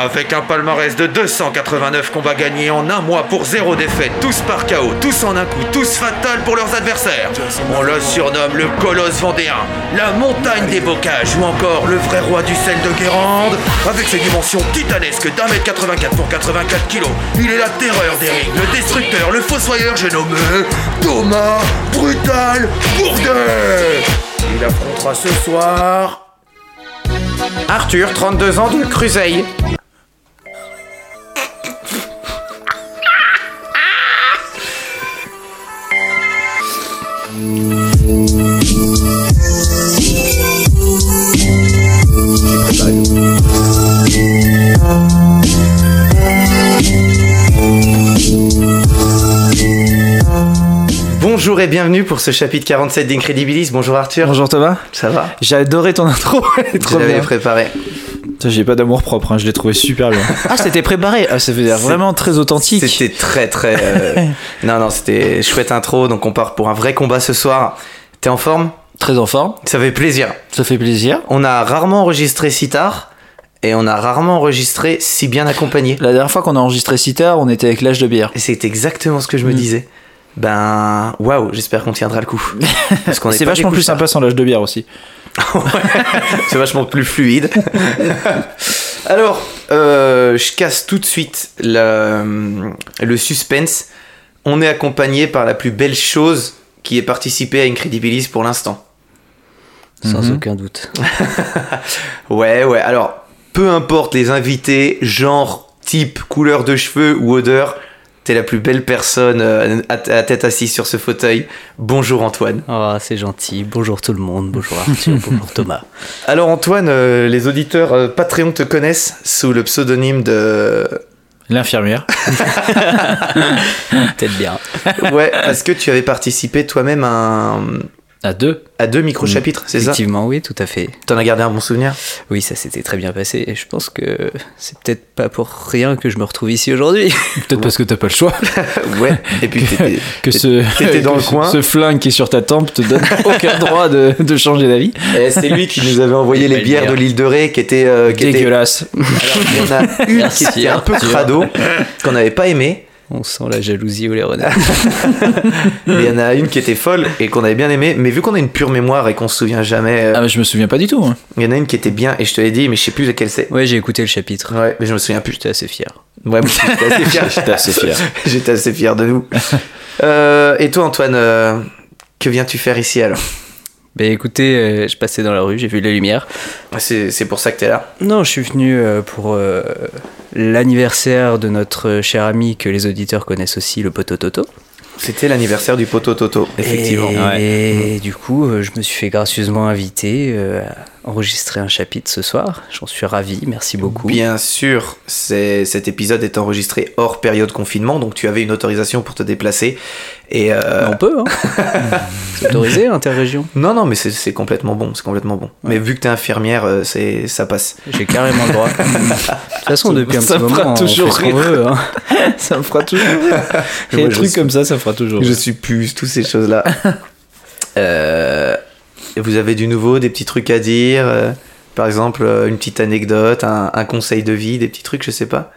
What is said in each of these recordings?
avec un palmarès de 289 combats gagnés en un mois pour zéro défaite, tous par KO, tous en un coup, tous fatals pour leurs adversaires. On le surnomme le colosse vendéen, la montagne des bocages ou encore le vrai roi du sel de Guérande. Avec ses dimensions titanesques d'un mètre 84 pour 84 kilos, il est la terreur des rings, le destructeur, le fossoyeur, j'ai nommé Thomas Brutal Bourdet. Il affrontera ce soir Arthur, 32 ans de Cruseille. Bonjour et bienvenue pour ce chapitre 47 d'Incredibilis. Bonjour Arthur. Bonjour Thomas. Ça va? J'ai adoré ton intro. Bien. préparé. J'ai pas d'amour propre, hein, je l'ai trouvé super bien. Ah, c'était préparé. Ah, ça veut dire C'est- vraiment très authentique. C'était très très. euh, non, non, c'était chouette intro. Donc on part pour un vrai combat ce soir. T'es en forme? Très en forme. Ça fait plaisir. Ça fait plaisir. On a rarement enregistré si tard et on a rarement enregistré si bien accompagné. La dernière fois qu'on a enregistré si tard, on était avec l'âge de bière. Et c'est exactement ce que je me Mm. disais. Ben, waouh, j'espère qu'on tiendra le coup. Parce qu'on est C'est vachement plus sympa sans l'âge de bière aussi. C'est vachement plus fluide. Alors, euh, je casse tout de suite le, le suspense. On est accompagné par la plus belle chose qui ait participé à Incredibilis pour l'instant. Sans Mhm. aucun doute. Ouais, ouais. Alors, peu importe les invités, genre, type, couleur de cheveux ou odeur, t'es la plus belle personne euh, à, à tête assise sur ce fauteuil. Bonjour Antoine. Oh, c'est gentil. Bonjour tout le monde. Bonjour Arthur. bonjour Thomas. Alors Antoine, euh, les auditeurs euh, Patreon te connaissent sous le pseudonyme de... L'infirmière. Peut-être bien. Ouais, parce que tu avais participé toi-même à, un- À deux. à deux micro-chapitres, c'est ça Effectivement, oui, tout à fait. T'en as gardé un bon souvenir Oui, ça s'était très bien passé. Et je pense que c'est peut-être pas pour rien que je me retrouve ici aujourd'hui. Peut-être parce que t'as pas le choix. Ouais, et puis t'étais... Que ce, T'étais dans que le ce- coin. Ce flingue qui est sur ta tempe te donne aucun droit de, de changer d'avis. Eh, C'est lui qui nous avait envoyé les bières bière. de l'île de Ré qui étaient... euh, qui étaient- Dégueulasse. Alors, il y en a une qui était un peu Arthur. crado, qu'on n'avait pas aimé, On sent la jalousie ou les renards. il y en a une qui était folle et qu'on avait bien aimé, mais vu qu'on a une pure mémoire et qu'on se souvient jamais, euh, Ah, mais je me souviens pas du tout. hein. il y en a une qui était bien et je te l'ai dit, mais je sais plus laquelle c'est. Ouais, j'ai écouté le chapitre. Ouais, mais je me souviens plus. J'étais assez fier. Ouais, j'étais assez fier. J'étais assez fier. J'étais assez fier de nous. Euh, et toi, Antoine, euh, que viens-tu faire ici alors? Bah écoutez, euh, je passais dans la rue, j'ai vu la lumière. C'est c'est pour ça que t'es là. Non, je suis venu euh, pour euh, l'anniversaire de notre cher ami que les auditeurs connaissent aussi, le poteau Toto. C'était l'anniversaire du poteau Toto, effectivement. Et, du coup, euh, je me suis fait gracieusement inviter euh, à enregistrer un chapitre ce soir. J'en suis ravi, merci beaucoup. Bien sûr, cet épisode est enregistré hors période confinement, donc tu avais une autorisation pour te déplacer. Et euh, On peut, hein C'est autorisé, interrégion non, non, mais c'est c'est complètement bon, c'est complètement bon. Mais vu que t'es infirmière, euh, c'est ça passe. J'ai carrément le droit. De toute façon, depuis un Ça petit me fera moment, toujours on fait ce rire. veut. hein. Ça me fera toujours. Moi, Les je trucs suis- comme ça, ça me fera toujours. Je suis puce, toutes ces choses-là. Euh, et vous avez du nouveau, des petits trucs à dire euh, Par exemple, euh, une petite anecdote, un, un conseil de vie, des petits trucs, je sais pas.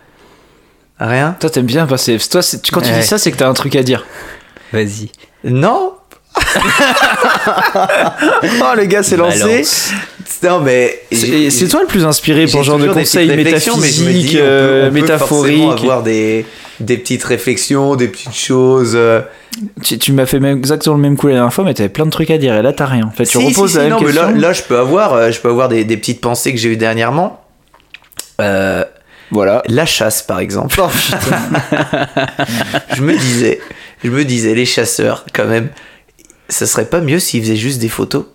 Rien? Toi, t'aimes bien passer. Toi, quand tu Ouais. dis ça, c'est que t'as un truc à dire. Vas-y. Non Oh, le gars s'est lancé. Non, mais. C'est toi le plus inspiré pour ce genre de conseils métaphysiques, euh, métaphoriques. avoir des, des petites réflexions, des petites choses. Tu, tu m'as fait même exactement le même coup la dernière fois, mais t'avais plein de trucs à dire. Et là, t'as rien. En fait, tu Si, reposes si, si, la même non, mais question. là, là, je peux avoir, euh, je peux avoir des, des petites pensées que j'ai eues dernièrement. Euh, Voilà. la chasse, par exemple. je me disais, je me disais, les chasseurs, quand même, ça serait pas mieux s'ils faisaient juste des photos?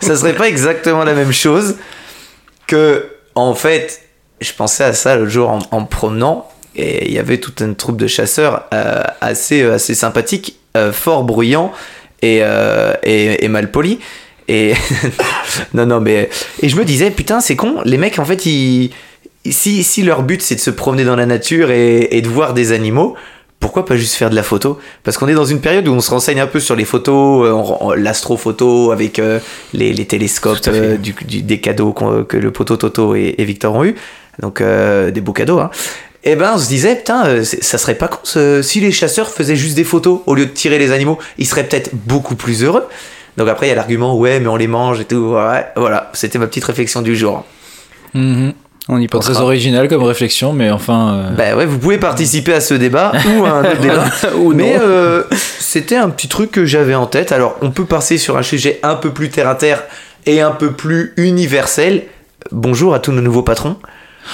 Ça serait pas exactement la même chose que, en fait, je pensais à ça l'autre jour en, en me promenant, et il y avait toute une troupe de chasseurs euh, assez, euh, assez sympathiques, euh, fort bruyants et, et, et mal polis. Et non, non, mais et je me disais putain, c'est con. Les mecs, en fait, ils si, si leur but c'est de se promener dans la nature et, et de voir des animaux, pourquoi pas juste faire de la photo? Parce qu'on est dans une période où on se renseigne un peu sur les photos, l'astrophoto avec euh, les, les télescopes euh, du, du- des cadeaux que le poteau Toto et, et Victor ont eu. Donc euh, des beaux cadeaux. Hein. Et ben on se disait, putain, euh, ça serait pas con ce- si les chasseurs faisaient juste des photos au lieu de tirer les animaux, ils seraient peut-être beaucoup plus heureux. Donc après il y a l'argument, ouais, mais on les mange et tout. Ouais, voilà, c'était ma petite réflexion du jour. Mhm. On y Pas très original comme réflexion, mais enfin. euh, Bah ouais, vous pouvez participer à ce débat ou à un autre débat. Mais euh, c'était un petit truc que j'avais en tête. Alors, on peut passer sur un sujet un peu plus terre à terre et un peu plus universel. Bonjour à tous nos nouveaux patrons.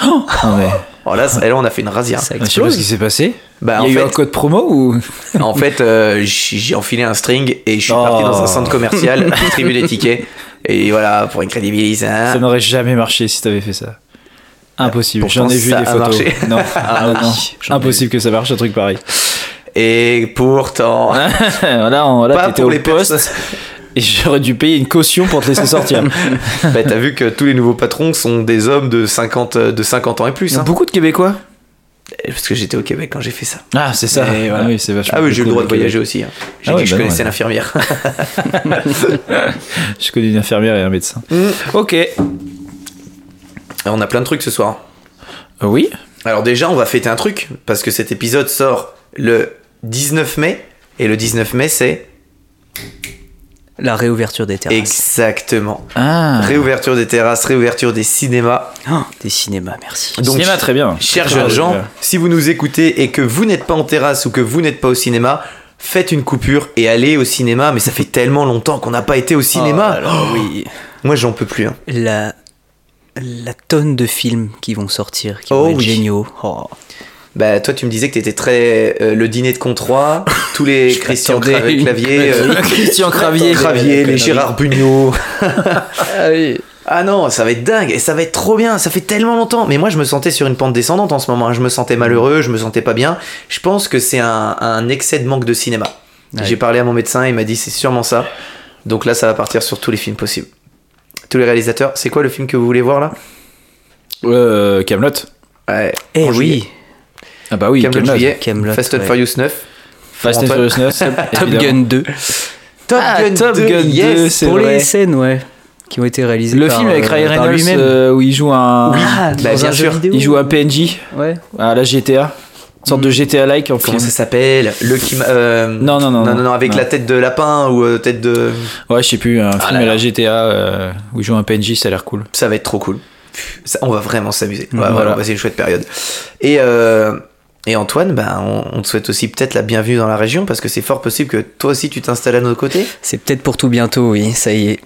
Non, mais, Oh là, ça- là, on a fait une rasière. Ça je sais pas ce qui s'est passé. Bah, Il y a en eu fait, un code promo ou en fait euh, j'ai enfilé un string et je suis Oh. parti dans un centre commercial, distribuer des tickets. Et voilà, pour incrédibiliser. hein. ça n'aurait jamais marché si t'avais fait ça. Impossible. Pourtant, J'en ai vu des photos. marché. Non, Ah non, impossible que ça marche un truc pareil. Et pourtant, là, on, là pas t'étais pour au les poste personnes. Et j'aurais dû payer une caution pour te laisser sortir. Bah, t'as vu que tous les nouveaux patrons sont des hommes de 50, de 50 ans et plus. hein. Beaucoup de Québécois. Parce que j'étais au Québec quand j'ai fait ça. Ah, c'est ça. Et voilà. Ah oui, c'est vachement. Ah oui, j'ai eu le droit de voyager aussi. hein. J'ai Ah dit ouais, que je bah non, connaissais ouais. l'infirmière. Je connais une infirmière et un médecin. Mm. Ok. on a plein de trucs ce soir. Euh, oui. Alors déjà, on va fêter un truc, parce que cet épisode sort le 19 mai, et le 19 mai, c'est La réouverture des terrasses. exactement. Ah. Réouverture des terrasses, réouverture des cinémas. Ah, des cinémas, merci. Donc, Cinéma, très bien. Cher Très bien. Jean, si vous nous écoutez et que vous n'êtes pas en terrasse ou que vous n'êtes pas au cinéma, faites une coupure et allez au cinéma. Mais ça fait tellement longtemps qu'on n'a pas été au cinéma. Oh oui. Moi, j'en peux plus. hein. La, la tonne de films qui vont sortir, qui Oh vont être oui. géniaux. Oh. Bah, toi, tu me disais que t'étais très. euh, le dîner de 3, tous les Christian m'attendais à Cra- une- Clavier. euh, Christian Cravier. Cravier, les Gérard Bugnot. Ah oui. Ah non, ça va être dingue et ça va être trop bien. Ça fait tellement longtemps. Mais moi, je me sentais sur une pente descendante en ce moment. hein. Je me sentais malheureux, je me sentais pas bien. Je pense que c'est un, un excès de manque de cinéma. Ouais. J'ai parlé à mon médecin, il m'a dit c'est sûrement ça. Donc là, ça va partir sur tous les films possibles. Tous les réalisateurs, c'est quoi le film que vous voulez voir là? Euh, Camelot. Ouais. Eh juillet. Ah bah oui, Camelot Camelot. juillet, Kaamelott, Fast and ouais. Furious 9. Fast and. Furious 9. Top. Gun 2. Top Ah, Gun Top 2, Gun 2, yes. c'est Pour vrai. les scènes, ouais. Qui ont été réalisées Le par, film avec euh, Ryan Reynolds lui-même. euh, où il joue un. Ah, bah, bien un sûr. vidéo. Il joue un PNJ Ouais. à la GTA. Une sorte de GTA-like en Comment film. ça s'appelle Le qui euh, Non, non, non, non, non, non. avec Non. la tête de lapin ou euh, tête de. Ouais, je sais plus, un film Ah là à la GTA euh, où il joue un PNJ, ça a l'air cool. Ça va être trop cool. Ça- on va vraiment s'amuser. On va Voilà. vraiment passer une chouette période. Et, euh, et Antoine, bah, on, on te souhaite aussi peut-être la bienvenue dans la région parce que c'est fort possible que toi aussi tu t'installes à nos côtés. C'est peut-être pour tout bientôt, oui, ça y est.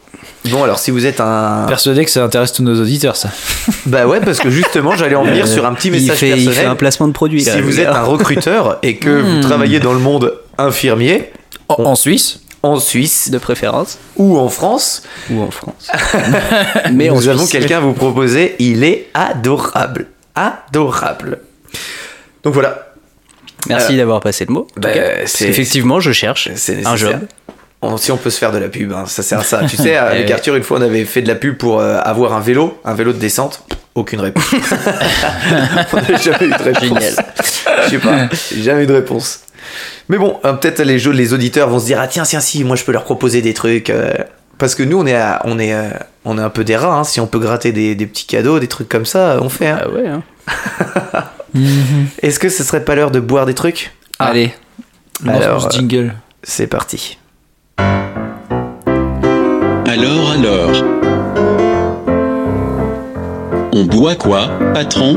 Bon, alors si vous êtes un. Persuadé que ça intéresse tous nos auditeurs, ça. Bah ouais, parce que justement, j'allais en venir sur un petit il message fait, il personnel. fait un placement de produit. si vous êtes un recruteur et que vous Hmm. travaillez dans le monde infirmier, En, On- en Suisse en Suisse de préférence ou en France, ou en France. Mais en nous avons quelqu'un à vous proposer. Il est adorable. Adorable. Donc voilà. Merci d'avoir passé le mot. Bah, c'est- qu'effectivement, je cherche C'est un job. On- si on peut se faire de la pub, hein, ça sert à ça. Tu sais, avec Eh Arthur, une fois, on avait fait de la pub pour euh, avoir un vélo, un vélo de descente. Aucune réponse. on n'a jamais eu de réponse. Génial. Je sais pas, jamais eu de réponse. Mais bon, euh, peut-être les, jeux, les auditeurs vont se dire ah tiens, tiens, si, moi je peux leur proposer des trucs. euh, parce que nous, on est, à- on est, euh, on est un peu des rats. hein. Si on peut gratter des, des petits cadeaux, des trucs comme ça, on fait. hein. Ah ouais, hein. Est-ce que ce serait pas l'heure de boire des trucs? Ah, Allez. Alors, ce jingle. C'est parti. Alors, alors. On boit quoi, patron?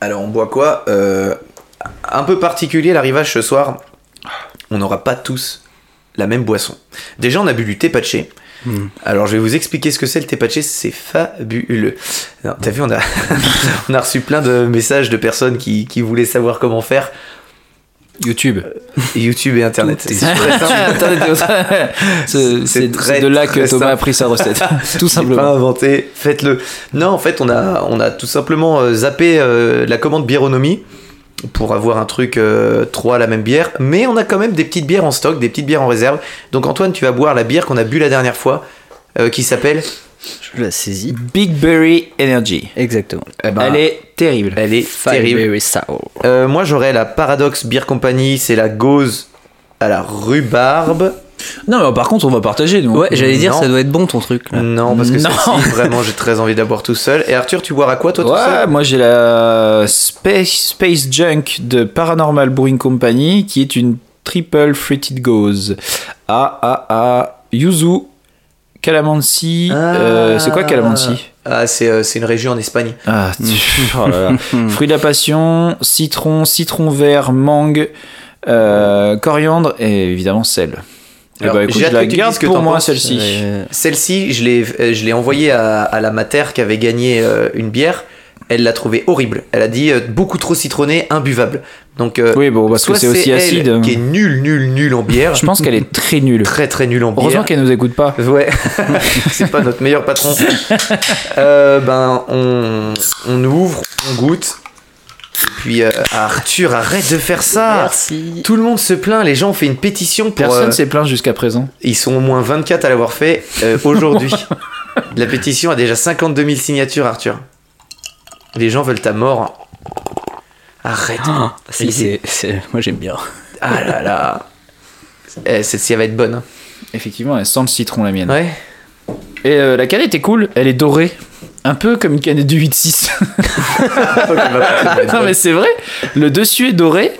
Alors, on boit quoi? Euh, Un peu particulier l'arrivage ce soir. On n'aura pas tous la même boisson. Déjà, on a bu du thé patché. Alors, je vais vous expliquer ce que c'est le thé patché. C'est fabuleux. T'as vu, on a, on a reçu plein de messages de personnes qui, qui voulaient savoir comment faire. YouTube. YouTube et Internet. C'est de là que Thomas simple. a pris sa recette. Tout J'ai pas simplement. inventé, faites-le. Non, en fait, on a, on a tout simplement euh, zappé euh, la commande biéronomie pour avoir un truc 3 à la même bière, mais on a quand même des petites bières en stock, des petites bières en réserve. Donc Antoine, tu vas boire la bière qu'on a bu la dernière fois, euh, qui s'appelle Je la saisis. Big Berry Energy. Exactement. Eh ben, Elle est terrible. elle est terrible. Sour. Euh, moi, j'aurais la Paradox Beer Company, c'est la gauze à la rhubarbe. Non, mais par contre, on va partager, nous. Ouais, j'allais dire, non. ça doit être bon ton truc. là. Non, parce que Non. vraiment, j'ai très envie d'avoir tout seul. Et Arthur, tu boiras quoi, toi, tout Ouais, seul? moi j'ai la Space, Space Junk de Paranormal Brewing Company qui est une triple fruited gauze. A A A Yuzu, Calamansi. euh, c'est quoi Calamansi? Ah, c'est euh, c'est une région en Espagne. Ah, tu- oh là là. Fruit de la passion, citron, citron vert, mangue, euh, coriandre et évidemment sel. Eh Alors, bah, écoute, j'ai je la garde que pour moi celle-ci. Euh, Celle-ci, je l'ai euh, je l'ai envoyée à, à la mater qui avait gagné euh, une bière. Elle l'a trouvée horrible. Elle a dit euh, beaucoup trop citronné, imbuvable. Donc, euh, Oui, bon, parce que c'est aussi elle acide. qui est nulle, nulle, nulle en bière. Je pense qu'elle est très nulle. très, très nulle en bière. Heureusement qu'elle nous écoute pas. Ouais, c'est pas notre meilleur patron. Euh, ben, on, on ouvre, on goûte. Puis euh, Arthur, arrête de faire ça. Merci. Tout le monde se plaint, les gens ont fait une pétition pour. Personne euh, s'est plaint jusqu'à présent. ils sont au moins 24 à l'avoir fait euh, aujourd'hui. La pétition a déjà 52 000 signatures, Arthur. Les gens veulent ta mort. Arrête. Ah, si, c'est- c'est- Moi j'aime bien. Ah là là. Eh, Celle-ci elle va être bonne. hein. Effectivement, elle sent le citron, la mienne. Ouais. Et euh, la canette est cool, elle est dorée. Un peu comme une canette du 8.6. non mais c'est vrai, le dessus est doré.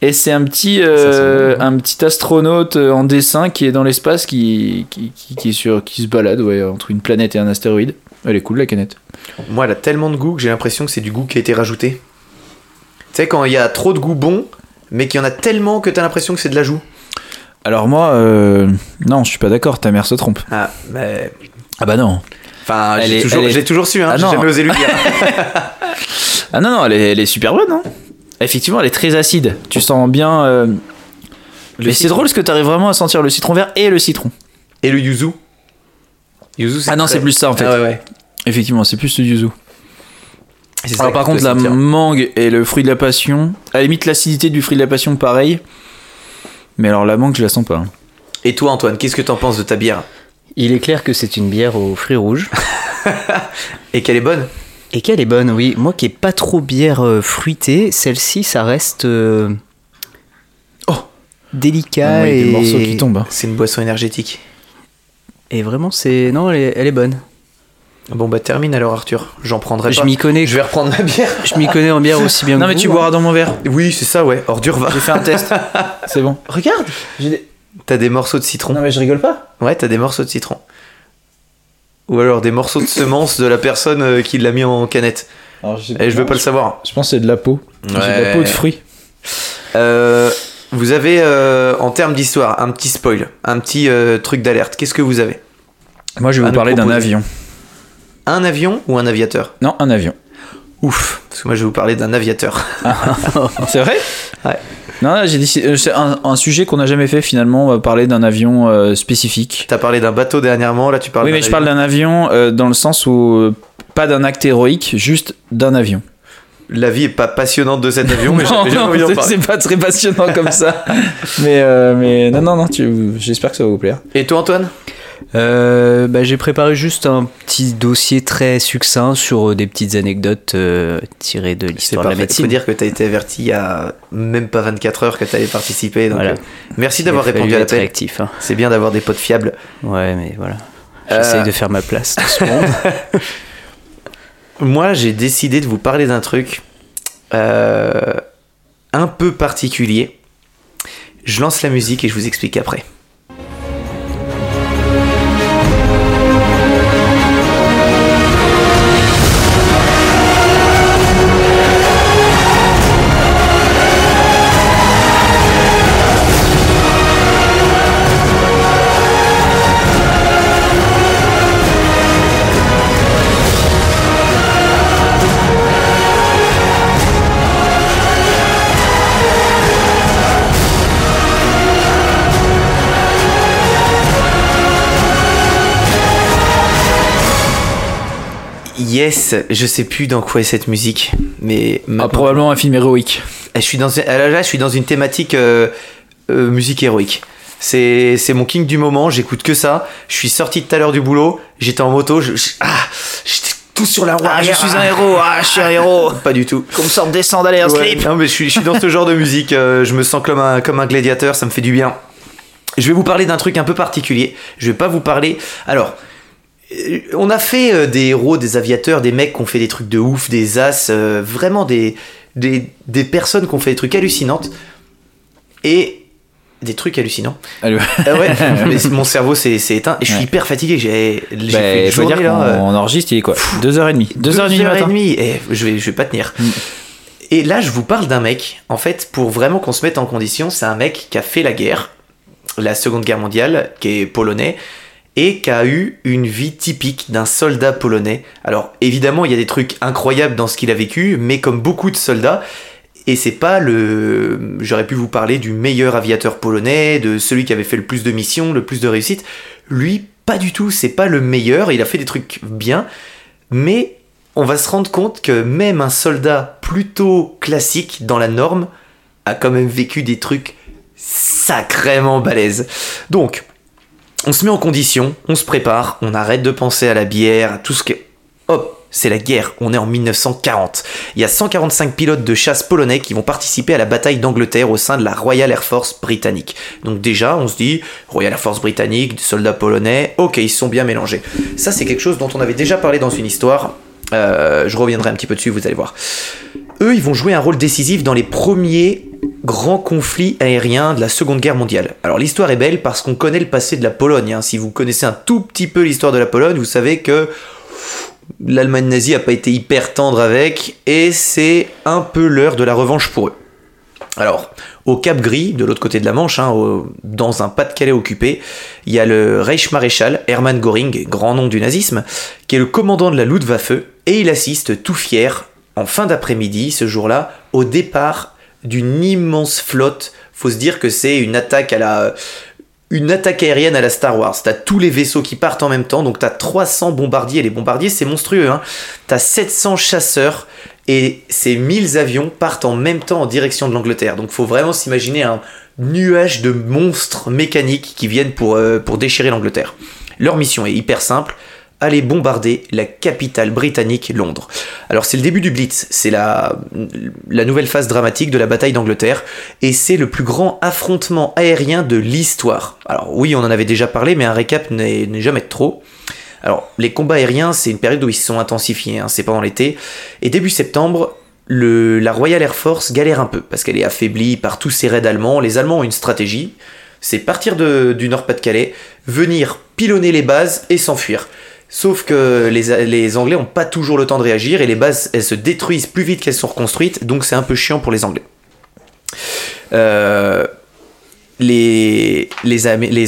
Et c'est un petit, euh, un petit astronaute euh, en dessin qui est dans l'espace qui, qui, qui, qui est sur, qui se balade ouais, entre une planète et un astéroïde. Elle est cool la canette. Moi, elle a tellement de goût que j'ai l'impression que c'est du goût qui a été rajouté. Tu sais, quand il y a trop de goût bon, mais qu'il y en a tellement que t'as l'impression que c'est de l'ajout. Alors moi, euh, non, je suis pas d'accord, ta mère se trompe. Ah, mais. Ah bah non. Enfin, j'ai toujours, est- toujours su, hein, Ah j'ai non. jamais osé lui dire. Ah non, non, elle est, elle est super bonne. Hein. Effectivement, elle est très acide. Tu sens bien... euh, Mais c'est citron. drôle parce que t'arrives vraiment à sentir le citron vert et le citron. Et le yuzu Yuzu, Ah non, très- c'est plus ça en fait. Ah ouais, ouais. Effectivement, c'est plus le yuzu. Alors par tu contre, la sentir. mangue et le fruit de la passion, à la limite l'acidité du fruit de la passion, pareil. Mais alors la mangue, je la sens pas. hein. Et toi, Antoine, qu'est-ce que t'en penses de ta bière? Il est clair que c'est une bière aux fruits rouges. Et qu'elle est bonne Et qu'elle est bonne, oui. Moi qui est pas trop bière euh, fruitée, celle-ci, ça reste. euh, Oh. Délicat Ah oui, et. des morceaux qui tombent. hein. C'est une boisson énergétique. Et vraiment, c'est. Non, elle est, elle est bonne. Bon, bah termine alors, Arthur. J'en prendrai Je pas. m'y connais. Je vais reprendre ma bière. Je m'y connais en bière aussi bien Non que mais vous, tu hein. boiras dans mon verre. Oui, c'est ça, ouais. Ordure va. J'ai fait un test. c'est bon. Regarde. T'as des morceaux de citron. Non mais je rigole pas. Ouais, t'as des morceaux de citron. Ou alors des morceaux de semences de la personne euh, qui l'a mis en canette. Alors, je, Et je veux pas le savoir. Je pense que c'est de la peau. C'est de la peau de fruits. Euh, vous avez, euh, en termes d'histoire, un petit spoil, un petit euh, truc d'alerte. Qu'est-ce que vous avez? Moi, je vais vous parler d'un avion. Un avion ou un aviateur? Non, un avion. Ouf, parce que moi je vais vous parler d'un aviateur. C'est vrai? Ouais. Non, là, j'ai décidé. euh, C'est un, un sujet qu'on n'a jamais fait finalement. On va parler d'un avion euh, spécifique. T'as parlé d'un bateau dernièrement, là tu parles Oui, mais je parle d'un avion euh, dans le sens où pas d'un acte héroïque, juste d'un avion. La vie est pas passionnante de cet avion, mais non, non, c'est- pas très passionnant comme ça. mais, euh, mais non, non, non. J'espère que ça va vous plaire. Et toi Antoine? Euh, bah, J'ai préparé juste un petit dossier très succinct sur euh, des petites anecdotes euh, tirées de l'histoire de la parfait. Faut médecine. dire que t'as été averti il y a même pas 24 heures que. Donc Voilà. euh, merci d'avoir Il répondu à l'appel. hein. C'est bien d'avoir des potes fiables. Ouais, mais voilà. J'essaye de faire ma place dans ce monde. Moi, j'ai décidé de vous parler d'un truc un peu particulier. Je lance la musique et je vous explique après. Yes, je sais plus dans quoi est cette musique, mais Ah, probablement un film héroïque. je suis dans là, je suis dans une thématique euh, euh, musique héroïque. C'est c'est mon king du moment. J'écoute que ça. Je suis sorti tout à l'heure du boulot. J'étais en moto. Je, je- ah, j'étais tout sur la roue. Ah, je suis un héros, ah, je suis un héros. Pas du tout. Qu'on me sorte des sandales et un Ouais, slip. non, mais je suis, je suis dans ce genre de musique. euh, je me sens comme un, comme un gladiateur. Ça me fait du bien. Je vais vous parler d'un truc un peu particulier. Je vais pas vous parler. Alors, on a fait euh, des héros, des aviateurs, des mecs qui ont fait des trucs de ouf, des as, euh, vraiment des, des, des personnes qui ont fait des trucs hallucinantes. Et des trucs hallucinants. Ah ouais, mon cerveau s'est éteint et je suis Ouais. hyper fatigué. J'ai Bah, faut dire là. euh, on enregistre, il est quoi 2h30. 2h30 deux du heures et matin. demie. Et je vais, je vais pas tenir. Mm. Et là, je vous parle d'un mec. En fait, pour vraiment qu'on se mette en condition, c'est un mec qui a fait la guerre, la Seconde Guerre mondiale, qui est polonais, et qui a eu une vie typique d'un soldat polonais. Alors, évidemment, il y a des trucs incroyables dans ce qu'il a vécu, mais comme beaucoup de soldats. Et c'est pas le. J'aurais pu vous parler du meilleur aviateur polonais, de celui qui avait fait le plus de missions, le plus de réussite. Lui, pas du tout. C'est pas le meilleur. Il a fait des trucs bien, mais on va se rendre compte que même un soldat plutôt classique dans la norme a quand même vécu des trucs sacrément balèzes. Donc, on se met en condition, on se prépare, on arrête de penser à la bière, tout ce que... Hop, c'est la guerre, on est en 1940. Il y a 145 pilotes de chasse polonais qui vont participer à la bataille d'Angleterre au sein de la Royal Air Force britannique. Donc déjà, on se dit, Royal Air Force britannique, des soldats polonais, ok, ils sont bien mélangés. Ça, c'est quelque chose dont on avait déjà parlé dans une histoire. Euh, je reviendrai un petit peu dessus, vous allez voir. Eux, ils vont jouer un rôle décisif dans les premiers grands conflits aériens de la Seconde Guerre mondiale. Alors l'histoire est belle parce qu'on connaît le passé de la Pologne. hein. Si vous connaissez un tout petit peu l'histoire de la Pologne, vous savez que l'Allemagne nazie a pas été hyper tendre avec et c'est un peu l'heure de la revanche pour eux. Alors, au Cap Gris, de l'autre côté de la Manche, hein, dans un Pas-de-Calais occupé, il y a le Reichsmaréchal Hermann Göring, grand nom du nazisme, qui est le commandant de la Luftwaffe, et il assiste tout fier, en fin d'après-midi, ce jour-là, au départ d'une immense flotte. Faut se dire que c'est une attaque à la une attaque aérienne à la Star Wars. T'as tous les vaisseaux qui partent en même temps, donc t'as 300 bombardiers. Les bombardiers, c'est monstrueux. Hein. T'as 700 chasseurs et ces 1000 avions partent en même temps en direction de l'Angleterre. Donc faut vraiment s'imaginer un nuage de monstres mécaniques qui viennent pour, euh, pour déchirer l'Angleterre. Leur mission est hyper simple. Aller bombarder la capitale britannique, Londres. Alors c'est le début du Blitz, c'est la, nouvelle phase dramatique de la bataille d'Angleterre, et c'est le plus grand affrontement aérien de l'histoire. Alors oui, on en avait déjà parlé, mais un récap n'est jamais trop. Alors les combats aériens, c'est une période où ils se sont intensifiés, hein, c'est pendant l'été, et début septembre, la Royal Air Force galère un peu, parce qu'elle est affaiblie par tous ces raids allemands. Les Allemands ont une stratégie, c'est partir du Nord-Pas-de-Calais, venir pilonner les bases et s'enfuir. Sauf que les, Anglais ont pas toujours le temps de réagir et les bases elles se détruisent plus vite qu'elles sont reconstruites, donc c'est un peu chiant pour les Anglais. Euh, les,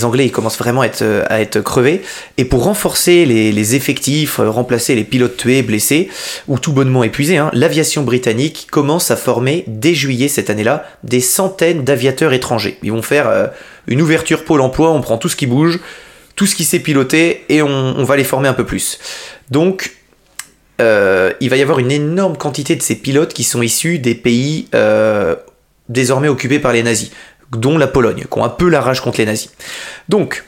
Anglais commencent vraiment à être, crevés et pour renforcer les, les effectifs, euh, remplacer les pilotes tués, blessés ou tout bonnement épuisés, hein, l'aviation britannique commence à former dès juillet cette année-là des centaines d'aviateurs étrangers. Ils vont faire euh, une ouverture pôle emploi, on prend tout ce qui bouge, tout ce qui sait piloter et on, on va les former un peu plus. Donc, euh, il va y avoir une énorme quantité de ces pilotes qui sont issus des pays euh, désormais occupés par les nazis, dont la Pologne, qui ont un peu la rage contre les nazis. Donc,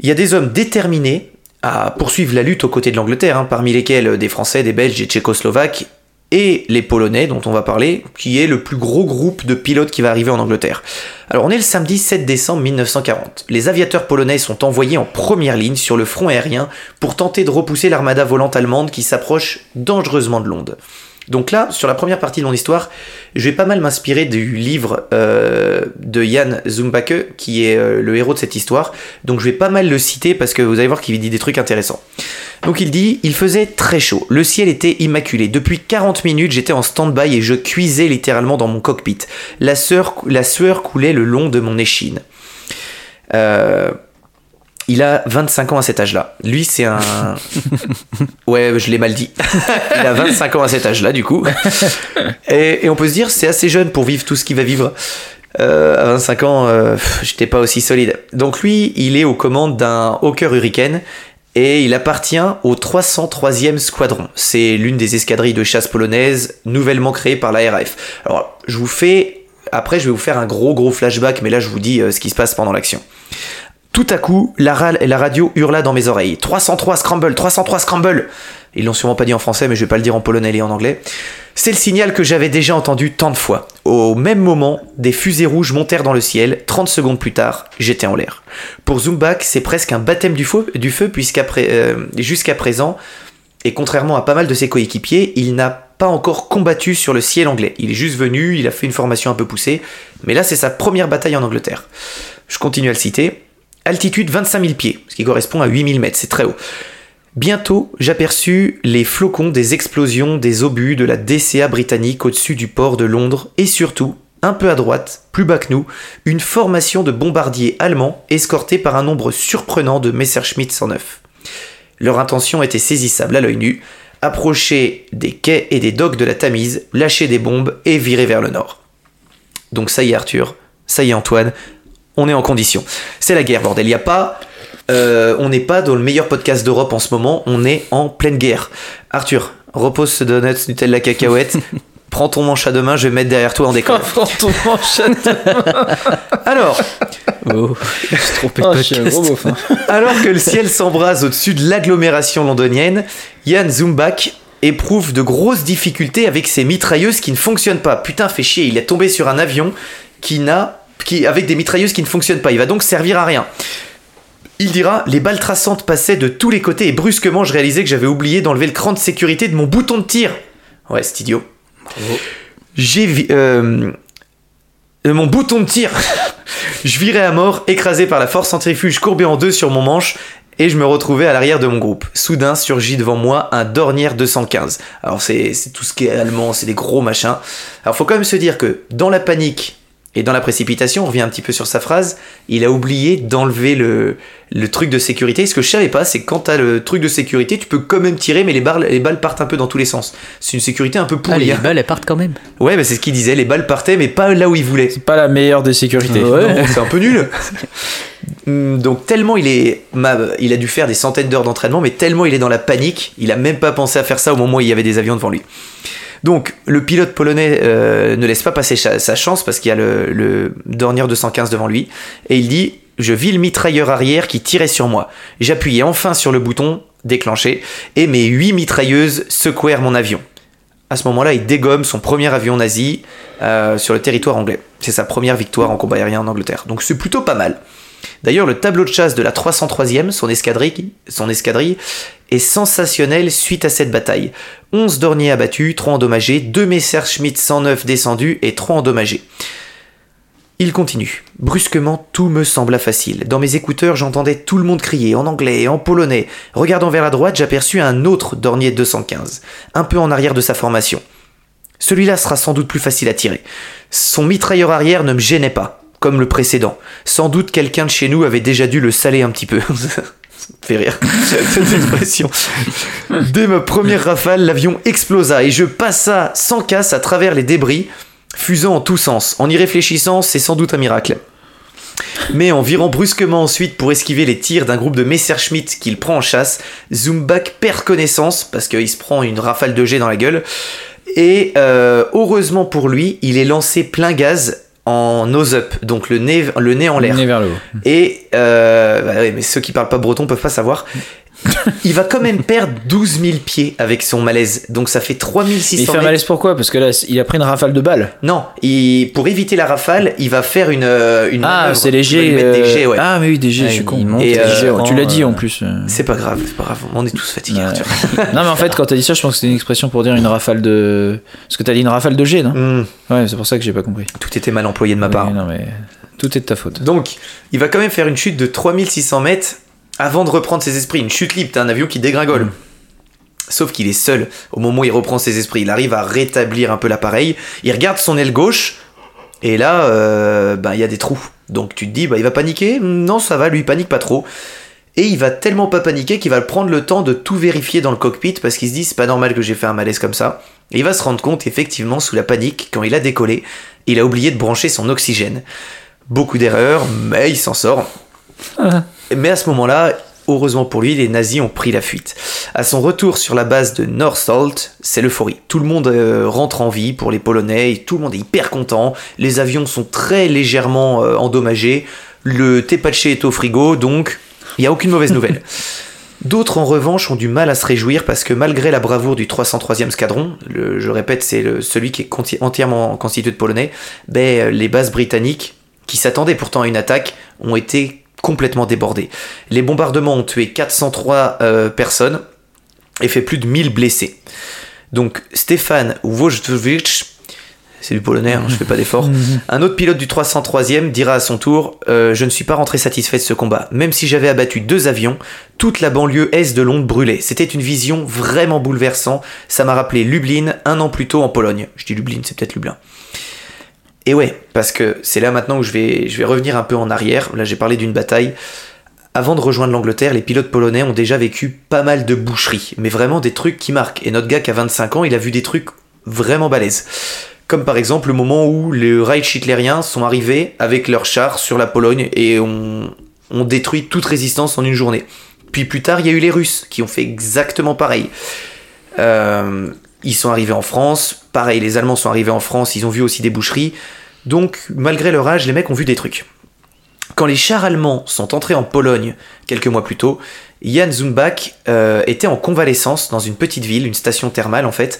il y a des hommes déterminés à poursuivre la lutte aux côtés de l'Angleterre, hein, parmi lesquels des Français, des Belges, des Tchécoslovaques et les Polonais dont on va parler, qui est le plus gros groupe de pilotes qui va arriver en Angleterre. Alors on est le samedi 7 décembre 1940. Les aviateurs polonais sont envoyés en première ligne sur le front aérien pour tenter de repousser l'armada volante allemande qui s'approche dangereusement de Londres. Donc là, sur la première partie de mon histoire, je vais pas mal m'inspirer du livre euh, de Jan Zumbacke, qui est euh, le héros de cette histoire. Donc je vais pas mal le citer parce que vous allez voir qu'il dit des trucs intéressants. Donc il dit, il faisait très chaud, le ciel était immaculé. Depuis 40 minutes, j'étais en stand-by et je cuisais littéralement dans mon cockpit. La, sueur- la sueur coulait le long de mon échine. Euh, il a 25 ans à cet âge-là. Lui, c'est un. Ouais, je l'ai mal dit. il a 25 ans à cet âge-là, du coup. Et, et on peut se dire, c'est assez jeune pour vivre tout ce qu'il va vivre. Euh, à 25 ans, euh, j'étais pas aussi solide. Donc lui, il est aux commandes d'un Hawker Hurricane et il appartient au 303e Squadron. C'est l'une des escadrilles de chasse polonaises nouvellement créée par la RAF. Alors, je vous fais après, je vais vous faire un gros gros flashback, mais là, je vous dis euh, ce qui se passe pendant l'action. Tout à coup, la, la radio hurla dans mes oreilles. 303 Scramble, 303 Scramble Ils l'ont sûrement pas dit en français, mais je vais pas le dire en polonais et en anglais. C'est le signal que j'avais déjà entendu tant de fois. Au même moment, des fusées rouges montèrent dans le ciel. 30 secondes plus tard, j'étais en l'air. Pour Zumbak, c'est presque un baptême du feu, puisqu'après, euh, jusqu'à présent, et contrairement à pas mal de ses coéquipiers, il n'a pas encore combattu sur le ciel anglais. Il est juste venu, il a fait une formation un peu poussée, mais là c'est sa première bataille en Angleterre. Je continue à le citer. Altitude 25 000 pieds, ce qui correspond à 8000 mètres, c'est très haut. Bientôt, j'aperçus les flocons des explosions des obus de la DCA britannique au-dessus du port de Londres et surtout, un peu à droite, plus bas que nous, une formation de bombardiers allemands escortés par un nombre surprenant de Messerschmitt 109. Leur intention était saisissable à l'œil nu, approcher des quais et des docks de la Tamise, lâcher des bombes et virer vers le nord. Donc ça y est Arthur, ça y est Antoine, on est en condition. C'est la guerre, bordel. Il y a pas, euh, on n'est pas dans le meilleur podcast d'Europe en ce moment. On est en pleine guerre. Arthur, repose ce donuts Nutella cacahuète. Prends ton manche à deux mains, je vais mettre derrière toi en décolle. Alors, Oh, je me suis trompé de Oh, je suis un podcast. gros beauf, hein. alors que le ciel s'embrase au-dessus de l'agglomération londonienne, Yann Zumbach éprouve de grosses difficultés avec ses mitrailleuses qui ne fonctionnent pas. Putain, fait chier, il est tombé sur un avion qui n'a, qui, avec des mitrailleuses qui ne fonctionnent pas. Il va donc servir à rien. Il dira Les balles traçantes passaient de tous les côtés et brusquement je réalisais que j'avais oublié d'enlever le cran de sécurité de mon bouton de tir. Ouais, c'est idiot. J'ai euh, euh, mon bouton de tir. je virais à mort, écrasé par la force centrifuge courbée en deux sur mon manche, et je me retrouvais à l'arrière de mon groupe. Soudain surgit devant moi un Dornier 215. Alors c'est c'est tout ce qui est allemand, c'est des gros machins. Alors faut quand même se dire que dans la panique et dans la précipitation, on revient un petit peu sur sa phrase, il a oublié d'enlever le, le truc de sécurité. Ce que je savais pas, c'est que quand t'as le truc de sécurité, tu peux quand même tirer, mais les balles, les balles partent un peu dans tous les sens. C'est une sécurité un peu Ah, pourrie. les hein. balles, elles partent quand même. Ouais, bah c'est ce qu'il disait, les balles partaient, mais pas là où il voulait. C'est pas la meilleure des sécurités. C'est un peu nul. Hum, Donc tellement il est, il a dû faire des centaines d'heures d'entraînement, mais tellement il est dans la panique, il a même pas pensé à faire ça au moment où il y avait des avions devant lui. Donc le pilote polonais euh, ne laisse pas passer sa chance parce qu'il y a le, le Dornier 215 devant lui et il dit je vis le mitrailleur arrière qui tirait sur moi. J'appuyais enfin sur le bouton déclenché et mes huit mitrailleuses secouèrent mon avion. À ce moment-là, il dégomme son premier avion nazi euh, sur le territoire anglais. C'est sa première victoire en combat aérien en Angleterre. Donc c'est plutôt pas mal. D'ailleurs, le tableau de chasse de la 303e, son escadrille, son escadrille, est sensationnel suite à cette bataille. 11 Dorniers abattus, 3 endommagés, 2 Messerschmitt 109 descendus et 3 endommagés. Il continue. Brusquement, tout me sembla facile. Dans mes écouteurs, j'entendais tout le monde crier, en anglais et en polonais. Regardant vers la droite, j'aperçus un autre Dornier 215, un peu en arrière de sa formation. Celui-là sera sans doute plus facile à tirer. Son mitrailleur arrière ne me gênait pas, comme le précédent. Sans doute quelqu'un de chez nous avait déjà dû le saler un petit peu. Fait rire, cette expression. Dès ma première rafale, l'avion explosa et je passa sans casse à travers les débris, fusant en tous sens. En y réfléchissant, c'est sans doute un miracle. Mais en virant brusquement ensuite pour esquiver les tirs d'un groupe de Messerschmitt qu'il prend en chasse, Zumbach perd connaissance parce qu'il se prend une rafale de jet dans la gueule. Et euh, heureusement pour lui, il est lancé plein gaz en nose-up, donc le nez, le nez en l'air. Nez vers le haut. Et euh, bah mais ceux qui parlent pas breton peuvent pas savoir. Il va quand même perdre 12 000 pieds avec son malaise, donc ça fait Mais 3600 il fait un mètres. malaise pourquoi? Parce que là, il a pris une rafale de balles. Non, il- pour éviter la rafale, il va faire une, euh, une Ah, c'est des euh, jets, ouais. Ah, mais oui, des jets, je suis con. monte Et, euh, jets, tu l'as dit en plus. euh. C'est pas grave, c'est pas grave, on est tous fatigués, Ouais. Arthur. non, mais en fait, quand t'as dit ça, je pense que c'était une expression pour dire une rafale de. Parce que t'as dit une rafale de jet, non? Hmm, Ouais, c'est pour ça que j'ai pas compris. tout était mal employé de ma part. Oui, non, mais tout est de ta faute. Donc, il va quand même faire une chute de 3600 mètres avant de reprendre ses esprits. Une chute libre, t'as un avion qui dégringole. Mm. Sauf qu'il est seul au moment où il reprend ses esprits. Il arrive à rétablir un peu l'appareil. Il regarde son aile gauche. Et là, euh, bah, il y a des trous. Donc tu te dis, bah, il va paniquer? Non, ça va, lui, il panique pas trop. Et il va tellement pas paniquer qu'il va prendre le temps de tout vérifier dans le cockpit parce qu'il se dit, c'est pas normal que j'ai fait un malaise comme ça. Et il va se rendre compte, effectivement, sous la panique, quand il a décollé, il a oublié de brancher son oxygène. Beaucoup d'erreurs, mais il s'en sort. Mais à ce moment-là, heureusement pour lui, les nazis ont pris la fuite. À son retour sur la base de Northolt, c'est l'euphorie. Tout le monde euh, rentre en vie pour les Polonais, et tout le monde est hyper content. Les avions sont très légèrement euh, endommagés. Le tepache est au frigo, donc il n'y a aucune mauvaise nouvelle. D'autres en revanche ont du mal à se réjouir parce que malgré la bravoure du 303e escadron, le- je répète c'est celui qui est entièrement constitué de Polonais, ben, les bases britanniques, qui s'attendaient pourtant à une attaque, ont été complètement débordées. Les bombardements ont tué 403 euh, personnes et fait plus de 1000 blessés. Donc Stéphane Wojtowicz, c'est du polonais, hein, je fais pas d'effort. Un autre pilote du 303e dira à son tour euh, Je ne suis pas rentré satisfait de ce combat. Même si j'avais abattu deux avions, toute la banlieue est de Londres brûlait. C'était une vision vraiment bouleversante. Ça m'a rappelé Lublin un an plus tôt en Pologne. Je dis Lublin, c'est peut-être Lublin. Et ouais, parce que c'est là maintenant où je vais, revenir un peu en arrière. Là, j'ai parlé d'une bataille. Avant de rejoindre l'Angleterre, les pilotes polonais ont déjà vécu pas mal de boucheries, mais vraiment des trucs qui marquent. Et notre gars qui a 25 ans, il a vu des trucs vraiment balèzes. Comme par exemple le moment où les Reich hitlériens sont arrivés avec leurs chars sur la Pologne et ont, ont détruit toute résistance en une journée. Puis plus tard, il y a eu les Russes qui ont fait exactement pareil. Euh, ils sont arrivés en France, pareil, les Allemands sont arrivés en France, ils ont vu aussi des boucheries. Donc, malgré leur âge, les mecs ont vu des trucs. Quand les chars allemands sont entrés en Pologne quelques mois plus tôt, Jan Zumbach euh, était en convalescence dans une petite ville, une station thermale en fait,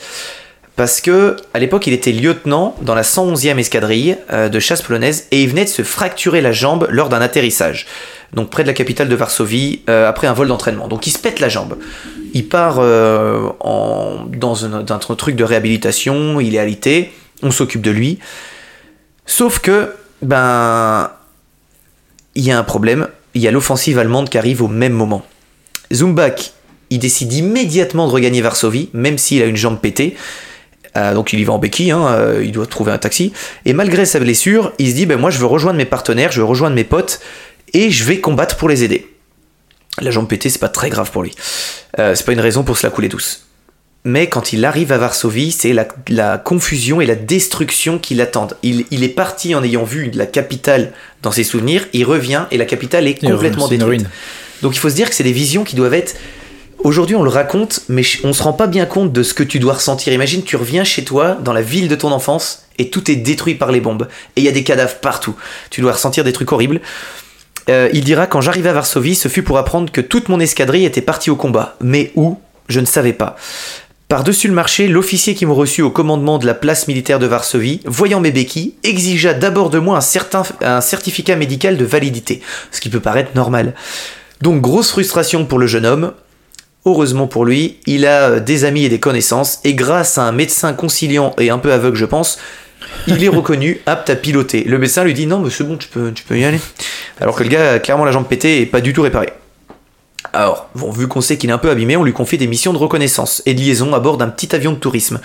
parce que à l'époque il était lieutenant dans la 111e escadrille euh, de chasse polonaise et il venait de se fracturer la jambe lors d'un atterrissage, donc près de la capitale de Varsovie, euh, après un vol d'entraînement. Donc il se pète la jambe. Il part euh, en- dans un, truc de réhabilitation, il est alité, on s'occupe de lui. Sauf que, ben, il y a un problème, il y a l'offensive allemande qui arrive au même moment. Zumbach, il décide immédiatement de regagner Varsovie, même s'il a une jambe pétée. Euh, donc il y va en béquille, hein, euh, il doit trouver un taxi. Et malgré sa blessure, il se dit, ben moi je veux rejoindre mes partenaires, je veux rejoindre mes potes, et je vais combattre pour les aider. La jambe pétée, c'est pas très grave pour lui. Euh, c'est pas une raison pour se la couler douce. Mais quand il arrive à Varsovie, c'est la, la confusion et la destruction qui l'attendent. Il, il est parti en ayant vu la capitale dans ses souvenirs, il revient et la capitale est complètement détruite. Donc il faut se dire que c'est des visions qui doivent être. Aujourd'hui, on le raconte, mais on se rend pas bien compte de ce que tu dois ressentir. Imagine, tu reviens chez toi, dans la ville de ton enfance, et tout est détruit par les bombes. Et il y a des cadavres partout. Tu dois ressentir des trucs horribles. Euh, il dira Quand j'arrivais à Varsovie, ce fut pour apprendre que toute mon escadrille était partie au combat. Mais où? Je ne savais pas. Par-dessus le marché, l'officier qui m'a reçu au commandement de la place militaire de Varsovie, voyant mes béquilles, exigea d'abord de moi un certificat médical de validité, ce qui peut paraître normal. Donc grosse frustration pour le jeune homme. Heureusement pour lui, il a euh, des amis et des connaissances, et grâce à un médecin conciliant et un peu aveugle, je pense, il est reconnu apte à piloter. Le médecin lui dit non, mais c'est bon, tu peux, tu peux y aller. Alors que le gars a clairement la jambe pétée et pas du tout réparée. Alors, vu qu'on sait qu'il est un peu abîmé, on lui confie des missions de reconnaissance et de liaison à bord d'un petit avion de tourisme.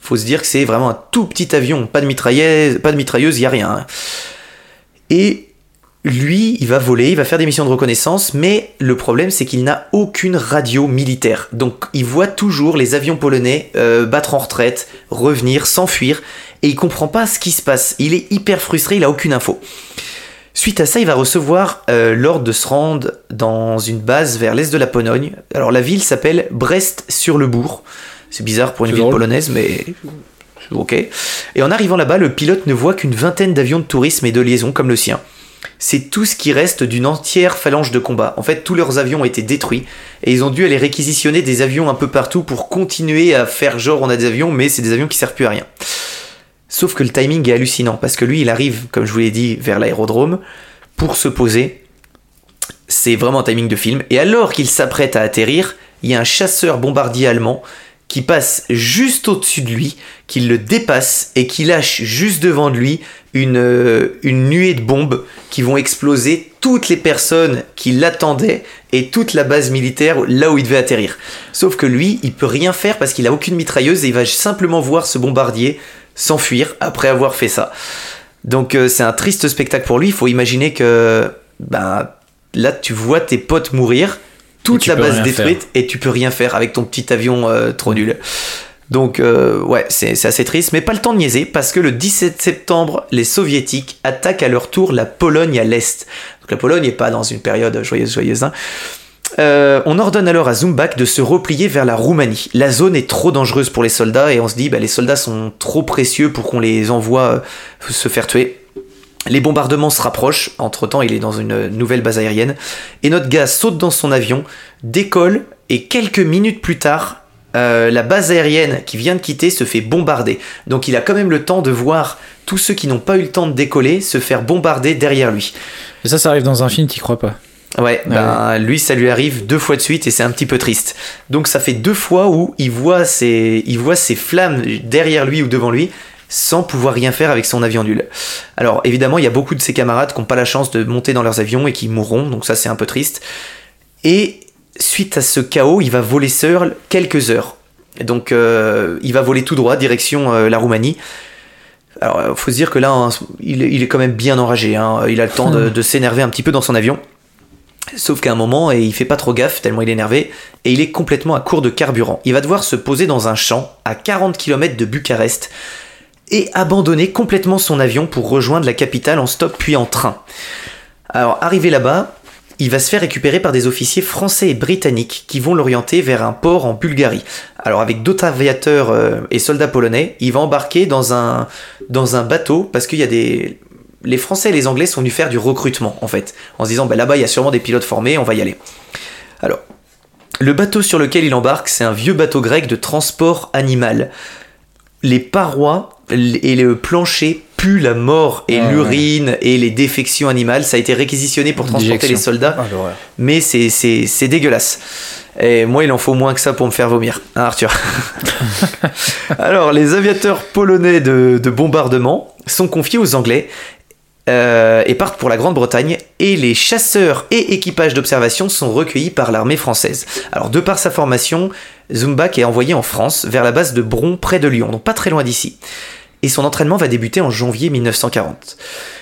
Faut se dire que c'est vraiment un tout petit avion, pas de mitrailleuse, pas de mitrailleuse, y a rien. hein. Et lui, il va voler, il va faire des missions de reconnaissance, mais le problème c'est qu'il n'a aucune radio militaire. Donc il voit toujours les avions polonais euh, battre en retraite, revenir, s'enfuir, et il comprend pas ce qui se passe. Il est hyper frustré, il a aucune info. Suite à ça, il va recevoir euh, l'ordre de se rendre dans une base vers l'est de la Pologne. Alors la ville s'appelle Brest-sur-le-Bourg. C'est bizarre pour une ville drôle. polonaise, mais ok. Et en arrivant là-bas, le pilote ne voit qu'une vingtaine d'avions de tourisme et de liaison comme le sien. C'est tout ce qui reste d'une entière phalange de combat. En fait, tous leurs avions ont été détruits et ils ont dû aller réquisitionner des avions un peu partout pour continuer à faire genre on a des avions, mais c'est des avions qui servent plus à rien. Sauf que le timing est hallucinant parce que lui, il arrive, comme je vous l'ai dit, vers l'aérodrome pour se poser. C'est vraiment un timing de film. Et alors qu'il s'apprête à atterrir, il y a un chasseur bombardier allemand qui passe juste au-dessus de lui, qui le dépasse et qui lâche juste devant de lui une, euh, une nuée de bombes qui vont exploser toutes les personnes qui l'attendaient et toute la base militaire là où il devait atterrir. Sauf que lui, il peut rien faire parce qu'il a aucune mitrailleuse et il va simplement voir ce bombardier s'enfuir après avoir fait ça. Donc euh, c'est un triste spectacle pour lui. Il faut imaginer que ben, là tu vois tes potes mourir, toute la base détruite et tu peux rien faire avec ton petit avion euh, trop nul. Donc euh, ouais, c'est c'est assez triste, mais pas le temps de niaiser parce que le 17 septembre, les soviétiques attaquent à leur tour la Pologne à l'est. Donc la Pologne n'est pas dans une période joyeuse, joyeuse. hein. Euh, on ordonne alors à Zumbak de se replier vers la Roumanie. La zone est trop dangereuse pour les soldats et on se dit bah, les soldats sont trop précieux pour qu'on les envoie euh, se faire tuer. Les bombardements se rapprochent, entre-temps il est dans une nouvelle base aérienne, et notre gars saute dans son avion, décolle, et quelques minutes plus tard, euh, la base aérienne qui vient de quitter se fait bombarder. Donc il a quand même le temps de voir tous ceux qui n'ont pas eu le temps de décoller se faire bombarder derrière lui. Ça, ça arrive dans un film, t'y crois pas. Ouais, ben, lui, ça lui arrive deux fois de suite et c'est un petit peu triste. Donc ça fait deux fois où il voit ses, il voit ses flammes derrière lui ou devant lui sans pouvoir rien faire avec son avion nul. Alors évidemment, il y a beaucoup de ses camarades qui n'ont pas la chance de monter dans leurs avions et qui mourront, donc ça c'est un peu triste. Et suite à ce chaos, il va voler seul quelques heures. Donc euh, il va voler tout droit, direction euh, la Roumanie. Alors il faut se dire que là, hein, il, est- il est quand même bien enragé. hein. Il a le temps de, de s'énerver un petit peu dans son avion. Sauf qu'à un moment, et il fait pas trop gaffe tellement il est énervé, et il est complètement à court de carburant. Il va devoir se poser dans un champ à 40 km de Bucarest et abandonner complètement son avion pour rejoindre la capitale en stop puis en train. Alors arrivé là-bas, il va se faire récupérer par des officiers français et britanniques qui vont l'orienter vers un port en Bulgarie. Alors avec d'autres aviateurs euh, et soldats polonais, il va embarquer dans un, dans un bateau parce qu'il y a des... Les Français et les Anglais sont venus faire du recrutement en fait, en se disant bah, là-bas il y a sûrement des pilotes formés, on va y aller. Alors, le bateau sur lequel il embarque, c'est un vieux bateau grec de transport animal. Les parois et le plancher puent la mort et Ah ouais. l'urine et les défections animales. Ça a été réquisitionné pour transporter Déjection. les soldats, Ah, mais c'est- c'est c'est dégueulasse. Et moi, il en faut moins que ça pour me faire vomir, hein, Arthur Alors, les aviateurs polonais de, de bombardement sont confiés aux Anglais euh, et partent pour la Grande-Bretagne et les chasseurs et équipages d'observation sont recueillis par l'armée française. Alors de par sa formation, Zumbak est envoyé en France vers la base de Bron près de Lyon, donc pas très loin d'ici. Et son entraînement va débuter en janvier 1940.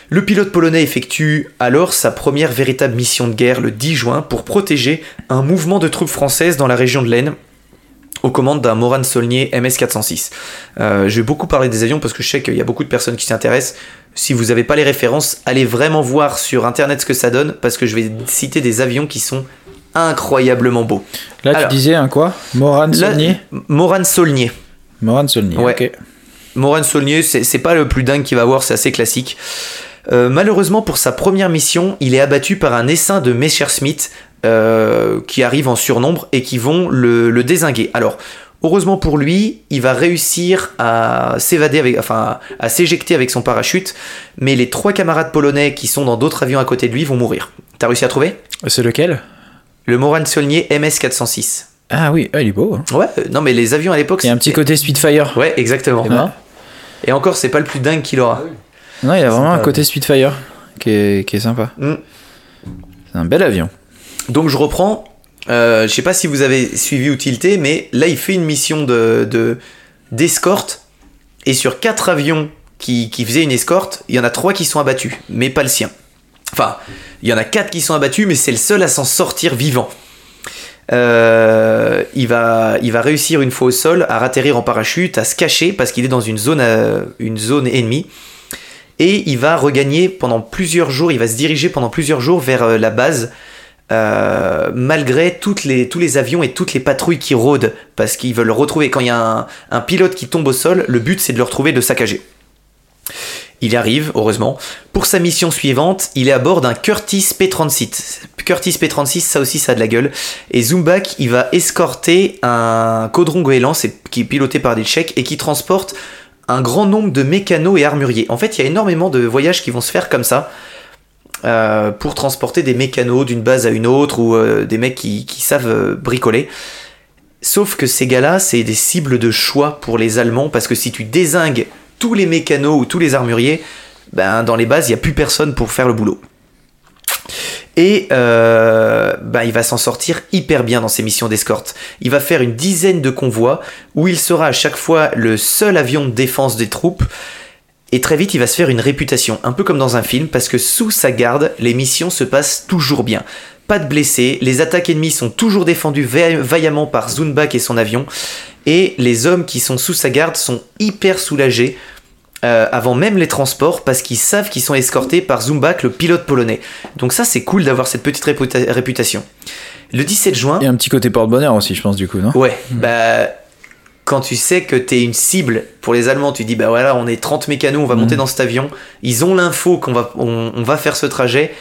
Le pilote polonais effectue alors sa première véritable mission de guerre le 10 juin pour protéger un mouvement de troupes françaises dans la région de l'Aisne aux commandes d'un Moran Saulnier MS-406. Euh, je vais beaucoup parler des avions parce que je sais qu'il y a beaucoup de personnes qui s'intéressent. Si vous n'avez pas les références, allez vraiment voir sur internet ce que ça donne parce que je vais citer des avions qui sont incroyablement beaux. Là, Alors. tu disais un quoi? Moran Saulnier? Moran Saulnier. Moran Saulnier, Ouais. ok. Moran Saulnier, c'est c'est pas le plus dingue qu'il va avoir, c'est assez classique. Euh, malheureusement, pour sa première mission, il est abattu par un essaim de Messerschmitt euh, qui arrive en surnombre et qui vont le, le désinguer. Alors, heureusement pour lui, il va réussir à s'évader avec, enfin, à s'éjecter avec son parachute, mais les trois camarades polonais qui sont dans d'autres avions à côté de lui vont mourir. T'as réussi à trouver? C'est lequel? Le Moran Saulnier MS-406. Ah oui, ah, il est beau. hein. Ouais, euh, non mais les avions à l'époque. Il y a un petit côté Spitfire. Ouais, exactement. Ben. Et encore, c'est pas le plus dingue qu'il aura. Non, il y a vraiment Sympa. un côté Spitfire qui est, qui est sympa. Mm. C'est un bel avion. Donc je reprends. Euh, je sais pas si vous avez suivi ou tilté, mais là il fait une mission de de- d'escorte et sur quatre avions qui, qui faisaient une escorte, il y en a trois qui sont abattus, mais pas le sien. Enfin, il y en a quatre qui sont abattus, mais c'est le seul à s'en sortir vivant. Euh, il, va, réussir une fois au sol à ratterrir en parachute, à se cacher parce qu'il est dans une zone, euh, une zone ennemie. Et il va regagner pendant plusieurs jours, il va se diriger pendant plusieurs jours vers euh, la base euh, malgré tous les avions et toutes les patrouilles qui rôdent, parce qu'ils veulent le retrouver. Quand il y a un, pilote qui tombe au sol, le but c'est de le retrouver, de saccager. Il arrive, heureusement. Pour sa mission suivante, il est à bord d'un Curtis P-36. Curtis P-36, ça aussi, ça a de la gueule. Et Zumbak, il va escorter un Caudron Goéland, qui est piloté par des Tchèques, et qui transporte un grand nombre de mécanos et armuriers. En fait, il y a énormément de voyages qui vont se faire comme ça. Euh, pour transporter des mécanos d'une base à une autre ou euh, des mecs qui, savent euh, bricoler. Sauf que ces gars-là, c'est des cibles de choix pour les Allemands parce que si tu désingues tous les mécanos ou tous les armuriers, ben, dans les bases, il n'y a plus personne pour faire le boulot. Et ben, il va s'en sortir hyper bien dans ses missions d'escorte. Il va faire une dizaine de convois où il sera à chaque fois le seul avion de défense des troupes. Et très vite, il va se faire une réputation, un peu comme dans un film, parce que sous sa garde, les missions se passent toujours bien. Pas de blessés, les attaques ennemies sont toujours défendues va- vaillamment par Zunbak et son avion, et les hommes qui sont sous sa garde sont hyper soulagés euh, avant même les transports parce qu'ils savent qu'ils sont escortés par Zumbak, le pilote polonais. Donc ça, c'est cool d'avoir cette petite réputa- réputation. Le 17 juin, Et un petit côté porte-bonheur aussi, je pense, du coup, non? Ouais, bah quand tu sais que t'es une cible pour les Allemands, tu dis bah voilà, on est 30 mécanos, on va monter dans cet avion. Ils ont l'info qu'on va, on, on va faire ce trajet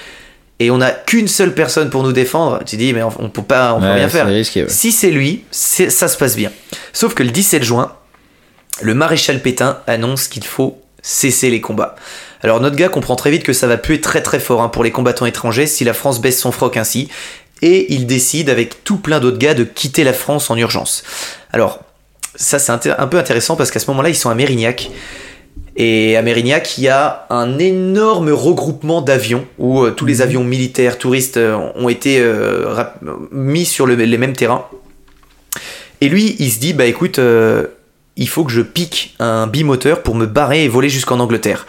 et on n'a qu'une seule personne pour nous défendre. Tu dis mais on, on peut pas, on peut rien faire. risqué, ouais. Si c'est lui, ça se passe bien. Sauf que le 17 juin, le maréchal Pétain annonce qu'il faut cesser les combats. Alors notre gars comprend très vite que ça va puer très très fort hein, pour les combattants étrangers si la France baisse son froc ainsi. Et il décide avec tout plein d'autres gars de quitter la France en urgence. Alors ça c'est un peu intéressant parce qu'à ce moment-là ils sont à Mérignac. Et à Mérignac, il y a un énorme regroupement d'avions où euh, tous les avions militaires, touristes euh, ont été euh, mis sur le- les mêmes terrains. Et lui, il se dit, bah écoute, il faut que je pique un bimoteur pour me barrer et voler jusqu'en Angleterre.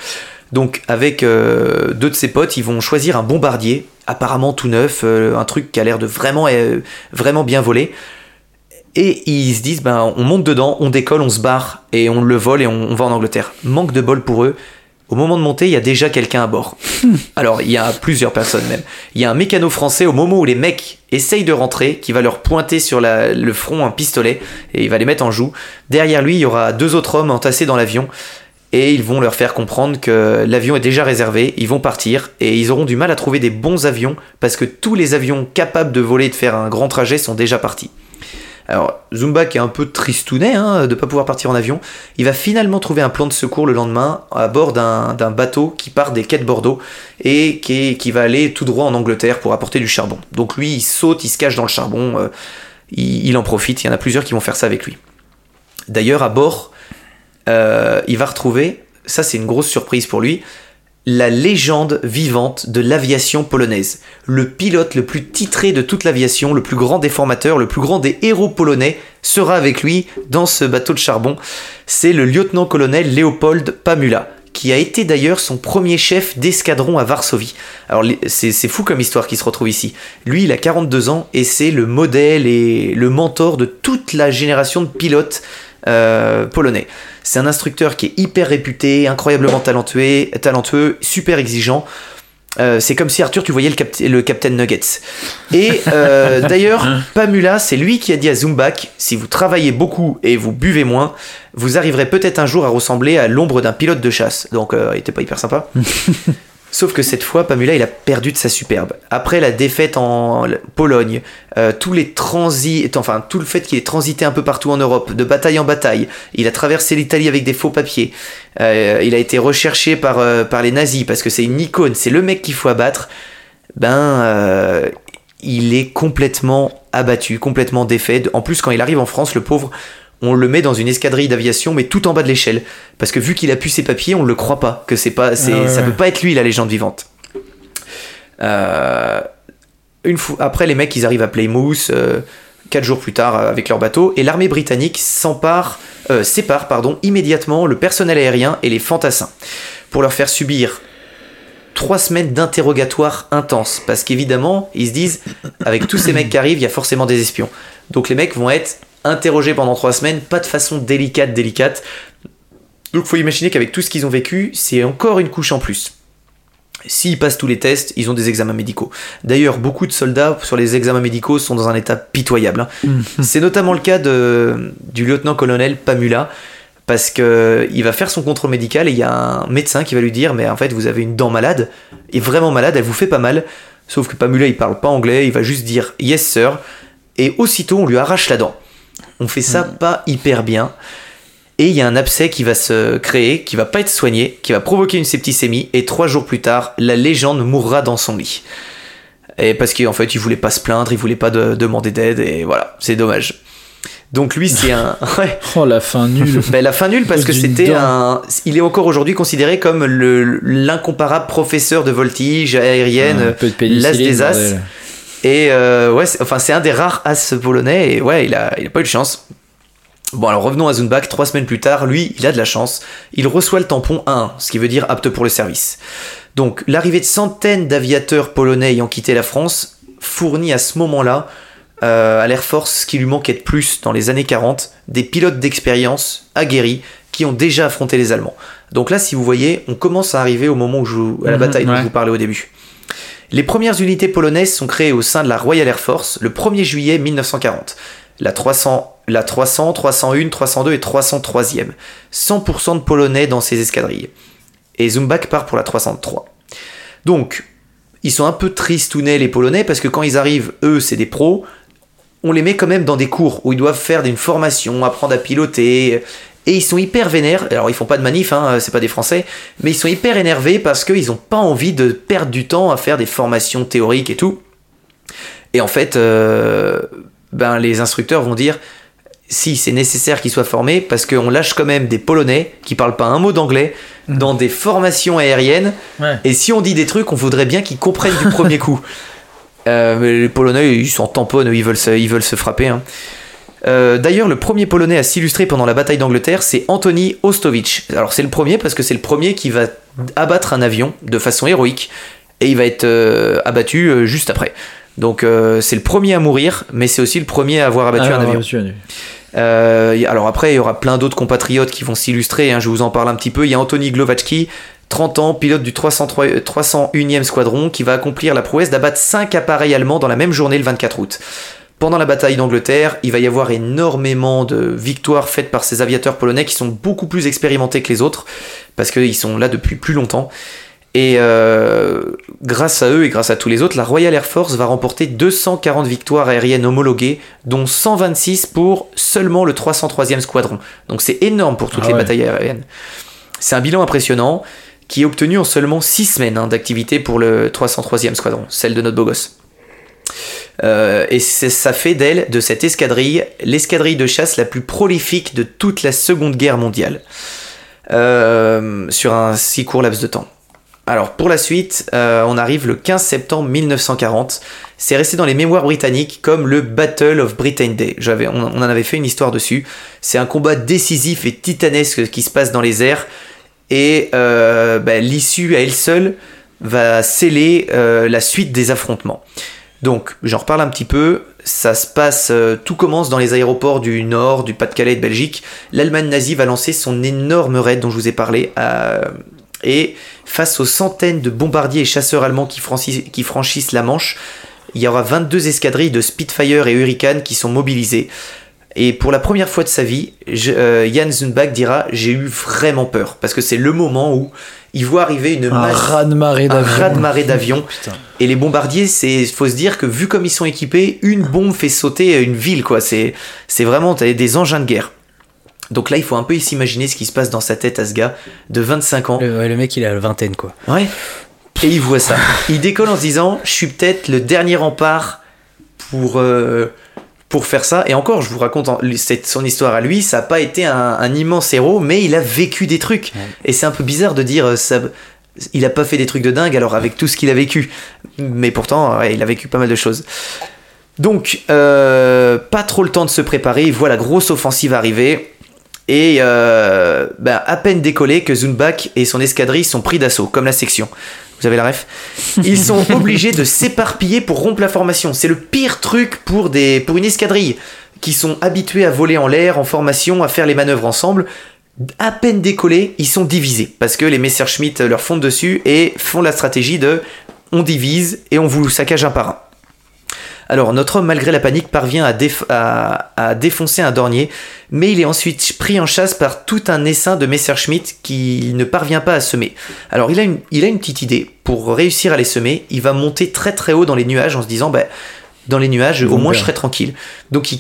Donc avec deux de ses potes, ils vont choisir un bombardier, apparemment tout neuf, un truc qui a l'air de vraiment, vraiment bien voler. Et ils se disent, ben, on monte dedans, on décolle, on se barre, et on le vole et on, on va en Angleterre. Manque de bol pour eux. Au moment de monter, il y a déjà quelqu'un à bord. Alors, il y a plusieurs personnes même. Il y a un mécano français au moment où les mecs essayent de rentrer, qui va leur pointer sur la- le front un pistolet, et il va les mettre en joue. Derrière lui, il y aura deux autres hommes entassés dans l'avion, et ils vont leur faire comprendre que l'avion est déjà réservé, ils vont partir, et ils auront du mal à trouver des bons avions, parce que tous les avions capables de voler et de faire un grand trajet sont déjà partis. Alors, Zumba, qui est un peu tristounet hein, de ne pas pouvoir partir en avion, il va finalement trouver un plan de secours le lendemain à bord d'un bateau qui part des quais de Bordeaux et qui, va aller tout droit en Angleterre pour apporter du charbon. Donc lui, il saute, il se cache dans le charbon, euh, il, il en profite, il y en a plusieurs qui vont faire ça avec lui. D'ailleurs, à bord, euh, il va retrouver, ça c'est une grosse surprise pour lui, la légende vivante de l'aviation polonaise. Le pilote le plus titré de toute l'aviation, le plus grand des formateurs, le plus grand des héros polonais, sera avec lui dans ce bateau de charbon. C'est le lieutenant-colonel Léopold Pamula, qui a été d'ailleurs son premier chef d'escadron à Varsovie. Alors c'est fou comme histoire qui se retrouve ici. Lui, il a 42 ans et c'est le modèle et le mentor de toute la génération de pilotes euh, polonais. C'est un instructeur qui est hyper réputé, incroyablement talentueux, talentueux super exigeant. Euh, c'est comme si Arthur, tu voyais le, le Captain Nuggets. Et euh, d'ailleurs, Pamula, c'est lui qui a dit à Zumbak si vous travaillez beaucoup et vous buvez moins, vous arriverez peut-être un jour à ressembler à l'ombre d'un pilote de chasse. Donc, euh, il était pas hyper sympa. Sauf que cette fois, Pamula, il a perdu de sa superbe. Après la défaite en Pologne, euh, tous les transits, enfin tout le fait qu'il ait transité un peu partout en Europe, de bataille en bataille, il a traversé l'Italie avec des faux papiers. Euh, il a été recherché par, euh, par les nazis parce que c'est une icône, c'est le mec qu'il faut abattre. Ben, il est complètement abattu, complètement défait. En plus, quand il arrive en France, le pauvre, on le met dans une escadrille d'aviation, mais tout en bas de l'échelle. Parce que vu qu'il a pu ses papiers, on ne le croit pas, que c'est pas, c'est, Ah ouais, ça ouais. peut pas être lui la légende vivante. Euh, une fois, après, les mecs, ils arrivent à Plymouth, euh, quatre jours plus tard, euh, avec leur bateau, et l'armée britannique s'empare, euh, sépare pardon, immédiatement le personnel aérien et les fantassins, pour leur faire subir trois semaines d'interrogatoire intense, parce qu'évidemment, ils se disent, avec tous ces mecs qui arrivent, il y a forcément des espions. Donc les mecs vont être interrogés pendant trois semaines, pas de façon délicate, délicate. Donc faut imaginer qu'avec tout ce qu'ils ont vécu, c'est encore une couche en plus. S'ils passent tous les tests, ils ont des examens médicaux. D'ailleurs, beaucoup de soldats sur les examens médicaux sont dans un état pitoyable. hein. C'est notamment le cas de, du lieutenant-colonel Pamula, parce que il va faire son contrôle médical et il y a un médecin qui va lui dire mais en fait vous avez une dent malade, et vraiment malade, elle vous fait pas mal. Sauf que Pamula il parle pas anglais, il va juste dire yes sir, et aussitôt on lui arrache la dent. On fait ça pas hyper bien. Et il y a un abcès qui va se créer, qui va pas être soigné, qui va provoquer une septicémie, et trois jours plus tard, la légende mourra dans son lit. Et parce qu'en fait, il voulait pas se plaindre, il voulait pas de- demander d'aide, et voilà, c'est dommage. Donc lui, c'est un... Ouais. Oh, la fin nulle. Ben, la fin nulle parce que c'était un. Il est encore aujourd'hui considéré comme le l'incomparable professeur de voltige aérienne, de l'as pénicilline, des as. Et euh, ouais, c'est- enfin c'est un des rares as polonais et ouais, il a, il a pas eu de chance. Bon alors revenons à Zundbach, trois semaines plus tard, lui, il a de la chance. Il reçoit le tampon 1, ce qui veut dire apte pour le service. Donc l'arrivée de centaines d'aviateurs polonais ayant quitté la France fournit à ce moment-là euh, à l'Air Force ce qui lui manquait de plus dans les années 40, des pilotes d'expérience aguerris qui ont déjà affronté les Allemands. Donc là, si vous voyez, on commence à arriver au moment où je à la Mhm, bataille dont ouais. je vous parlais au début. Les premières unités polonaises sont créées au sein de la Royal Air Force le 1er juillet 1940. La 300, la 300, 301, 302 et 303e. 100% de Polonais dans ces escadrilles. Et Zumbak part pour la 303. Donc, ils sont un peu tristounets les Polonais parce que quand ils arrivent, eux, c'est des pros. On les met quand même dans des cours où ils doivent faire une formation, apprendre à piloter. Et ils sont hyper vénères. Alors, ils font pas de manif, hein, c'est pas des Français. Mais ils sont hyper énervés parce qu'ils ont pas envie de perdre du temps à faire des formations théoriques et tout. Et en fait, euh, ben, les instructeurs vont dire si c'est nécessaire qu'ils soient formés parce qu'on lâche quand même des Polonais qui parlent pas un mot d'anglais dans des formations aériennes. Ouais. Et si on dit des trucs, on voudrait bien qu'ils comprennent du premier coup. Euh, mais les Polonais, ils sont tamponnes, ils veulent se, ils veulent se frapper. hein. Euh, D'ailleurs, le premier Polonais à s'illustrer pendant la bataille d'Angleterre, c'est Anthony Ostowicz. Alors c'est le premier parce que c'est le premier qui va abattre un avion de façon héroïque et il va être euh, abattu euh, juste après. Donc euh, c'est le premier à mourir, mais c'est aussi le premier à avoir abattu Ah, un avion. Euh, alors après, il y aura plein d'autres compatriotes qui vont s'illustrer, hein, je vous en parle un petit peu. Il y a Anthony Glovaczki, 30 ans, pilote du 303 euh, 301e squadron, qui va accomplir la prouesse d'abattre 5 appareils allemands dans la même journée le 24 août. Pendant la bataille d'Angleterre, il va y avoir énormément de victoires faites par ces aviateurs polonais qui sont beaucoup plus expérimentés que les autres, parce qu'ils sont là depuis plus longtemps. Et euh, grâce à eux et grâce à tous les autres, la Royal Air Force va remporter 240 victoires aériennes homologuées, dont 126 pour seulement le 303e squadron. Donc c'est énorme pour toutes Ah les ouais. batailles aériennes. C'est un bilan impressionnant qui est obtenu en seulement 6 semaines hein, d'activité pour le 303e squadron, celle de notre beau gosse. Euh, et ça fait d'elle, de cette escadrille, l'escadrille de chasse la plus prolifique de toute la Seconde Guerre mondiale. Euh, sur un si court laps de temps. Alors pour la suite, euh, on arrive le 15 septembre 1940. C'est resté dans les mémoires britanniques comme le Battle of Britain Day. On, en avait fait une histoire dessus. C'est un combat décisif et titanesque qui se passe dans les airs. Et bah, l'issue à elle seule va sceller la suite des affrontements. Donc, j'en reparle un petit peu. Ça se passe, euh, tout commence dans les aéroports du Nord, du Pas-de-Calais de Belgique. L'Allemagne nazie va lancer son énorme raid dont je vous ai parlé. euh, et face aux centaines de bombardiers et chasseurs allemands qui, qui franchissent la Manche, il y aura 22 escadrilles de Spitfire et Hurricane qui sont mobilisées. Et pour la première fois de sa vie, je- euh, Jan Zundbach dira J'ai eu vraiment peur. Parce que c'est le moment où il voit arriver une Un raz-de-marée d'avions. Et les bombardiers, c'est faut se dire que vu comme ils sont équipés, une bombe fait sauter une ville quoi. C'est vraiment des engins de guerre. Donc là, il faut un peu s'imaginer ce qui se passe dans sa tête à ce gars de 25 ans. Le, ouais, le mec, il a la vingtaine, quoi. Ouais. Et il voit ça. Il décolle en se disant Je suis peut-être le dernier rempart pour, euh, pour faire ça. Et encore, je vous raconte son histoire à lui. Ça n'a pas été un, un immense héros, mais il a vécu des trucs. Et c'est un peu bizarre de dire euh, ça. Il a pas fait des trucs de dingue alors avec tout ce qu'il a vécu. Mais pourtant, ouais, il a vécu pas mal de choses. Donc, euh, pas trop le temps de se préparer. Il voit la grosse offensive arriver. Et euh, ben, à peine décollé que Zunbach et son escadrille sont pris d'assaut, comme la section. Vous avez la ref Ils sont obligés de s'éparpiller pour rompre la formation. C'est le pire truc pour, des, pour une escadrille qui sont habitués à voler en l'air, en formation, à faire les manœuvres ensemble. À peine décollés, ils sont divisés parce que les Messerschmitt leur fondent dessus et font la stratégie de on divise et on vous saccage un par un. Alors, notre homme, malgré la panique, parvient à, déf- à- à défoncer un dornier, mais il est ensuite pris en chasse par tout un essaim de Messerschmitt qu'il ne parvient pas à semer. Alors, il a, une, il a une petite idée. Pour réussir à les semer, il va monter très très haut dans les nuages en se disant, bah, dans les nuages, au moins je perdre. serai tranquille. Donc,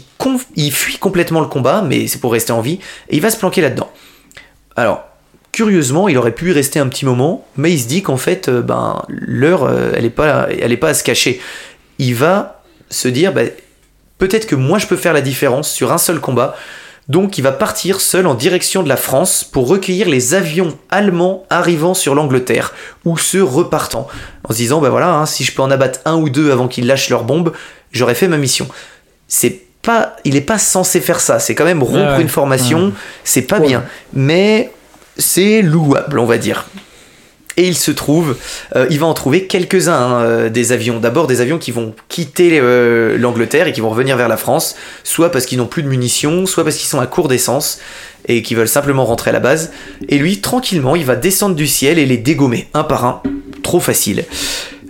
il, fuit complètement le combat, mais c'est pour rester en vie, et il va se planquer là-dedans. Alors, curieusement, il aurait pu y rester un petit moment, mais il se dit qu'en fait, euh, ben, l'heure, euh, elle n'est pas, elle est pas à se cacher. Il va se dire, ben, peut-être que moi je peux faire la différence sur un seul combat. Donc il va partir seul en direction de la France pour recueillir les avions allemands arrivant sur l'Angleterre ou ceux repartant. En se disant, ben voilà, hein, si je peux en abattre un ou deux avant qu'ils lâchent leurs bombes, j'aurais fait ma mission. C'est pas, il est pas censé faire ça. C'est quand même rompre ouais. une formation. Ouais. C'est pas Ouais. bien, mais c'est louable, on va dire. Et il se trouve, euh, il va en trouver quelques-uns hein, euh, des avions. D'abord des avions qui vont quitter euh, l'Angleterre et qui vont revenir vers la France, soit parce qu'ils n'ont plus de munitions, soit parce qu'ils sont à court d'essence et qui veulent simplement rentrer à la base. Et lui, tranquillement, il va descendre du ciel et les dégommer un par un. Trop facile.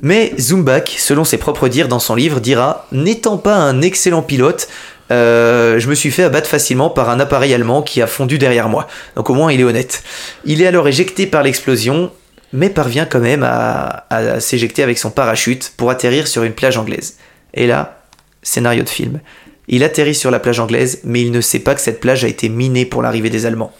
Mais Zumbach, selon ses propres dires dans son livre, dira N'étant pas un excellent pilote, je me suis fait abattre facilement par un appareil allemand qui a fondu derrière moi. Donc au moins il est honnête. Il est alors éjecté par l'explosion, mais parvient quand même à, à s'éjecter avec son parachute pour atterrir sur une plage anglaise. Et là, scénario de film. Il atterrit sur la plage anglaise, mais il ne sait pas que cette plage a été minée pour l'arrivée des Allemands.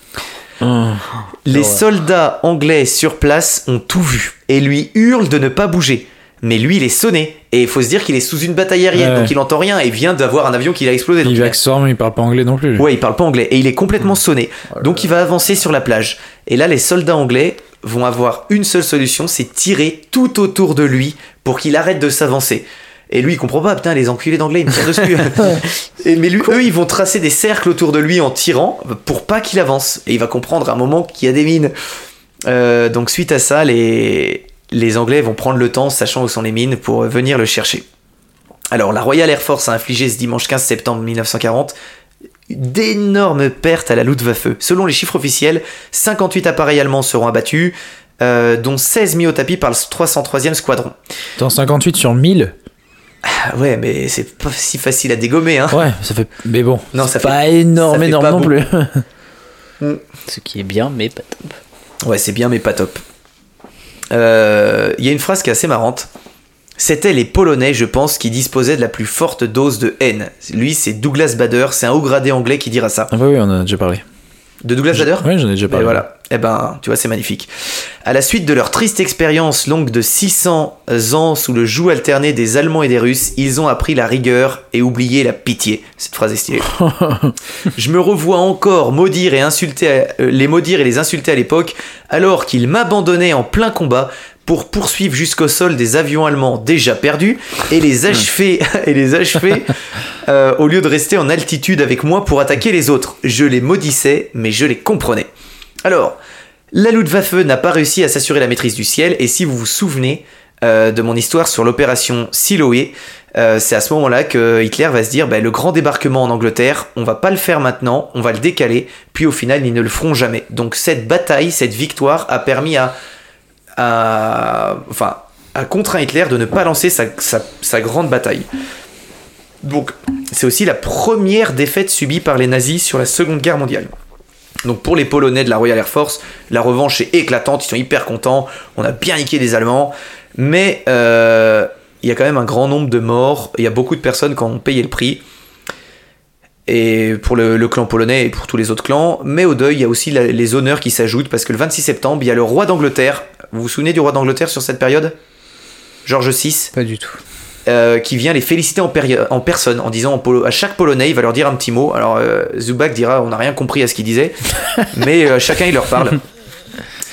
Les soldats anglais sur place ont tout vu et lui hurlent de ne pas bouger. Mais lui, il est sonné. Et il faut se dire qu'il est sous une bataille aérienne, Ouais. donc il entend rien et vient d'avoir un avion qui l'a explosé. donc Il a- accessoirement, il parle pas anglais non plus. Ouais, il parle pas anglais et il est complètement sonné. Donc il va avancer sur la plage. Et là, les soldats anglais vont avoir une seule solution, c'est tirer tout autour de lui pour qu'il arrête de s'avancer. Et lui, il comprend pas, putain, les enculés d'anglais, ils me tirent dessus. et, mais lui, eux, ils vont tracer des cercles autour de lui en tirant pour pas qu'il avance. Et il va comprendre à un moment qu'il y a des mines. Euh, donc suite à ça, les, les Anglais vont prendre le temps, sachant où sont les mines, pour venir le chercher. Alors, la Royal Air Force a infligé ce dimanche 15 septembre 1940 d'énormes pertes à la Luftwaffe. Selon les chiffres officiels, 58 appareils allemands seront abattus, euh, dont 16 mis au tapis par le 303e squadron. Dans 58 sur 1000 Ah ouais, mais c'est pas si facile à dégommer, hein. Ouais, ça fait. Mais bon, Non, ça fait- pas énorme, ça fait énorme pas non plus. Ce qui est bien, mais pas top. Ouais, c'est bien, mais pas top. Euh, Il y a une phrase qui est assez marrante. C'était les Polonais, je pense, qui disposaient de la plus forte dose de haine. Lui, c'est Douglas Bader, c'est un haut gradé anglais qui dira ça. Ah bah oui, on en a déjà parlé. De Douglas Bader Oui, j'en ai déjà Et parlé. voilà. Eh ben, tu vois, c'est magnifique. À la suite de leur triste expérience longue de 600 ans sous le joug alterné des Allemands et des Russes, ils ont appris la rigueur et oublié la pitié. Cette phrase est stylée. Je me revois encore maudire et insulter, à- euh, les maudire et les insulter à l'époque, alors qu'ils m'abandonnaient en plein combat pour poursuivre jusqu'au sol des avions allemands déjà perdus et les achever, et les achever euh, au lieu de rester en altitude avec moi pour attaquer les autres. Je les maudissais, mais je les comprenais. Alors, la Luftwaffe n'a pas réussi à s'assurer la maîtrise du ciel, et si vous vous souvenez euh, de mon histoire sur l'opération Siloé, euh, c'est à ce moment-là que Hitler va se dire bah, le grand débarquement en Angleterre, on va pas le faire maintenant, on va le décaler, puis au final ils ne le feront jamais. Donc cette bataille, cette victoire a permis à, à enfin, a contraint Hitler de ne pas lancer sa grande bataille. Donc c'est aussi la première défaite subie par les nazis sur la Seconde Guerre mondiale. Donc pour les Polonais de la Royal Air Force, la revanche est éclatante, ils sont hyper contents, on a bien niqué les Allemands, mais euh, il y a quand même un grand nombre de morts, il y a beaucoup de personnes qui ont payé le prix, et pour le, le clan polonais et pour tous les autres clans, mais au deuil, il y a aussi la- les honneurs qui s'ajoutent, parce que le 26 septembre, il y a le roi d'Angleterre, vous vous souvenez du roi d'Angleterre sur cette période? George VI Pas du tout. euh, qui vient les féliciter en, personne, en disant en polo- à chaque Polonais, il va leur dire un petit mot. Alors euh, Zubak dira, on n'a rien compris à ce qu'il disait, mais euh, chacun il leur parle.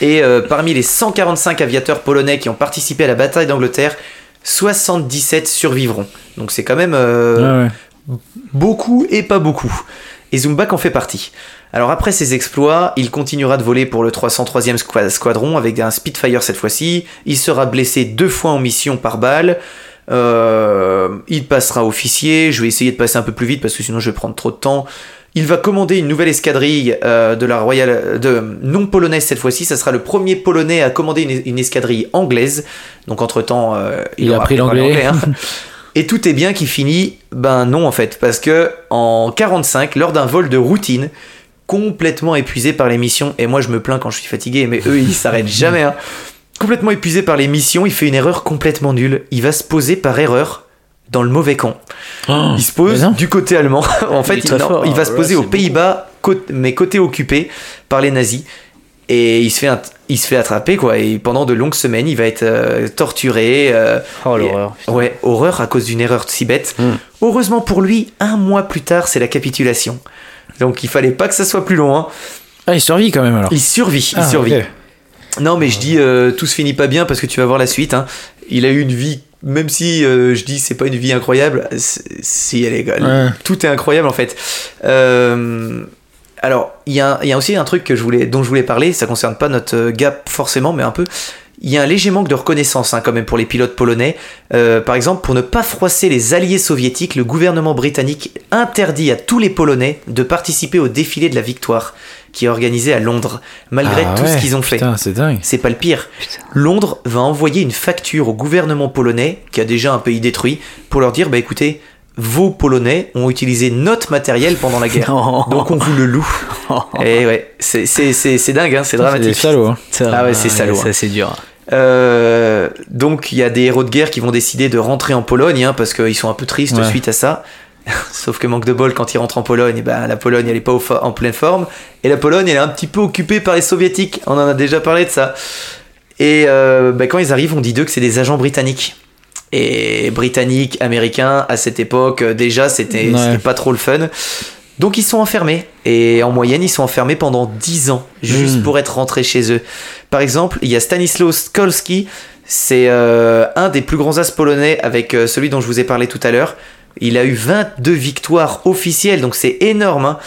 Et parmi les 145 aviateurs polonais qui ont participé à la bataille d'Angleterre, 77 survivront. Donc c'est quand même Ouais, ouais. Beaucoup et pas beaucoup. Et Zumbak en fait partie. Alors après ses exploits, il continuera de voler pour le 303e squa- squadron avec un Spitfire cette fois-ci. Il sera blessé deux fois en mission par balle. Euh, il passera officier. Je vais essayer de passer un peu plus vite parce que sinon je vais prendre trop de temps. Il va commander une nouvelle escadrille euh, de la Royal, de non polonaise cette fois-ci. Ça sera le premier polonais à commander une, une escadrille anglaise. Donc entre temps, Il a aura appris l'anglais. hein. Et tout est bien qui finit, ben non en fait, parce que en 45, lors d'un vol de routine, complètement épuisé par les missions, et moi je me plains quand je suis fatigué, mais eux ils s'arrêtent jamais, hein. complètement épuisé par les missions, il fait une erreur complètement nulle. Il va se poser par erreur dans le mauvais camp. Oh, Il se pose du côté allemand. en fait, il, très non, fort, il va hein. se poser aux Pays-Bas, mais côté occupé par les nazis. Et il se fait, il se fait attraper, quoi. Et pendant de longues semaines, il va être euh, torturé. euh, Oh l'horreur. Ouais, horreur à cause d'une erreur si bête. Mm. Heureusement pour lui, un mois plus tard, c'est la capitulation. Donc il fallait pas que ça soit plus long. hein. Ah, il survit quand même alors. Il survit, il Ah, survit. Non, mais je dis euh, tout se finit pas bien parce que tu vas voir la suite. hein. Il a eu une vie, même si euh, je dis c'est pas une vie incroyable, si elle est, Ouais. tout est incroyable en fait. Euh, alors, il y, a- il y a aussi un truc que je voulais, dont je voulais parler. Ça concerne pas notre euh, gap forcément, mais un peu. il y a un léger manque de reconnaissance hein, quand même pour les pilotes polonais. Euh, par exemple, pour ne pas froisser les alliés soviétiques, le gouvernement britannique interdit à tous les Polonais de participer au défilé de la victoire qui est organisé à Londres, malgré Ah tout ouais, ce qu'ils ont fait. Putain, c'est dingue. C'est pas le pire. Londres va envoyer une facture au gouvernement polonais, qui a déjà un pays détruit, pour leur dire bah écoutez, vos Polonais ont utilisé notre matériel pendant la guerre. Non. Donc on vous le loue. Et ouais, c'est- c'est c'est- c'est dingue, hein, c'est C'est dramatique. salauds. Hein. Ah ouais, c'est salaud, Ça, hein. c'est dur. Euh, donc il y a des héros de guerre qui vont décider de rentrer en Pologne hein, parce qu'ils sont un peu tristes Ouais. suite à ça. Sauf que manque de bol quand ils rentrent en Pologne, eh ben, la Pologne elle est pas en pleine forme et la Pologne elle est un petit peu occupée par les soviétiques. On en a déjà parlé de ça. Et euh, ben, quand ils arrivent, on dit d'eux que c'est des agents britanniques. Et britanniques, américains, à cette époque, euh, déjà c'était Ouais. pas trop le fun. Donc ils sont enfermés. Et en moyenne, ils sont enfermés pendant 10 ans, juste Mm. pour être rentrés chez eux. Par exemple, il y a Stanislaw Skolski, c'est euh, un des plus grands as polonais avec euh, celui dont je vous ai parlé tout à l'heure. Il a eu 22 victoires officielles, donc c'est énorme. hein.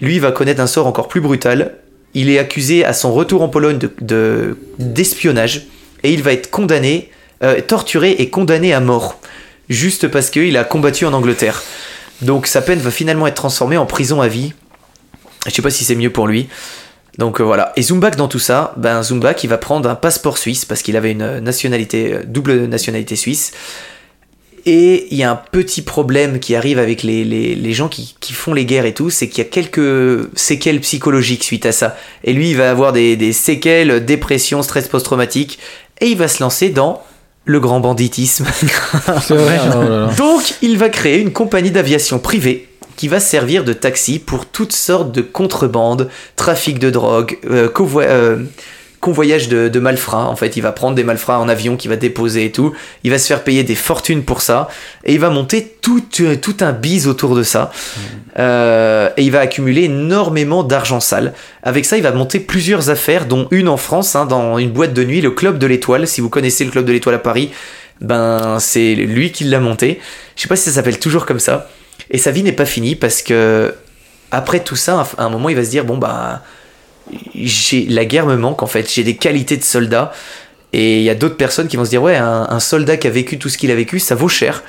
Lui il va connaître un sort encore plus brutal. Il est accusé à son retour en Pologne de- de- d'espionnage et il va être condamné, euh, torturé et condamné à mort, juste parce qu'il a combattu en Angleterre. Donc sa peine va finalement être transformée en prison à vie. Je sais pas si c'est mieux pour lui. Donc euh, voilà. Et Zumbak dans tout ça, ben Zumbak il va prendre un passeport suisse parce qu'il avait une euh, double nationalité suisse. Et il y a un petit problème qui arrive avec les, les, les gens qui, qui font les guerres et tout, c'est qu'il y a quelques séquelles psychologiques suite à ça. Et lui, il va avoir des, des séquelles, dépression, stress post-traumatique, et il va se lancer dans le grand banditisme. C'est vrai. Oh. Donc, il va créer une compagnie d'aviation privée qui va servir de taxi pour toutes sortes de contrebandes, trafic de drogue, euh, euh, convoyage de, de malfrats. En fait, il va prendre des malfrats en avion qu'il va déposer et tout. Il va se faire payer des fortunes pour ça. Et il va monter tout, euh, un bise autour de ça. Euh, et il va accumuler énormément d'argent sale. Avec ça, il va monter plusieurs affaires, dont une en France, hein, dans une boîte de nuit, le Club de l'Étoile. Si vous connaissez le Club de l'Étoile à Paris, ben c'est lui qui l'a monté. Je sais pas si ça s'appelle toujours comme ça. Et sa vie n'est pas finie parce que après tout ça, à un moment, il va se dire bon bah j'ai la guerre me manque en fait. J'ai des qualités de soldat. Et il y a d'autres personnes qui vont se dire ouais un, un soldat qui a vécu tout ce qu'il a vécu, ça vaut cher.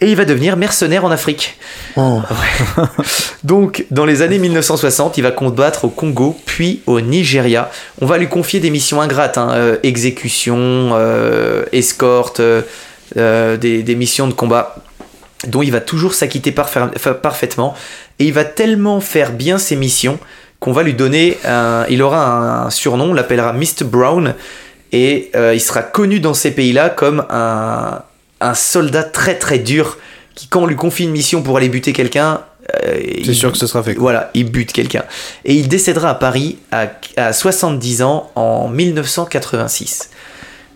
Et il va devenir mercenaire en Afrique. Ouais. Donc, dans les années 1960, il va combattre au Congo, puis au Nigeria. On va lui confier des missions ingrates, hein, euh, exécution, euh, escorte, euh, des, des missions de combat, dont il va toujours s'acquitter parfa- fa- parfaitement. Et il va tellement faire bien ses missions qu'on va lui donner, un- il aura un, surnom, on l'appellera Mr. Brown, et euh, il sera connu dans ces pays-là comme un, un soldat très très dur, qui quand on lui confie une mission pour aller buter quelqu'un, euh, C'est sûr que ce sera fait. voilà, il bute quelqu'un. Et il décédera à Paris à, à 70 ans en 1986.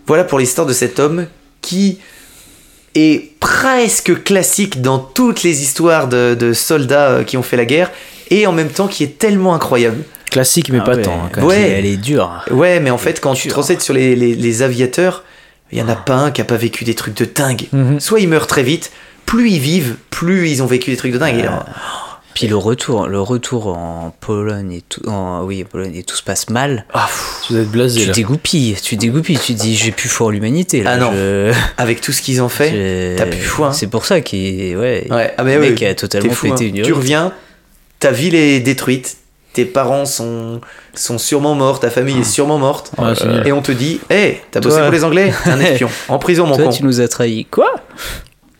Voilà pour l'histoire de cet homme qui est presque classique dans toutes les histoires de, de soldats euh, qui ont fait la guerre et en même temps qui est tellement incroyable. Classique, mais Ah pas ouais. tant. hein. Ouais. Elle est dure. Ouais, mais en fait, quand tu te renseignes sur les, les- les aviateurs, il y en a pas un qui a pas vécu des trucs de dingue. Mhm. Soit ils meurent très vite, plus ils vivent, plus ils ont vécu des trucs de dingue. Et alors, Puis le retour, le retour en Pologne et tout, en, oui, en Pologne et tout se passe mal. ah, Tu dois être blasé Tu là. dégoupilles, tu dégoupilles, tu dis j'ai plus foi en l'humanité. là. Ah non. Je- avec tout ce qu'ils ont fait, t'as plus foi, hein. C'est pour ça qu'il, ouais, Ouais, ah mais le oui, mec a totalement t'es fou, pété hein. une Tu reviens, ta ville est détruite, tes parents sont, sont sûrement morts, ta famille est sûrement morte, Ouais, nul. et on te dit, hé, t'as bossé pour les Anglais T'es un espion, en prison mon Toi, con. tu nous as trahi. Quoi?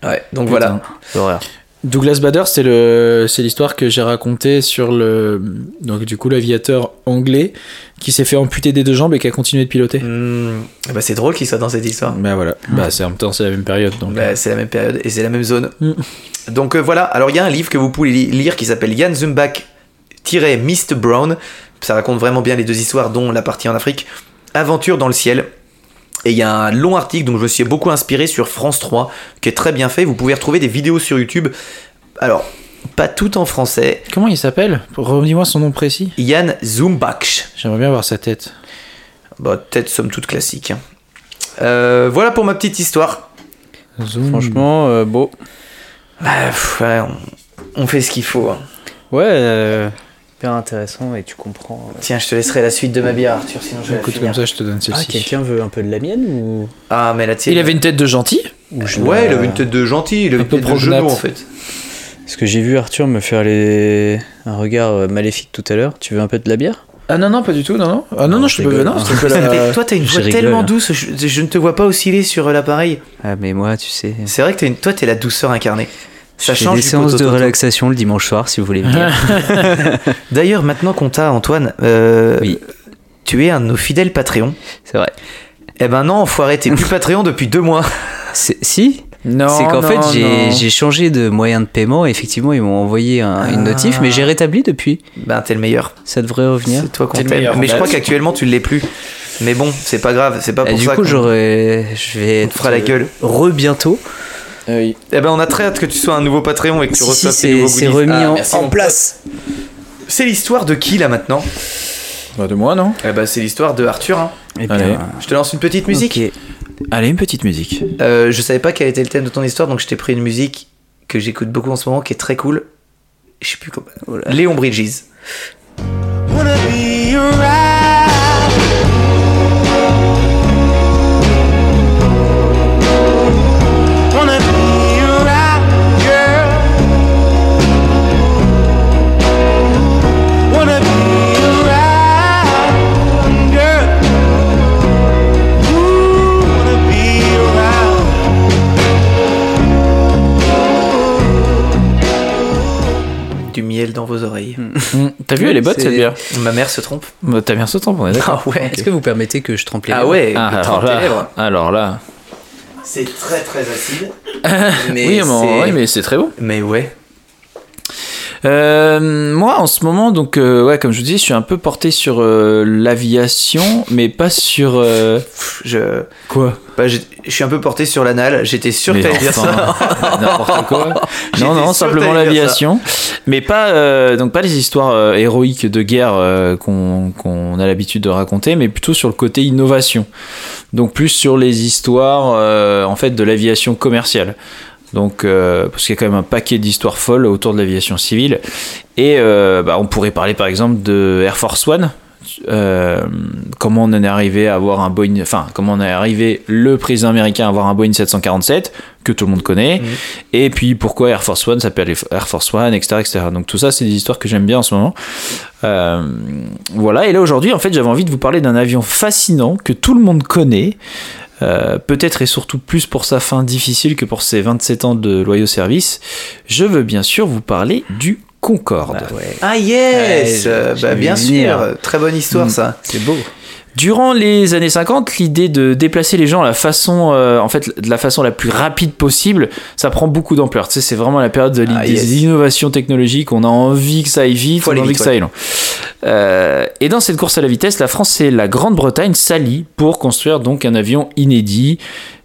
Ouais, donc Putain. voilà. L'horreur. Douglas Bader, c'est le, c'est l'histoire que j'ai racontée sur le, donc du coup l'aviateur anglais qui s'est fait amputer des deux jambes et qui a continué de piloter. Hmm, bah c'est drôle qu'il soit dans cette histoire. Bah voilà, bah c'est en même temps c'est la même période donc. Bah, c'est la même période et c'est la même zone. Mm. Donc euh, voilà, alors il y a un livre que vous pouvez li- lire qui s'appelle Jan Zumbach Mr. Brown. Ça raconte vraiment bien les deux histoires, dont la partie en Afrique. Aventure dans le ciel. Et il y a un long article dont je me suis beaucoup inspiré sur France 3, qui est très bien fait. Vous pouvez retrouver des vidéos sur YouTube. Alors, pas tout en français. Comment il s'appelle? Redis-moi son nom précis. Jan Zumbach. J'aimerais bien voir sa tête. Bah, tête somme toute classique. hein. Euh, voilà pour ma petite histoire. Zoom. Franchement, euh, beau. Bah, pff, ouais, on, on fait ce qu'il faut. hein. Ouais, euh, hyper intéressant et tu comprends. euh. Tiens, je te laisserai la suite de ma bière, Arthur, sinon je vais la Écoute, finir. comme ça, je te donne Ah, celle-ci. quelqu'un veut un peu de la mienne ou, Ah, mais la tienne. il avait une tête de gentil. ou je Ouais, la- il avait une tête de gentil, il avait Un une peu tête de genou prognate. en fait. Parce que j'ai vu Arthur me faire les... un regard euh, maléfique tout à l'heure. Tu veux un peu de la bière? Ah non, non, pas du tout, non, non. Ah non, non, Non, je te peux non, que la- T'es- Toi, t'as une voix rigole. tellement douce, je, je ne te vois pas osciller sur euh, l'appareil. Ah, mais moi, tu sais. C'est vrai que t'as une... toi, t'es la douceur incarnée. Ça je fais change des du séances de relaxation le dimanche soir si vous voulez venir. D'ailleurs, maintenant qu'on t'a, Antoine, euh, Oui. tu es un de nos fidèles Patreons. C'est vrai. Eh ben non, enfoiré, t'es plus Patreon depuis deux mois. C'est- Si? Non, C'est qu'en fait, j'ai changé de moyen de paiement. et Effectivement, ils m'ont envoyé un- une Ah. notif, mais j'ai rétabli depuis. Ben, t'es le meilleur. Ça devrait revenir. C'est toi qu'on t'aime. Mais je Bah, crois tu- qu'actuellement, tu ne l'es plus. Mais bon, c'est pas grave, c'est pas Et pour du ça coup, qu'on- j'aurais, je vais on te fera la gueule. re bientôt. Ah oui. Eh ben, on a très hâte que tu sois un nouveau Patreon et que tu Si, si, reçoives tes c'est nouveaux c'est goodies. remis Ah, en, merci, en mon place. C'est l'histoire de qui là maintenant? Bah, de moi, non? Eh ben, c'est l'histoire de Arthur. hein. Eh bien, Je te lance une petite musique. ok. Allez, une petite musique. Euh, je savais pas quel était le thème de ton histoire, donc je t'ai pris une musique que j'écoute beaucoup en ce moment, qui est très cool. Je sais plus comment. Oh. Léon Bridges. wanna be Dans vos oreilles. Hmm, T'as vu, elle est bonne C'est- cette bière. Ma mère se trompe. Bah, T'as bien ce temps, on est d'accord. Ah ouais. Est-ce que vous permettez que je trempe les Ah lèvres ouais, Ah, le alors là, lèvres. alors là. C'est très très acide. mais oui, mais, c'est- oui, mais c'est très bon. mais ouais. Euh, moi, en ce moment, donc, euh, ouais, comme je vous dis, je suis un peu porté sur euh, l'aviation, mais pas sur. Je, Quoi bah, je suis un peu porté sur l'anal. J'étais sûr que t'allais dire ça. N'importe quoi. Non, non, simplement l'aviation. Mais pas, donc pas les histoires héroïques de guerre qu'on a l'habitude de raconter, mais plutôt sur le côté innovation. Donc plus sur les histoires en fait de l'aviation commerciale. Donc euh, parce qu'il y a quand même un paquet d'histoires folles autour de l'aviation civile. Et euh, bah, on pourrait parler par exemple de Air Force One. Euh, comment on en est arrivé à avoir un Boeing, enfin comment on est arrivé le président américain à avoir un Boeing 747 que tout le monde connaît, et puis pourquoi Air Force One s'appelle Air Force One, etc., etc. Donc tout ça, c'est des histoires que j'aime bien en ce moment. Euh, voilà, et là aujourd'hui, en fait, j'avais envie de vous parler d'un avion fascinant que tout le monde connaît. Euh, peut-être et surtout plus pour sa fin difficile que pour ses 27 ans de loyaux service. Je veux bien sûr vous parler du Concorde. Ah ouais. Ah yes Ouais, Euh, bah, Bien sûr, très bonne histoire Mm. ça. C'est beau. Durant les années 50, l'idée de déplacer les gens à la façon, euh, en fait, de la façon la plus rapide possible, ça prend beaucoup d'ampleur. Tu sais, c'est vraiment la période de Ah, des yes. innovations technologiques. On a envie que ça aille vite, Faut on a envie vite, que ça aille lent. Euh, et dans cette course à la vitesse, la France et la Grande-Bretagne s'allient pour construire donc un avion inédit.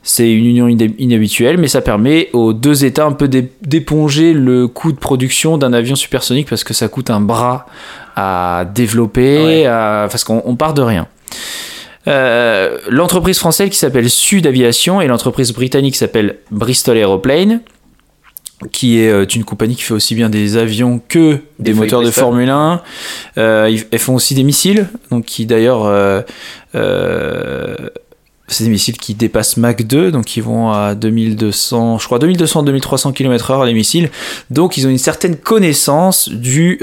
C'est une union inhabituelle, mais ça permet aux deux États un peu d'é- d'éponger le coût de production d'un avion supersonique parce que ça coûte un bras à développer, Ouais. à- parce qu'on on part de rien. Euh, l'entreprise française qui s'appelle Sud Aviation et l'entreprise britannique qui s'appelle Bristol Aeroplane, qui est euh, une compagnie qui fait aussi bien des avions que des, Des moteurs de. Formule 1. Euh, elles font aussi des missiles, donc qui d'ailleurs euh, c'est des missiles qui dépassent Mach 2, donc ils vont à 2200, je crois 2200-2300 km/h les missiles. Donc ils ont une certaine connaissance du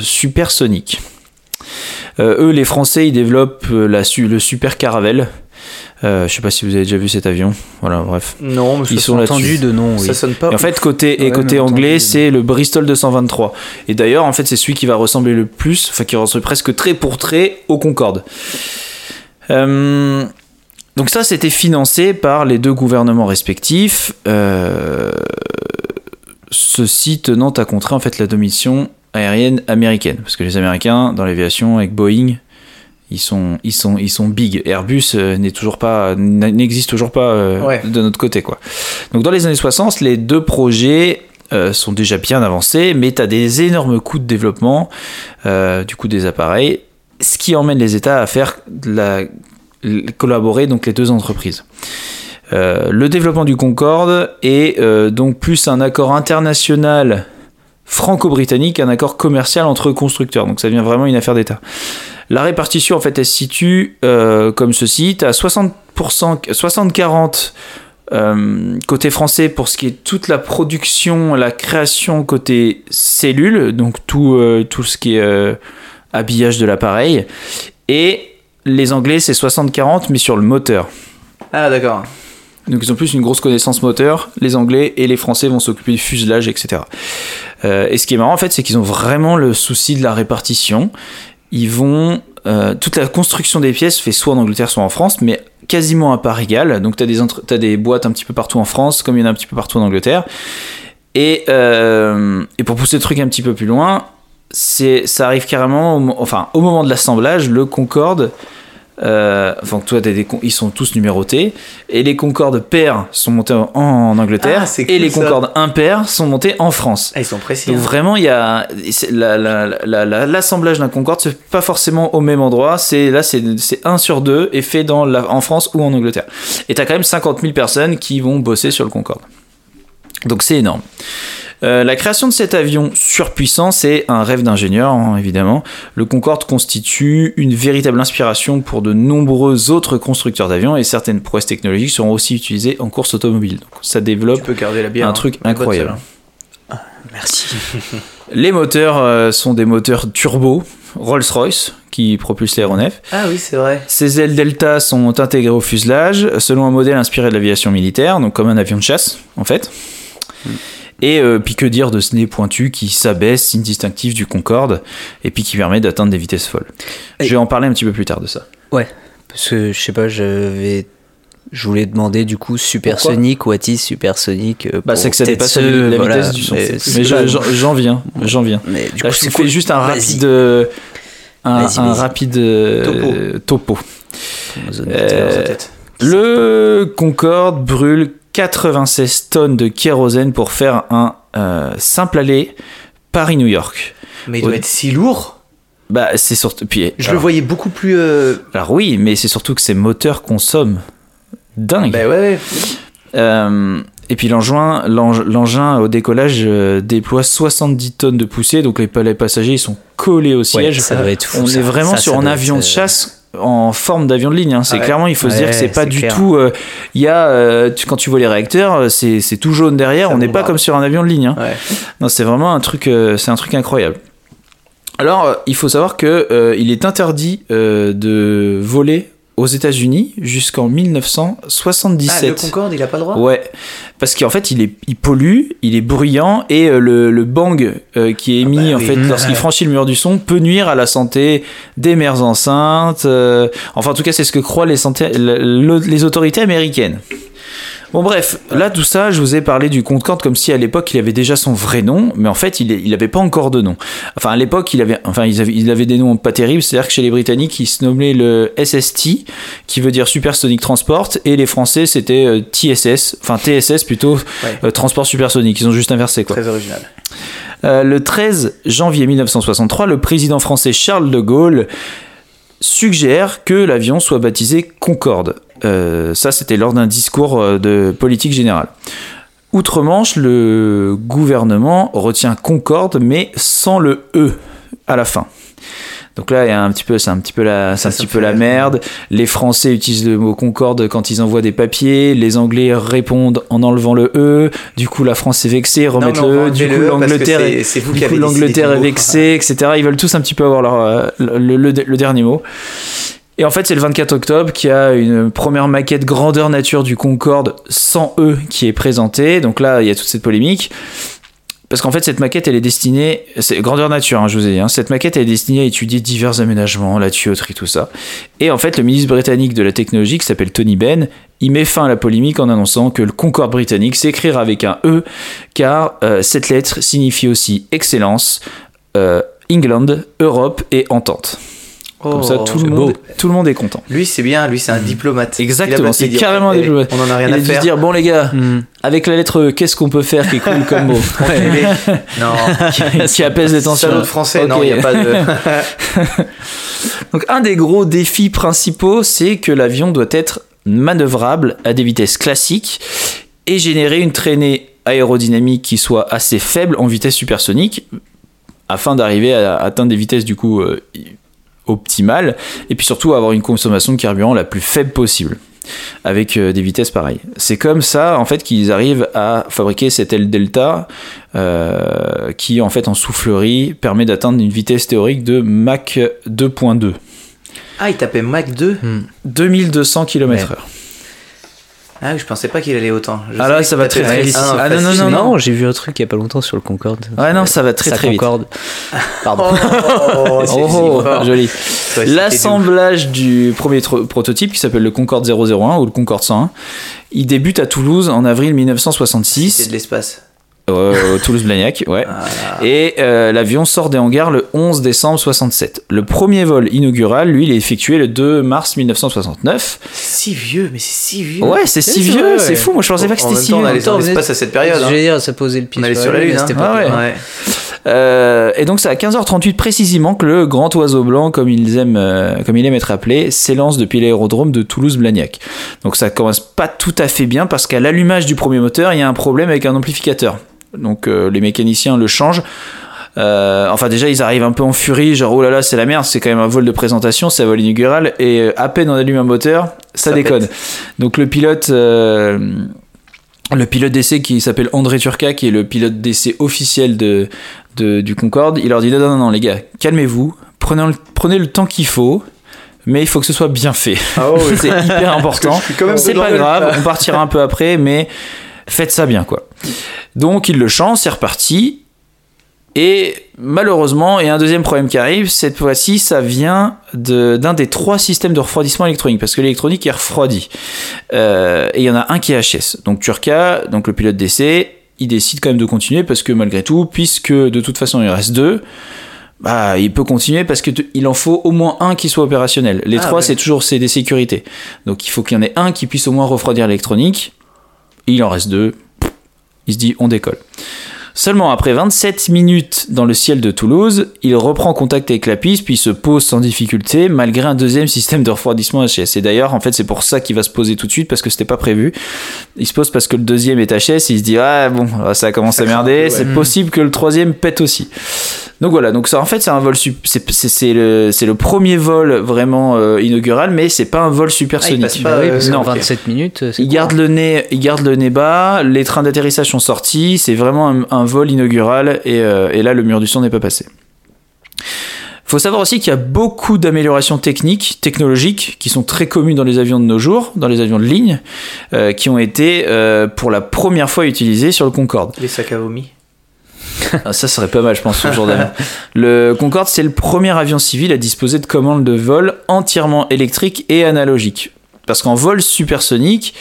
supersonique. Euh, eux, les Français, ils développent euh, la, le Super Caravelle. Euh, je sais pas si vous avez déjà vu cet avion. Voilà, bref. Non, mais Ils sont. Entendu de nom, oui. ça sonne pas. Et en fait, côté, et côté anglais, c'est le Bristol 223. Et d'ailleurs, en fait, c'est celui qui va ressembler le plus, enfin, qui ressemble presque trait pour trait au Concorde. Euh, donc ça, c'était financé par les deux gouvernements respectifs. Euh, ceci tenant à contrer en fait la domination aérienne américaine, parce que les Américains dans l'aviation avec Boeing, ils sont, ils sont, ils sont big. Airbus euh, n'est toujours pas, n'existe toujours pas euh, Ouais. de notre côté, quoi. Donc dans les années 60, les deux projets euh, sont déjà bien avancés, mais tu as des énormes coûts de développement du coût des appareils, ce qui emmène les États à faire la, collaborer donc les deux entreprises. Le développement du Concorde est donc plus un accord international franco-britannique, un accord commercial entre constructeurs. Donc ça devient vraiment une affaire d'État. La répartition, en fait, elle se situe euh, comme ceci. Tu as 60%, 60-40 euh, côté français pour ce qui est toute la production, la création côté cellule, donc tout, euh, tout ce qui est euh, habillage de l'appareil. Et les Anglais, c'est 60-40, mais sur le moteur. Ah, d'accord. Donc ils ont plus une grosse connaissance moteur. Les Anglais et les Français vont s'occuper du fuselage, etc. Euh, et ce qui est marrant en fait, c'est qu'ils ont vraiment le souci de la répartition. Ils vont euh, toute la construction des pièces fait soit en Angleterre, soit en France, mais quasiment à part égale. Donc tu as des boîtes un petit peu partout en France, comme il y en a un petit peu partout en Angleterre. Et, euh, et pour pousser le truc un petit peu plus loin, ça arrive carrément, enfin au moment de l'assemblage, le Concorde. Euh, enfin, toi, des ils sont tous numérotés. Et les Concorde pairs sont montés en, en Angleterre. Ah, et cool, les. Concorde impairs sont montés en France. Ah, ils sont précis. Donc hein. vraiment, il y a c'est- la- la- la- la- l'assemblage d'un Concorde, c'est pas forcément au même endroit. C'est là, c'est c'est un sur deux et fait dans la- en France ou en Angleterre. Et t'as quand même 50 000 personnes qui vont bosser sur le Concorde. Donc c'est énorme. Euh, la création de cet avion surpuissant, c'est un rêve d'ingénieur, hein, évidemment. Le Concorde constitue une véritable inspiration pour de nombreux autres constructeurs d'avions et certaines prouesses technologiques seront aussi utilisées en course automobile. Donc ça développe la bière. un hein. truc incroyable. celle-là. Merci. Les moteurs euh, sont des moteurs turbo Rolls-Royce qui propulsent l'aéronef. Ah oui, c'est vrai. Ces ailes Delta sont intégrées au fuselage selon un modèle inspiré de l'aviation militaire, donc comme un avion de chasse en fait. Et euh, puis que dire de ce nez pointu qui s'abaisse, signe distinctif du Concorde, et puis qui permet d'atteindre des vitesses folles. Je vais en parler un petit peu plus tard de ça. Parce que je sais pas, j'avais. Je voulais demander du coup supersonique, what is supersonique euh, Bah, c'est que ça dépasse la, ceux, la voilà, vitesse du son. mais je- j'en viens, j'en viens. Mais du Là, coup, je fais juste un rapide, euh, un, rapide euh, topo. Le Concorde brûle 96 tonnes de kérosène pour faire un euh, simple aller Paris-New York. Mais il doit Ouais. être si lourd. Bah, c'est surtout. Puis, Je le voyais beaucoup plus. euh, alors oui, mais c'est surtout que ces moteurs consomment dingue. Bah ouais, ouais. Euh, et puis l'engin, l'eng- l'engin au décollage euh, déploie 70 tonnes de poussée, donc les, passagers ils sont collés au Ouais, siège. ça doit être fou. On ça. est vraiment Ça, sur ça un avion de être, chasse en forme d'avion de ligne. hein. C'est ouais. clairement, il faut se dire que c'est pas du clair. tout. euh, Il y a, euh, tu- quand tu vois les réacteurs, euh, c'est c'est tout jaune derrière. On n'est pas comme sur un avion de ligne. hein. Non, c'est vraiment un truc, c'est un truc incroyable. Alors, il faut savoir que euh, il est interdit euh, de voler aux États-Unis jusqu'en Ah, 1977. le Concorde, il a pas le droit? Ouais, parce qu'en fait, il, est, il pollue, il est bruyant et euh, le, le bang euh, qui est émis bah en oui. fait lorsqu'il franchit le mur du son peut nuire à la santé des mères enceintes. euh, enfin, en tout cas, c'est ce que croient santé- les autorités américaines. Bon bref, là tout ça, je vous ai parlé du Concorde comme si à l'époque il avait déjà son vrai nom, mais en fait il, est- il avait pas encore de nom. Enfin à l'époque il avait, enfin il avait des noms pas terribles, c'est-à-dire que chez les Britanniques ils se nommaient le SST, qui veut dire Supersonic Transport, et les Français c'était euh, TSS, enfin TSS plutôt, Ouais. euh, Transport Supersonique. Ils ont juste inversé quoi. Très original. Euh, le 13 janvier 1963, le président français Charles de Gaulle suggère que l'avion soit baptisé Concorde. Euh, ça, c'était lors d'un discours euh, de politique générale. Outre-Manche, le gouvernement retient Concorde, mais sans le E à la fin. Donc là, il y a un petit peu, c'est un petit peu la, c'est un petit peu la merde. Les Français utilisent le mot Concorde quand ils envoient des papiers. Les Anglais répondent en enlevant le E. Du coup, la France est vexée, remettent Non, le E. Du coup, E l'Angleterre c'est- est, c'est vous du qui l'Angleterre est vexée, etc. Ils veulent tous un petit peu avoir leur, euh, le, le- le dernier mot. Et en fait, c'est le 24 octobre qu'il y a une première maquette grandeur nature du Concorde sans E qui est présentée. Donc là, il y a toute cette polémique. Parce qu'en fait, cette maquette, elle est destinée. C'est grandeur nature, hein, je vous ai dit. hein. Cette maquette, est destinée à étudier divers aménagements, la tuyauterie, tout ça. Et en fait, le ministre britannique de la technologie, qui s'appelle Tony Benn, il met fin à la polémique en annonçant que le Concorde britannique s'écrira avec un E, car euh, cette lettre signifie aussi excellence, euh, England, Europe et entente. Comme ça, Oh, tout, le beau. monde, tout le monde est content. Lui, c'est bien, lui, c'est un diplomate. Exactement, c'est carrément un diplomate. On en a rien Il à a dû se faire. dire bon les gars, avec la lettre E, qu'est-ce qu'on peut faire qui est cool comme mot Non, qui apaise les tensions. salaud de français, non, Ok. il n'y a pas de. Donc un des gros défis principaux, c'est que l'avion doit être manœuvrable à des vitesses classiques et générer une traînée aérodynamique qui soit assez faible en vitesse supersonique afin d'arriver à atteindre des vitesses du coup euh, optimales et puis surtout avoir une consommation de carburant la plus faible possible avec euh, des vitesses pareilles. C'est comme ça en fait qu'ils arrivent à fabriquer cette aile delta euh, qui en fait en soufflerie permet d'atteindre une vitesse théorique de Mach 2.2. Ah, il tapait Mach 2 2200 km/h. Ah oui, je pensais pas qu'il allait autant. Je Ah là, ça va très, très vite. 1 Ah non, non, non, non. j'ai vu un truc il y a pas longtemps sur le Concorde. Ouais, non, ça va très Ça très vite. Concorde. Pardon. Oh, c'est- Oh, c'est oh, fort. joli. L'assemblage du premier prototype qui s'appelle le Concorde 001 ou le Concorde 101, il débute à Toulouse en avril C'est 1966. de l'espace. Euh, Toulouse-Blagnac, ouais. Ah, Et euh, l'avion sort des hangars le 11 décembre 67. Le premier vol inaugural, lui, il est effectué le 2 mars 1969. si vieux, mais c'est si vieux. Ouais, c'est si vieux, vrai, c'est ouais. fou. Moi, je pensais pas que c'était si temps, on vieux. allait dans l'espace à cette période. Je hein. veux dire, ça posait le pied On allait sur la Lune, hein. époque. Ah ouais. Ouais. Euh, et donc c'est à 15h38 précisément que le grand oiseau blanc, comme ils aiment, euh, comme il aime être appelé, s'élance depuis l'aérodrome de Toulouse-Blagnac. Donc ça commence pas tout à fait bien parce qu'à l'allumage du premier moteur, il y a un problème avec un amplificateur. Donc euh, les mécaniciens le changent. Euh, enfin déjà ils arrivent un peu en furie, genre oh là là c'est la merde, c'est quand même un vol de présentation, c'est un vol inaugural et euh, à peine on allume un moteur, ça, Ça déconne. pète. Donc le pilote, euh, le pilote d'essai qui s'appelle André Turca, qui est le pilote d'essai officiel de, de- du Concorde, il leur dit non non non, les gars, calmez-vous, prenez le, prenez le temps qu'il faut. Mais il faut que ce soit bien fait. Ah c'est hyper important. C'est pas grave, on partira un peu après, mais faites ça bien, quoi. Donc il le change, c'est reparti. Et malheureusement, il y a un deuxième problème qui arrive. Cette fois-ci, ça vient de- d'un des trois systèmes de refroidissement électronique, parce que l'électronique est refroidie. Euh, et il y en a un qui est HS. Donc Turca, donc le pilote d'essai, il décide quand même de continuer parce que malgré tout, puisque de toute façon il reste deux, bah, il peut continuer parce que il en faut au moins un qui soit opérationnel. Les Ah, trois, ouais. c'est toujours c'est des sécurités. Donc il faut qu'il y en ait un qui puisse au moins refroidir l'électronique. Il en reste deux. Il se dit on décolle. Seulement après 27 minutes dans le ciel de Toulouse, il reprend contact avec la piste puis il se pose sans difficulté malgré un deuxième système de refroidissement HS. Et d'ailleurs, en fait, c'est pour ça qu'il va se poser tout de suite parce que c'était pas prévu. Il se pose parce que le deuxième est HS, il se dit ah bon, ça commence à merder, c'est possible que le troisième pète aussi. Donc voilà, donc ça en fait c'est un vol c'est le c'est le premier vol vraiment euh, inaugural mais c'est pas un vol Ah, il supersonique. passe pas, Bah oui, euh, parce non. qu'en 27 minutes, c'est Il quoi garde le nez, il garde le nez bas. Les trains d'atterrissage sont sortis. C'est vraiment un, un vol inaugural et, euh, et là le mur du son n'est pas passé. Faut savoir aussi qu'il y a beaucoup d'améliorations techniques, technologiques, qui sont très communes dans les avions de nos jours, dans les avions de ligne, euh, qui ont été euh, pour la première fois utilisées sur le Concorde. Les sacs à vomi. Ah, ça serait pas mal, je pense, ce jour d'avion. Le Concorde, c'est le premier avion civil à disposer de commandes de vol entièrement électriques et analogiques. Parce qu'en vol supersonique,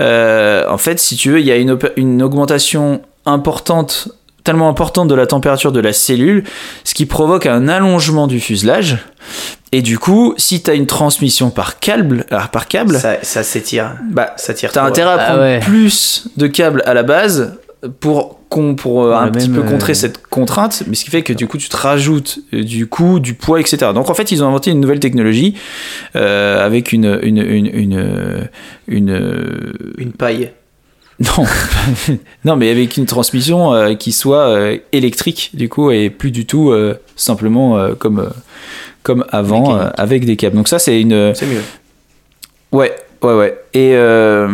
euh, en fait, si tu veux, il y a une augmentation importante, tellement importante de la température de la cellule, ce qui provoque un allongement du fuselage. Et du coup, si tu as une transmission par câble, alors par câble, Ça, ça s'étire. bah, Ça tire T'as intérêt à Ah prendre ouais. plus de câbles à la base pour, euh, un petit peu contrer euh, cette contrainte, mais ce qui fait que du coup tu te rajoutes euh, du coût, du poids, etc. Donc en fait ils ont inventé une nouvelle technologie euh, avec une une une une, une- Une paille. non non mais avec une transmission euh, qui soit euh, électrique du coup et plus du tout euh, simplement comme comme avant avec des câbles. Donc ça c'est une C'est mieux. Ouais, ouais, ouais. Et euh,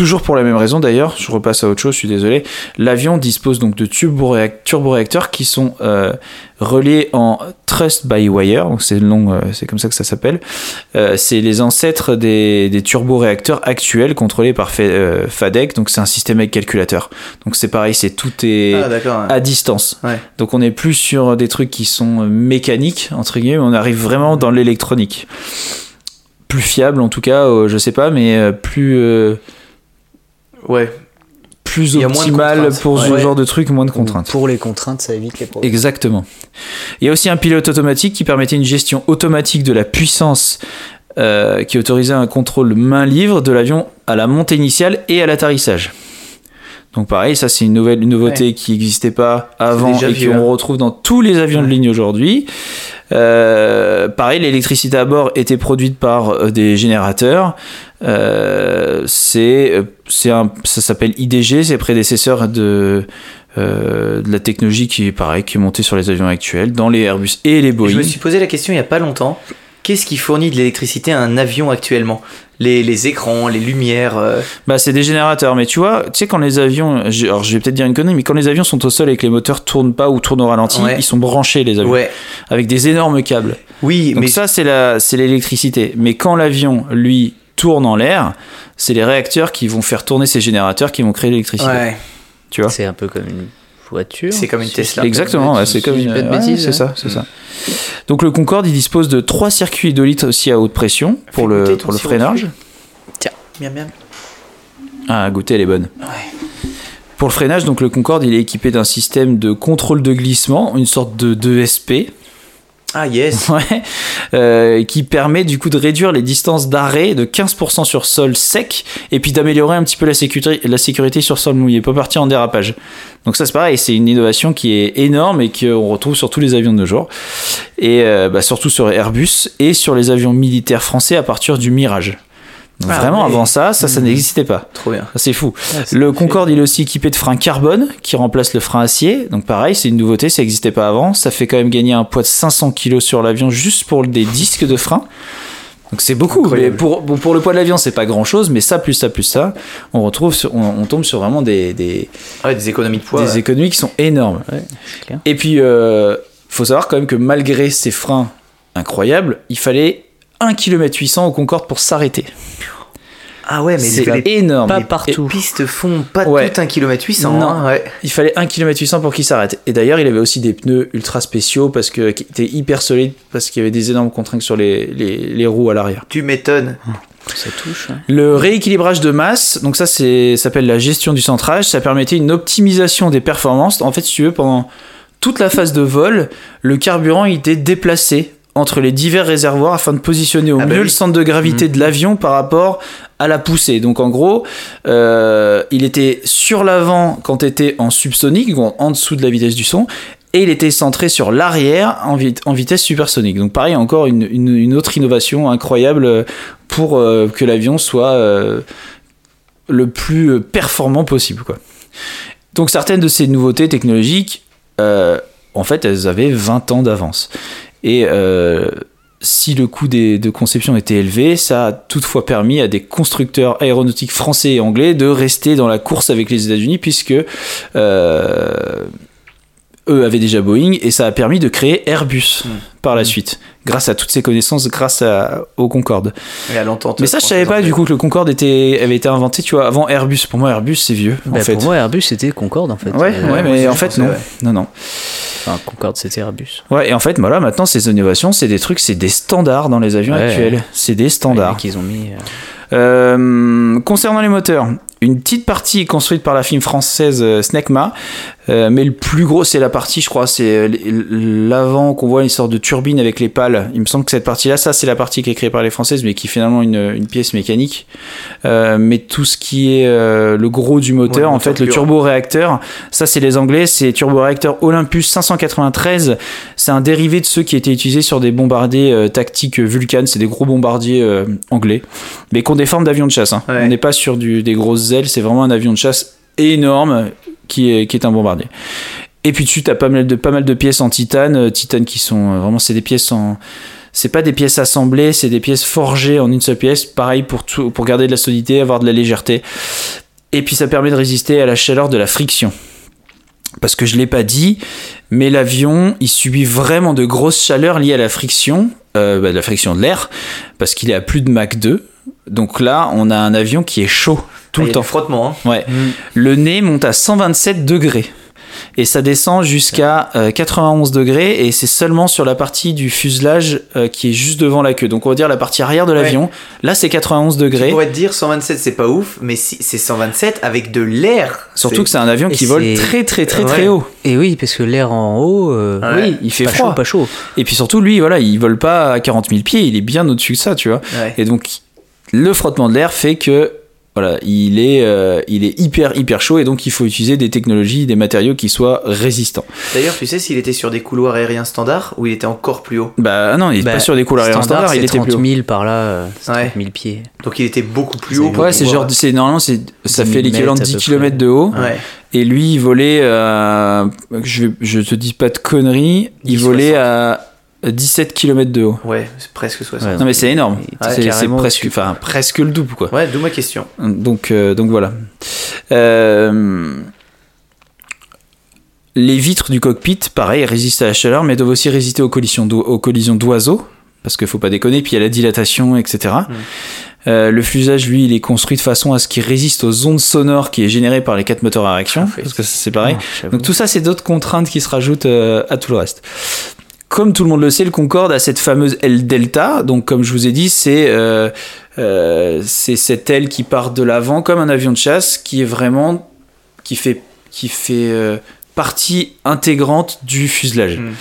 toujours pour la même raison d'ailleurs, je repasse à autre chose, je suis désolé. L'avion dispose donc de turboréac- turboréacteurs qui sont euh, reliés en thrust by wire, donc c'est long, euh, c'est comme ça que ça s'appelle. Euh, c'est les ancêtres des, des turboréacteurs actuels contrôlés par euh, FADEC, donc c'est un système avec calculateur. Donc c'est pareil, c'est tout est Ah, à distance. Ouais. Donc on est plus sur des trucs qui sont mécaniques, entre guillemets, on arrive vraiment dans l'électronique. Plus fiable en tout cas, je sais pas, mais plus, Ouais. plus Il y a moins de optimal pour ce Ouais. genre de trucs, moins de contraintes. Pour les contraintes, ça évite les problèmes. Exactement. Il y a aussi un pilote automatique qui permettait une gestion automatique de la puissance euh, qui autorisait un contrôle main-livre de l'avion à la montée initiale et à l'atterrissage. Donc pareil, ça c'est une nouvelle une nouveauté qui n'existait pas avant et vieux, qu'on hein. retrouve dans tous les avions de ligne aujourd'hui. Euh, pareil, l'électricité à bord était produite par euh, des générateurs. Euh, c'est, euh, c'est un, ça s'appelle IDG, c'est prédécesseur de, euh, de la technologie qui est pareil, qui est montée sur les avions actuels, dans les Airbus et les Je Boeing. me suis posé la question il y a pas longtemps. Qu'est-ce qui fournit de l'électricité à un avion actuellement? Les, les écrans, les lumières. euh, Bah, c'est des générateurs, mais tu vois, tu sais, quand les avions, j'ai- alors je vais peut-être dire une connerie, mais quand les avions sont au sol et que les moteurs tournent pas ou tournent au ralenti, Ouais. ils sont branchés, les avions, Ouais. avec des énormes câbles. Oui, Donc mais ça, c'est la, c'est l'électricité. Mais quand l'avion, lui, tourne en l'air, c'est les réacteurs qui vont faire tourner ces générateurs qui vont créer l'électricité. ouais, Tu vois? C'est un peu comme une voiture. c'est comme une Tesla. Exactement, ouais, c'est comme une. de ouais, bêtises, c'est ça, c'est ça. Donc le Concorde, il dispose de trois circuits hydrauliques aussi à haute pression pour le, pour le freinage. de Miam, miam. Ah, à goûter, elle est bonne. Pour le freinage, donc le Concorde, il est équipé d'un système de contrôle de glissement, une sorte de, de SP, Ah yes. ouais, euh, qui permet du coup de réduire les distances d'arrêt de 15% sur sol sec et puis d'améliorer un petit peu la sécurité, sur sol mouillé, pas partir en dérapage. Donc ça c'est pareil, c'est une innovation qui est énorme et qu'on retrouve sur tous les avions de nos jours et euh, bah, surtout sur Airbus et sur les avions militaires français à partir du Mirage. Donc Ah vraiment avant ça, ça, ça n'existait pas. Trop bien. C'est fou. Ah, Le. Concorde, il est aussi équipé de freins carbone qui remplacent le frein acier. Donc pareil, c'est une nouveauté, ça n'existait pas avant. Ça fait quand même gagner un poids de 500 kg sur l'avion juste pour des disques de frein. Donc c'est beaucoup. Mais pour, pour le poids de l'avion, c'est pas grand chose, mais ça plus ça plus ça, on retrouve, sur- on, on tombe sur vraiment des, des, Ouais, des économies de poids. des ouais. économies qui sont énormes. Ouais, c'est clair. Et puis, euh, faut savoir quand même que malgré ces freins incroyables, il fallait 1 km 800 au Concorde pour s'arrêter. Ah ouais, mais C'est les, les énorme. Pas partout. pistes font pas Ouais. tout un kilomètre 800. Non. hein, ouais. Il fallait 1 km 800 pour qu'il s'arrête. Et d'ailleurs, il avait aussi des pneus ultra spéciaux parce que, qui étaient hyper solides parce qu'il y avait des énormes contraintes sur les, les, les roues à l'arrière. Tu m'étonnes. Ça touche. hein. Le rééquilibrage de masse, donc ça c'est ça s'appelle la gestion du centrage, ça permettait une optimisation des performances. En fait, si tu veux, pendant toute la phase de vol, le carburant il était déplacé entre les divers réservoirs afin de positionner au Ah bah mieux oui. le centre de gravité de l'avion par rapport à la poussée. Donc en gros, euh, il était sur l'avant quand tu étais en subsonique, donc en dessous de la vitesse du son, et il était centré sur l'arrière en, vit- en vitesse supersonique. Donc pareil, encore une, une- une autre innovation incroyable euh, pour euh, que l'avion soit euh, le plus performant possible. Quoi. Donc certaines de ces nouveautés technologiques, en fait, elles avaient 20 ans d'avance. Et euh, si le coût des- de conception était élevé, ça a toutefois permis à des constructeurs aéronautiques français et anglais de rester dans la course avec les États-Unis, puisque euh, eux avaient déjà Boeing, et ça a permis de créer Airbus par la suite, grâce à toutes ces connaissances, grâce à, au Concorde. Et à l'entente. Mais ça, je savais pas du coup que le Concorde était, avait été inventé, tu vois, avant Airbus. Pour moi, Airbus, c'est vieux, en Bah, fait. Pour moi, Airbus, c'était Concorde en fait. Ouais, Euh, ouais, mais en fait, pensais, non. ouais. Non, non. Enfin, Concorde, c'était Airbus. Ouais, et en fait, voilà, maintenant, ces innovations, c'est des trucs, c'est des standards dans les avions Ouais. actuels. C'est des standards. qu'ils ont mis. euh, Euh, concernant les moteurs, une petite partie est construite par la firme française euh, Snecma, euh, mais le plus gros, c'est la partie, je crois, c'est euh, l'avant qu'on voit une sorte de turbine avec les pales. Il me semble que cette partie-là, ça, c'est la partie qui est créée par les françaises, mais qui est finalement une, une pièce mécanique. Euh, mais tout ce qui est euh, le gros du moteur, Ouais, en moteur fait, le turboréacteur, ça, c'est les Anglais, c'est turboréacteur Olympus 593. C'est un dérivé de ceux qui étaient utilisés sur des bombardiers tactiques Vulcan. C'est des gros bombardiers anglais, mais qui ont des formes d'avions de chasse. hein. Ouais. On n'est pas sur du, des grosses c'est vraiment un avion de chasse énorme qui est, qui est un bombardier. Et puis dessus, tu as pas mal de, pas mal de pièces en titane, euh, titane qui sont euh, vraiment, c'est des pièces en. C'est pas des pièces assemblées, c'est des pièces forgées en une seule pièce. Pareil pour, tout, pour garder de la solidité, avoir de la légèreté. Et puis ça permet de résister à la chaleur de la friction. Parce que je l'ai pas dit, mais l'avion, il subit vraiment de grosses chaleurs liées à la friction, euh, bah, de la friction de l'air, parce qu'il est à plus de Mach 2. Donc là, on a un avion qui est chaud tout Ah, le temps. frottement. hein. Ouais. Le nez monte à 127 degrés. Et ça descend jusqu'à euh, 91 degrés et c'est seulement sur la partie du fuselage euh, qui est juste devant la queue. Donc on va dire la partie arrière de l'avion. Là c'est 91 Tu degrés. pourrais te dire 127 c'est pas ouf, mais si c'est 127 avec de l'air. Surtout que c'est un avion Et qui vole très très très très haut. Et oui, parce que l'air en haut. euh, Ouais. Oui, il fait pas froid. chaud, pas chaud. Et puis surtout lui, voilà, il vole pas à 40 000 pieds, il est bien au-dessus de ça, tu vois. Ouais. Et donc le frottement de l'air fait que Voilà, il est, euh, il est hyper hyper chaud et donc il faut utiliser des technologies, des matériaux qui soient résistants. D'ailleurs, tu sais s'il était sur des couloirs aériens standards ou il était encore plus haut? Bah non, il est Bah, pas sur des couloirs aériens standards, c'est il était 30 plus haut. 000 par là, euh, Ouais. 30 000 pieds. Donc il était beaucoup plus haut. Ouais, c'est genre, c'est normalement c'est, ça 10 fait 000 l'équivalent de mètres à 10 peu km près. de haut. Ouais. Et lui, il volait, euh, je, je te dis pas de conneries, il 10, volait 60. à 17 km de haut. Ouais, c'est presque 60. Ouais. Non mais c'est énorme. C'est, presque, enfin presque le double quoi. Ouais, d'où ma question. Donc, euh, donc voilà. Euh, les vitres du cockpit, pareil, résistent à la chaleur, mais doivent aussi résister aux collisions, aux collisions d'oiseaux, parce qu'il faut pas déconner, puis il y a la dilatation, etc. Euh, le fuselage, lui, il est construit de façon à ce qu'il résiste aux ondes sonores qui est générées par les quatre moteurs à réaction, parce que c'est pareil. Ah. Donc tout ça, c'est d'autres contraintes qui se rajoutent euh, à tout le reste. Comme tout le monde le sait, le Concorde a cette fameuse aile delta. Donc, comme je vous ai dit, c'est euh, euh, cette aile qui part de l'avant comme un avion de chasse, qui est vraiment qui fait qui fait euh, partie intégrante du fuselage. Mm.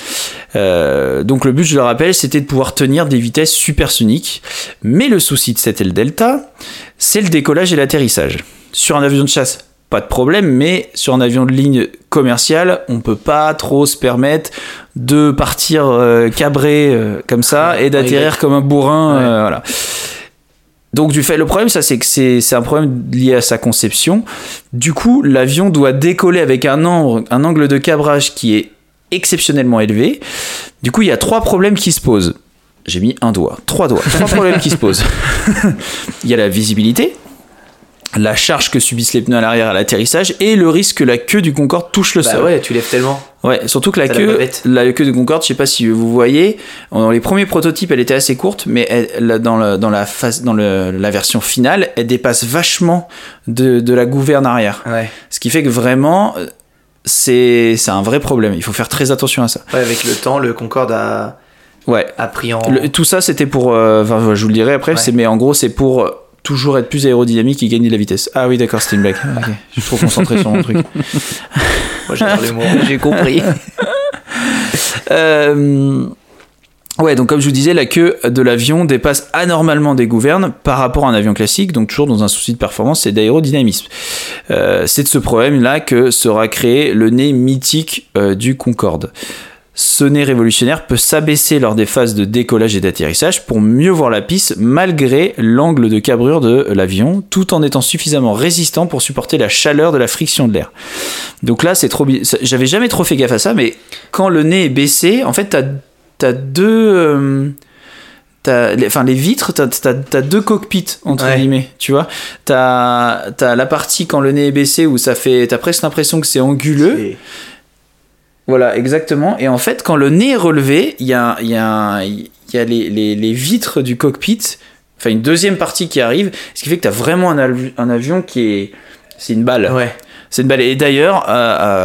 Euh, donc le but, je le rappelle, c'était de pouvoir tenir des vitesses supersoniques. Mais le souci de cette aile delta, c'est le décollage et l'atterrissage. Sur un avion de chasse, pas de problème, mais sur un avion de ligne commerciale, on peut pas trop se permettre de partir euh, cabré euh, comme ça et d'atterrir comme un bourrin. Ouais. euh, voilà. Donc du fait, le problème, ça, c'est que c'est c'est un problème lié à sa conception. Du coup, l'avion doit décoller avec un angle, un angle de cabrage qui est exceptionnellement élevé. Du coup, il y a trois problèmes qui se posent. J'ai mis un doigt, trois doigts, trois problèmes qui se posent. il y a la visibilité, la charge que subissent les pneus à l'arrière à l'atterrissage et le risque que la queue du Concorde touche le Bah sol. ouais, tu lèves tellement. Ouais, surtout que la queue, la, queue de Concorde, je sais pas si vous voyez, dans les premiers prototypes, elle était assez courte, mais elle- dans, la, dans, la, phase, dans le- la version finale, elle dépasse vachement de, de la gouverne arrière. Ouais. Ce qui fait que vraiment, euh, c'est un vrai problème. Il faut faire très attention à ça. Ouais, avec le temps, le Concorde a, Ouais. a pris en. Le- tout ça, c'était pour. euh, Enfin, je vous le dirai après, Ouais. mais en gros, c'est pour euh, toujours être plus aérodynamique et gagner de la vitesse. Ah oui, d'accord, c'était une blague. Ok. Je suis trop concentré sur mon truc. Moi, j'adore. J'ai compris. Euh, Ouais, donc comme je vous disais, la queue de l'avion dépasse anormalement des gouvernes par rapport à un avion classique, donc toujours dans un souci de performance et d'aérodynamisme. Euh, c'est de ce problème-là que sera créé le nez mythique euh, du Concorde. Ce nez révolutionnaire peut s'abaisser lors des phases de décollage et d'atterrissage pour mieux voir la piste malgré l'angle de cabrure de l'avion, tout en étant suffisamment résistant pour supporter la chaleur de la friction de l'air. Donc là, c'est trop. J'avais jamais trop fait gaffe à ça, mais quand le nez est baissé, en fait, t'as as deux. euh, les- Enfin, les vitres, t'as as, deux cockpits, entre Ouais. guillemets, tu vois. T'as as la partie quand le nez est baissé où ça fait. T'as presque l'impression que c'est anguleux. Voilà, exactement. Et en fait, quand le nez est relevé, il y a, il y a, y a les, les- les vitres du cockpit, enfin une deuxième partie qui arrive, ce qui fait que tu as vraiment un, avi- un avion qui est. C'est une balle. Ouais. C'est une balle. Et d'ailleurs, euh,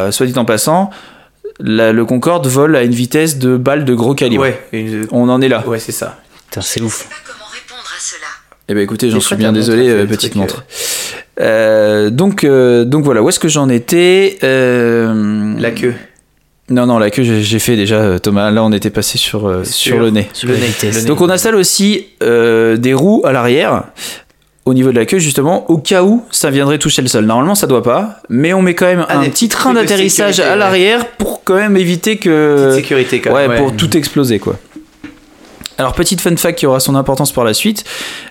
euh, soit dit en passant, la- le Concorde vole à une vitesse de balle de gros calibre. Ouais, une- On en est là. ouais c'est ça. Putain, c'est ouf. pas comment répondre à cela. Eh ben écoutez, j'en suis bien montre, désolé, euh, petite montre. Euh, donc, euh, donc voilà, où est-ce que j'en étais? Euh, La queue. Non, non, la queue, j'ai fait déjà, euh, Thomas. Là, on était passé sur, euh, sur Sur- le nez. Sur le nez. Donc, on installe aussi euh, des roues à l'arrière, au niveau de la queue, justement, au cas où ça viendrait toucher le sol. Normalement, ça doit pas, mais on met quand même Ah, un des petit petits train d'atterrissage à ouais. l'arrière pour quand même éviter que. Petite sécurité quand ouais, même. pour tout exploser, quoi. Alors, petite fun fact qui aura son importance par la suite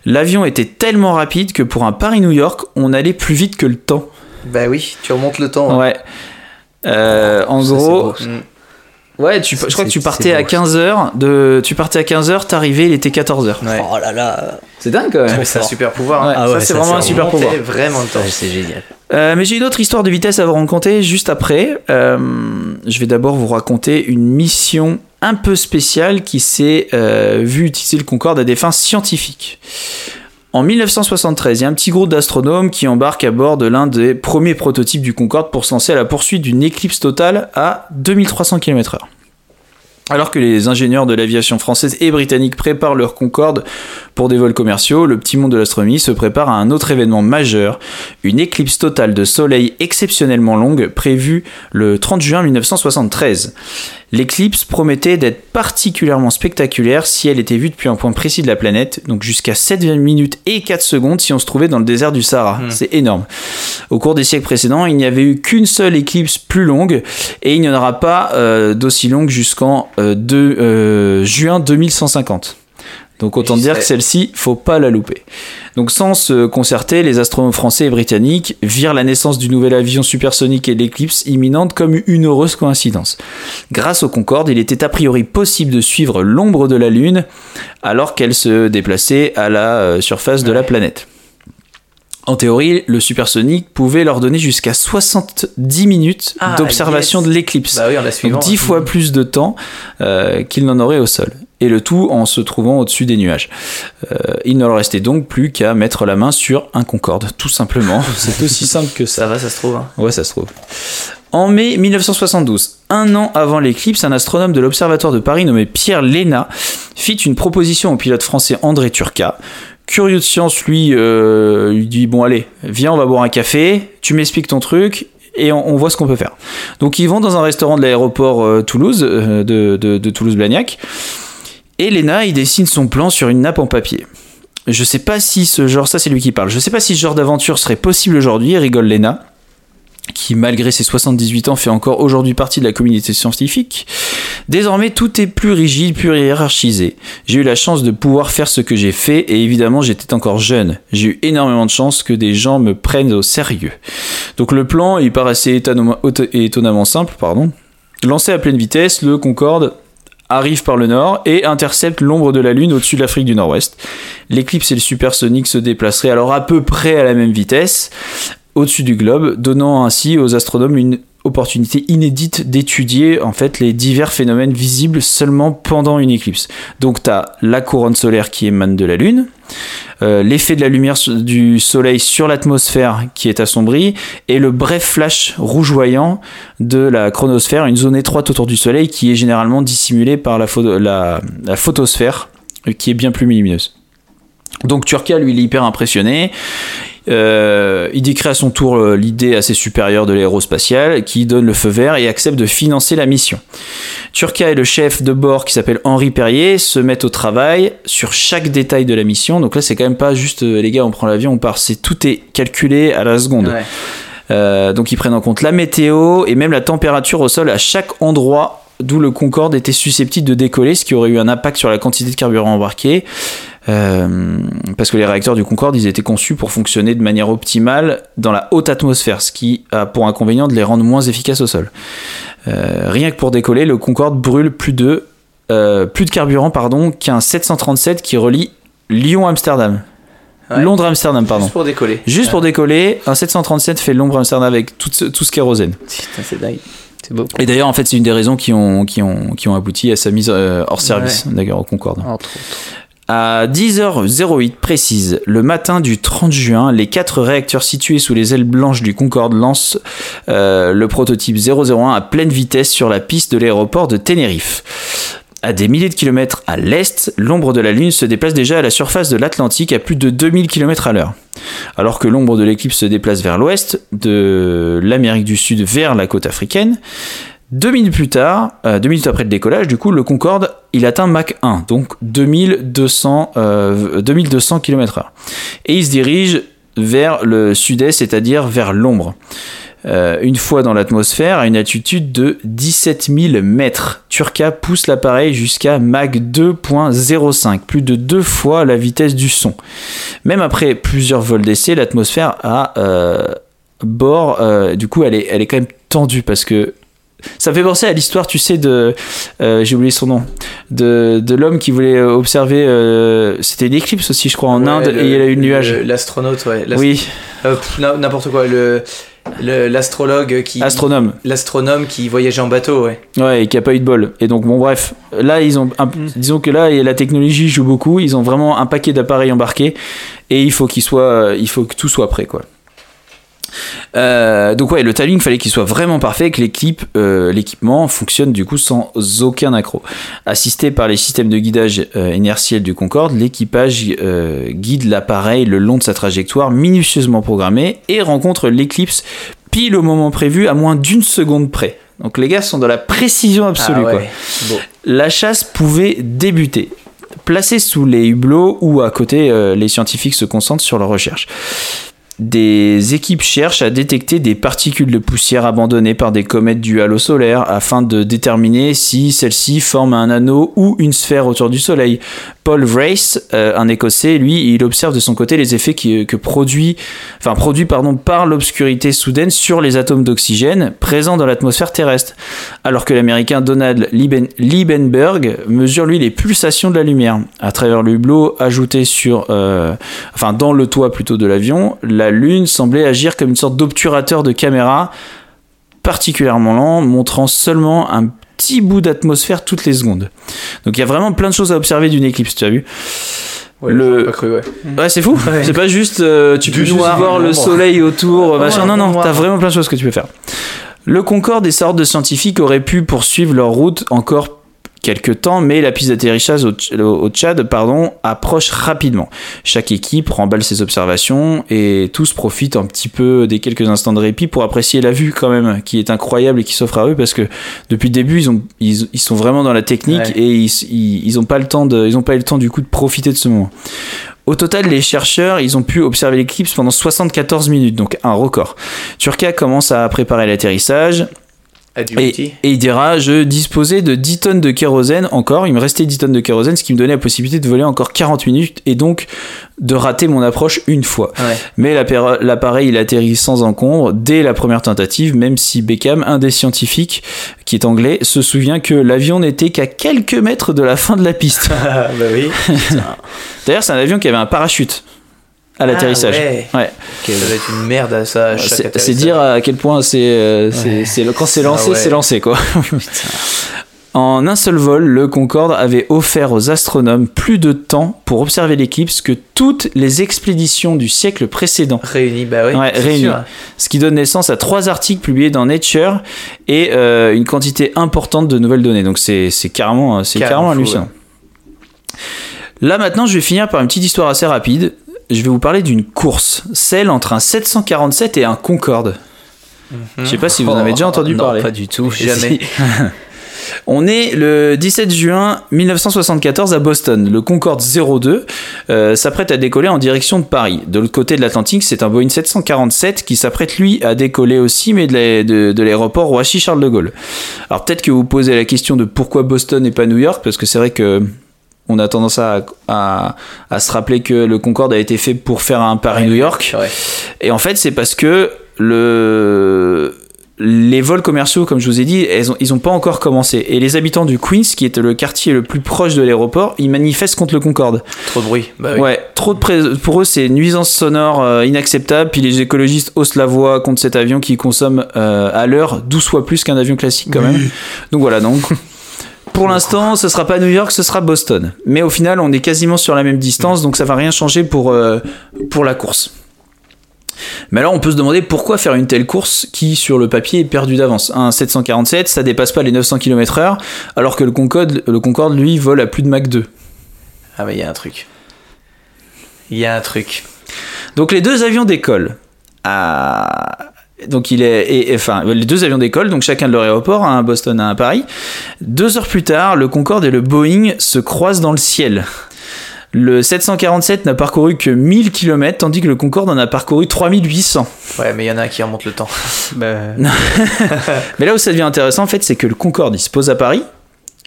l'avion était tellement rapide que pour un Paris-New York, on allait plus vite que le temps. Bah oui, tu remontes le temps. hein. Ouais. Euh, en Ça, gros, beau, ça. Mm. Ouais, tu, je crois que tu partais à beau. 15h, de, tu partais à 15h, t'arrivais, il était 14h. Ouais. Oh là là. C'est dingue quand même. C'est un super pouvoir. hein. Ouais. Ah ça, c'est vraiment un super pouvoir. Vraiment le temps. C'est génial. Euh, mais j'ai une autre histoire de vitesse à vous raconter juste après. Euh, je vais d'abord vous raconter une mission un peu spéciale qui s'est euh, vue utiliser le Concorde à des fins scientifiques. En 1973, il y a un petit groupe d'astronomes qui embarquent à bord de l'un des premiers prototypes du Concorde pour se à la poursuite d'une éclipse totale à 2300 km/h. Alors que les ingénieurs de l'aviation française et britannique préparent leur Concorde pour des vols commerciaux, le petit monde de l'astronomie se prépare à un autre événement majeur, une éclipse totale de soleil exceptionnellement longue prévue le 30 juin 1973. L'éclipse promettait d'être particulièrement spectaculaire si elle était vue depuis un point précis de la planète, donc jusqu'à 7 minutes et 4 secondes si on se trouvait dans le désert du Sahara. C'est énorme. Au cours des siècles précédents, il n'y avait eu qu'une seule éclipse plus longue et il n'y en aura pas euh, d'aussi longue jusqu'en euh, deux- euh, juin 2150. Donc autant dire que celle-ci, faut pas la louper. Donc sans se concerter, les astronomes français et britanniques virent la naissance du nouvel avion supersonique et l'éclipse imminente comme une heureuse coïncidence. Grâce au Concorde, il était a priori possible de suivre l'ombre de la Lune alors qu'elle se déplaçait à la euh, surface de la planète. En théorie, le supersonique pouvait leur donner jusqu'à 70 minutes Ah, d'observation yes. de l'éclipse. Bah oui, en la suivant. Donc 10 fois plus de temps euh, qu'il n'en aurait au sol. Et le tout en se trouvant au-dessus des nuages. Euh, il ne leur restait donc plus qu'à mettre la main sur un Concorde, tout simplement. C'est aussi simple que ça. Ça va, ça se trouve. hein. Ouais, ça se trouve. En mai 1972, un an avant l'éclipse, un astronome de l'Observatoire de Paris nommé Pierre Léna fit une proposition au pilote français André Turca. Curieux de science, lui, euh, lui dit Bon, allez, viens, on va boire un café, tu m'expliques ton truc. Et on, on voit ce qu'on peut faire. Donc ils vont dans un restaurant de l'aéroport euh, Toulouse, euh, de, de- de Toulouse-Blagnac, et Léna, il dessine son plan sur une nappe en papier. Je sais pas si ce genre, ça c'est lui qui parle, je sais pas si ce genre d'aventure serait possible aujourd'hui, rigole Léna, qui malgré ses 78 ans fait encore aujourd'hui partie de la communauté scientifique. Désormais tout est plus rigide, plus hiérarchisé. J'ai eu la chance de pouvoir faire ce que j'ai fait et évidemment j'étais encore jeune. J'ai eu énormément de chance que des gens me prennent au sérieux. Donc le plan, il paraissait étonnamment simple, pardon. Lancé à pleine vitesse, le Concorde arrive par le nord et intercepte l'ombre de la Lune au-dessus de l'Afrique du Nord-Ouest. L'éclipse et le supersonique se déplaceraient alors à peu près à la même vitesse au-dessus du globe, donnant ainsi aux astronomes une opportunité inédite d'étudier en fait les divers phénomènes visibles seulement pendant une éclipse. Donc tu as la couronne solaire qui émane de la Lune, euh, l'effet de la lumière du Soleil sur l'atmosphère qui est assombrie, et le bref flash rougeoyant de la chronosphère, une zone étroite autour du Soleil qui est généralement dissimulée par la, photo- la photosphère, euh, qui est bien plus lumineuse. Donc Turca, lui, il est hyper impressionné. Euh, il décrit à son tour euh, l'idée assez supérieure de l'aérospatiale qui donne le feu vert et accepte de financer la mission. Turca et le chef de bord qui s'appelle Henri Perrier se mettent au travail sur chaque détail de la mission. Donc là, c'est quand même pas juste euh, les gars, on prend l'avion, on part. C'est tout est calculé à la seconde. Ouais. Euh, donc ils prennent en compte la météo et même la température au sol à chaque endroit d'où le Concorde était susceptible de décoller, ce qui aurait eu un impact sur la quantité de carburant embarqué. Euh, parce que les réacteurs du Concorde, ils étaient conçus pour fonctionner de manière optimale dans la haute atmosphère, ce qui a pour inconvénient de les rendre moins efficaces au sol. Euh, rien que pour décoller, le Concorde brûle plus de, euh, plus de carburant pardon, qu'un 737 qui relie Lyon-Amsterdam. Ouais. Londres-Amsterdam, pardon. Juste pour décoller. Juste pour décoller, un 737 fait Londres-Amsterdam avec tout ce, tout ce kérosène. Putain, c'est dingue. C'est beau. Et d'ailleurs, en fait, c'est une des raisons qui ont, qui ont, qui ont abouti à sa mise euh, hors service, d'ailleurs, au Concorde. Entre autres. À 10h08 précise, le matin du 30 juin, les quatre réacteurs situés sous les ailes blanches du Concorde lancent euh, le prototype 001 à pleine vitesse sur la piste de l'aéroport de Tenerife. À des milliers de kilomètres à l'est, l'ombre de la Lune se déplace déjà à la surface de l'Atlantique à plus de 2000 km à l'heure. Alors que l'ombre de l'éclipse se déplace vers l'ouest, de l'Amérique du Sud vers la côte africaine, deux minutes plus tard, euh, deux minutes après le décollage, du coup, le Concorde, il atteint Mach 1, donc 2200, euh, 2200 km/h. Et il se dirige vers le sud-est, c'est-à-dire vers l'ombre. Euh, une fois dans l'atmosphère, à une altitude de 17 000 mètres, Turca pousse l'appareil jusqu'à Mach 2.05, plus de deux fois la vitesse du son. Même après plusieurs vols d'essai, l'atmosphère à bord, du coup, est, elle est quand même tendue parce que ça me fait penser à l'histoire, tu sais, de. euh, J'ai oublié son nom. De, de l'homme qui voulait observer. euh, C'était une éclipse aussi, je crois, en Ouais, Inde, le- et il a eu le nuage. L'astronaute, ouais. Oui, euh, N'importe quoi. Le l'astrologue qui. astronome. L'astronome qui voyageait en bateau, ouais. Ouais, et qui a pas eu de bol. Et donc, bon, bref, là, ils ont. un- Disons que là, la technologie joue beaucoup. Ils ont vraiment un paquet d'appareils embarqués. Et il faut qu'il soit. Il faut que tout soit prêt, quoi. Euh, donc ouais, le timing fallait qu'il soit vraiment parfait, que l'équipe, euh, l'équipement fonctionne du coup sans aucun accroc. Assisté par les systèmes de guidage euh, inertiel du Concorde, l'équipage guide l'appareil le long de sa trajectoire minutieusement programmée et rencontre l'éclipse pile au moment prévu à moins d'une seconde près. Donc les gars sont dans la précision absolue. Ah ouais. La chasse pouvait débuter. Placés sous les hublots ou à côté, les scientifiques se concentrent sur leur recherche. Des équipes cherchent à détecter des particules de poussière abandonnées par des comètes du halo solaire afin de déterminer si celles-ci forment un anneau ou une sphère autour du Soleil. Paul Vrace, euh, un Écossais, lui, il observe de son côté les effets qui- que produit, enfin produits pardon, par l'obscurité soudaine sur les atomes d'oxygène présents dans l'atmosphère terrestre, alors que l'Américain Donald Lieben- Liebenberg mesure lui les pulsations de la lumière à travers le hublot ajouté sur, euh, enfin dans le toit plutôt de l'avion. La Lune semblait agir comme une sorte d'obturateur de caméra particulièrement lent, montrant seulement un petit bout d'atmosphère toutes les secondes. Donc il y a vraiment plein de choses à observer d'une éclipse, tu as vu Le- Pas cru, ouais. Ouais, c'est fou. C'est pas juste euh, tu Du peux noir, voir le soleil autour, machin. Non, non, t'as vraiment plein de choses que tu peux faire. Le Concorde et sa horde de scientifiques auraient pu poursuivre leur route encore quelques temps, mais la piste d'atterrissage au, au Tchad pardon, approche rapidement. Chaque équipe remballe ses observations et tous profitent un petit peu des quelques instants de répit pour apprécier la vue quand même, qui est incroyable et qui s'offre à eux parce que depuis le début, ils, ont, ils, ils sont vraiment dans la technique Ouais. et ils, ils, ils ont pas le temps de, ils ont pas eu le temps du coup de profiter de ce moment. Au total, les chercheurs, ils ont pu observer l'éclipse pendant 74 minutes, donc un record. Turca commence à préparer l'atterrissage et, et il dira Je disposais de 10 tonnes de kérosène encore, il me restait 10 tonnes de kérosène, ce qui me donnait la possibilité de voler encore 40 minutes et donc de rater mon approche une fois. Ouais. Mais l'appareil, l'appareil, il atterrit sans encombre dès la première tentative, même si Beckham, un des scientifiques qui est anglais, se souvient que l'avion n'était qu'à quelques mètres de la fin de la piste. Ah, bah oui. D'ailleurs, c'est un avion qui avait un parachute à l'atterrissage. Ah ouais. Ouais. Ça doit être une merde à ça. C'est dire à quel point c'est euh, le- quand c'est lancé, Ah ouais. c'est lancé quoi. En un seul vol, le Concorde avait offert aux astronomes plus de temps pour observer l'éclipse que toutes les expéditions du siècle précédent. Réunis, bah oui. Ouais, sûr. Ce qui donne naissance à trois articles publiés dans Nature et euh, une quantité importante de nouvelles données. Donc c'est c'est carrément, c'est Carrément carrément fou, hallucinant. Là maintenant, je vais finir par une petite histoire assez rapide. Je vais vous parler d'une course, celle entre un 747 et un Concorde. Je sais pas si vous en avez déjà entendu non, parler. pas du tout. Jamais. On est le 17 juin 1974 à Boston. Le Concorde 02 euh, s'apprête à décoller en direction de Paris. De l'autre côté de l'Atlantique, c'est un Boeing 747 qui s'apprête lui à décoller aussi, mais de l'aéroport Roissy-Charles de Gaulle. Alors peut-être que vous posez la question de pourquoi Boston et pas New York, parce que c'est vrai que on a tendance à, à, à se rappeler que le Concorde a été fait pour faire un Paris-New York. Ouais. Et en fait, c'est parce que le les vols commerciaux, comme je vous ai dit, elles ont- ils n'ont pas encore commencé. Et les habitants du Queens, qui est le quartier le plus proche de l'aéroport, ils manifestent contre le Concorde. Trop de bruit. Bah oui. Ouais, trop de pré- pour eux, c'est une nuisance sonore euh, inacceptable. Puis les écologistes haussent la voix contre cet avion qui consomme euh, à l'heure 12 fois plus qu'un avion classique quand même. Donc voilà, donc. Pour l'instant, ce sera pas New York, ce sera Boston. Mais au final, on est quasiment sur la même distance, donc ça va rien changer pour, euh, pour la course. Mais alors, on peut se demander pourquoi faire une telle course qui, sur le papier, est perdue d'avance. Un 747, ça dépasse pas les 900 km/h, alors que le Concorde, le Concorde, lui, vole à plus de Mach 2. Ah, mais il y a un truc. Il y a un truc. Donc les deux avions décollent. à- Donc il est, et- et- enfin les deux avions décollent, donc chacun de leur aéroport, un à Boston, un à Paris. Deux heures plus tard, le Concorde et le Boeing se croisent dans le ciel. Le 747 n'a parcouru que 1000 km, tandis que le Concorde en a parcouru 3800. Ouais, mais il y en a un qui remonte le temps. Bah, Mais là où ça devient intéressant, en fait, c'est que le Concorde, il se pose à Paris,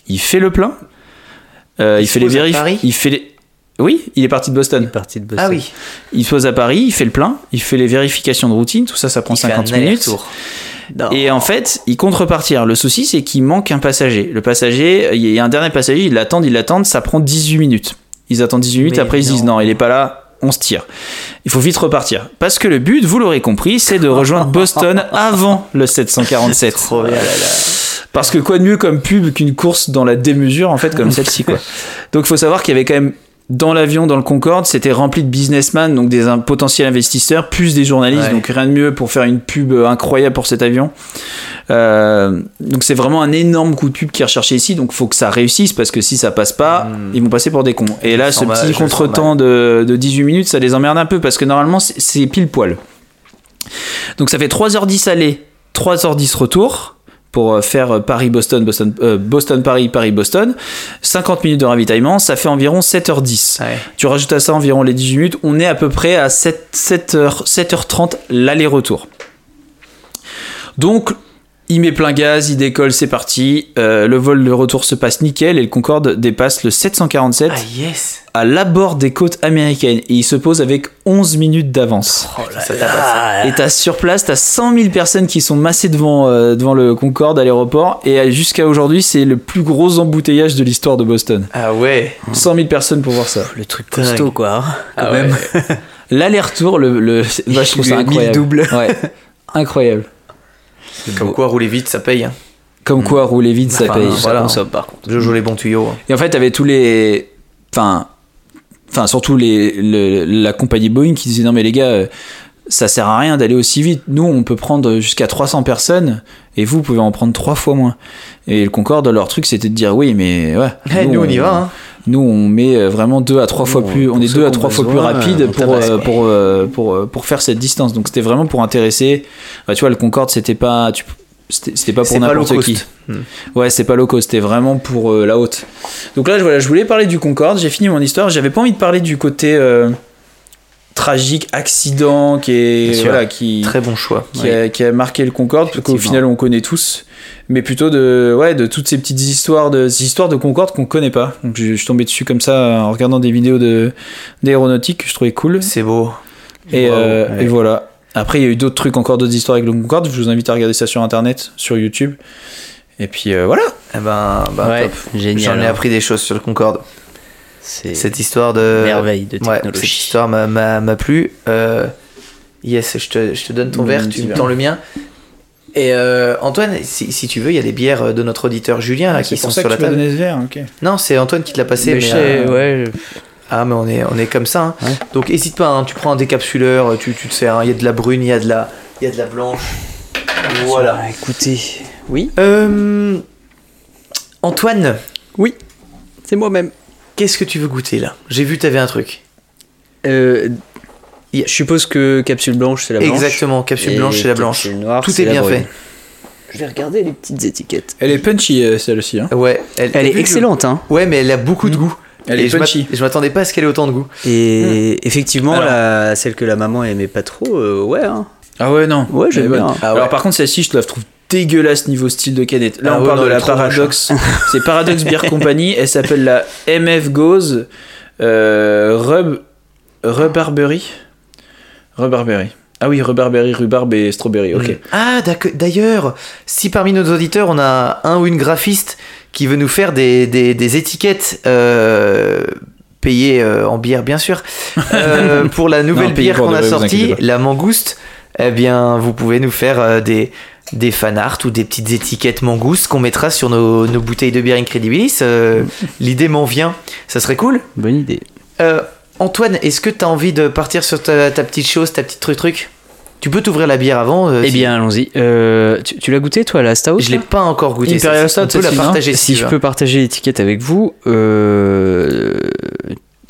il fait le plein, euh, il, fait les Paris? il fait les... Oui, il est parti de Boston. partie de Boston. Ah oui. Il se pose à Paris, il fait le plein, il fait les vérifications de routine, tout ça, ça prend Il fait 50 un minutes. Non. Et en fait, il compte repartir. Le souci, c'est qu'il manque un passager. Le passager, il y a un dernier passager, ils l'attendent, ils l'attendent, ça prend 18 minutes. Ils attendent 18 minutes, Mais après ils se disent non. il est pas là, on se tire. Il faut vite repartir. Parce que le but, vous l'aurez compris, c'est de rejoindre Boston avant le 747. Trop bien. Parce que quoi de mieux comme pub qu'une course dans la démesure, en fait, comme celle-ci, quoi. Donc, il faut savoir qu'il y avait quand même dans l'avion, dans le Concorde, c'était rempli de businessmen, donc des potentiels investisseurs, plus des journalistes, Ouais. donc rien de mieux pour faire une pub euh, incroyable pour cet avion. Euh, donc c'est vraiment un énorme coup de pub qui est recherché ici, donc faut que ça réussisse, parce que si ça passe pas, Hmm. ils vont passer pour des cons. Et là, ce petit contretemps de, de 18 minutes, ça les emmerde un peu, parce que normalement, c'est- c'est pile poil. Donc ça fait 3h10 aller, 3h10 retour pour euh, faire Paris-Boston, Boston, euh, Boston-Paris, Paris-Boston. 50 minutes de ravitaillement, ça fait environ 7h10. Ouais. Tu rajoutes à ça environ les 18 minutes, on est à peu près à 7, 7h, 7h30 l'aller-retour. Donc, il met plein gaz, il décolle, c'est parti. Euh, le vol de retour se passe nickel et le Concorde dépasse le 747 Ah yes à l'abord des côtes américaines et il se pose avec 11 minutes d'avance. Tabasse. Et t'as sur place, t'as 100 000 personnes qui sont massées devant, euh, devant le Concorde à l'aéroport et jusqu'à aujourd'hui, c'est le plus gros embouteillage de l'histoire de Boston. Ah ouais 100 000 personnes pour voir ça. Le truc costaud, quoi. hein, Quand Ah même. ouais. L'aller-retour, le, le, bah, je trouve ça incroyable. double. Ouais. Incroyable. Comme quoi, rouler vite, ça paye. hein. Comme quoi, rouler vite, ça Enfin, paye. voilà. consomme, par contre. Je joue les bons tuyaux. hein. Et en fait, t'avais tous les. Enfin. Enfin, surtout les, le- la compagnie Boeing qui disait non, mais les gars, euh, ça sert à rien d'aller aussi vite. Nous, on peut prendre jusqu'à 300 personnes et vous pouvez en prendre trois fois moins. Et le Concorde, leur truc, c'était de dire oui, mais ouais. Eh, nous, on y va. Hein. Nous, on met euh, vraiment deux à trois fois on- plus. On pour est deux à trois fois plus rapide pour, tabasse, euh, pour, euh, pour, euh, pour faire cette distance. Donc, c'était vraiment pour intéresser. Bah, tu vois, le Concorde, c'était pas. tu- C'était pas pour n'importe qui. Hmm. Ouais, c'est pas low cost, c'était vraiment pour euh, la haute. Donc là, je- voilà, je voulais parler du Concorde, j'ai fini mon histoire, j'avais pas envie de parler du côté euh, tragique, accident qui est voilà, qui Très bon choix. qui, a, qui a marqué le Concorde, parce qu'au final on connaît tous, mais plutôt de ouais de toutes ces petites histoires de ces histoires de Concorde qu'on connaît pas. Donc je, je suis tombé dessus comme ça en regardant des vidéos de d'aéronautique que je trouvais cool. C'est beau. Et, Wow. euh, ouais. et voilà. Après, il y a eu d'autres trucs, encore d'autres histoires avec le Concorde. Je vous invite à regarder ça sur internet, sur YouTube. Et puis euh, voilà. Eh ben, bah, ouais, top. génial. J'en ai hein. appris des choses sur le Concorde. C'est Cette histoire de. merveille de Ouais, technologie. cette histoire m'a- plu. Euh, yes, je te, je te donne ton Mmh, verre, tu me tends le mien. Et euh, Antoine, si, si tu veux, il y a des bières de notre auditeur Julien là, qui sont sur la table. donné ce verre, ok. Non, c'est Antoine qui te l'a passé. Mais euh, sais, ouais. Ah, mais on est, on est comme ça. hein. Ouais. Donc, hésite pas, hein, tu prends un décapsuleur, tu, tu te sers. hein. Il y a de la brune, il y a de la, il y a de la blanche. Voilà. Ah, écoutez, oui, Euh, Antoine, c'est moi-même. qu'est-ce que tu veux goûter là? J'ai vu, t'avais un truc. Euh, je suppose que capsule blanche, c'est la blanche. Exactement, capsule Et blanche, c'est la blanche. noire, Tout est bien brune. fait. Je vais regarder les petites étiquettes. Elle est punchy, euh, celle-ci. Hein. Ouais, elle, est excellente, hein. Ouais, mais elle a beaucoup de goût. Elle Et est je m'att- punchy. Je m'attendais pas à ce qu'elle ait autant de goût. Et effectivement, Alors. la, celle que la maman aimait pas trop, euh, ouais. Hein. Ah ouais, non. Ouais, j'aime bonne. bien. Ah ouais. Alors par contre, celle-ci, je la trouve dégueulasse niveau style de canette. Là, Ah on ouais, parle non, de la Paradox. C'est Paradox Beer Company. Elle s'appelle la MF Goes euh, Rub Rhubarberry. Ah oui, Rhubarberry, rhubarbe et strawberry. Ok. Ah, d'accord. d'ailleurs, si parmi nos auditeurs, on a un ou une graphiste qui veut nous faire des, des, des étiquettes euh, payées euh, en bière, bien sûr, euh, pour la nouvelle Non, bière qu'on a sortie, la mangouste, eh bien, vous pouvez nous faire des, des fanarts ou des petites étiquettes mangoustes qu'on mettra sur nos, nos bouteilles de bière Incredibilis. Euh, L'idée m'en vient. Ça serait cool. Bonne idée. Antoine, est-ce que tu as envie de partir sur ta, ta petite chose, ta petite truc truc? Tu peux t'ouvrir la bière avant euh, Eh si- bien, allons-y. Euh, tu tu l'as goûté, toi, la stout? Je l'ai pas encore goûté. Imperial Stout, peut la partager Si tu je peux partager l'étiquette avec vous, euh,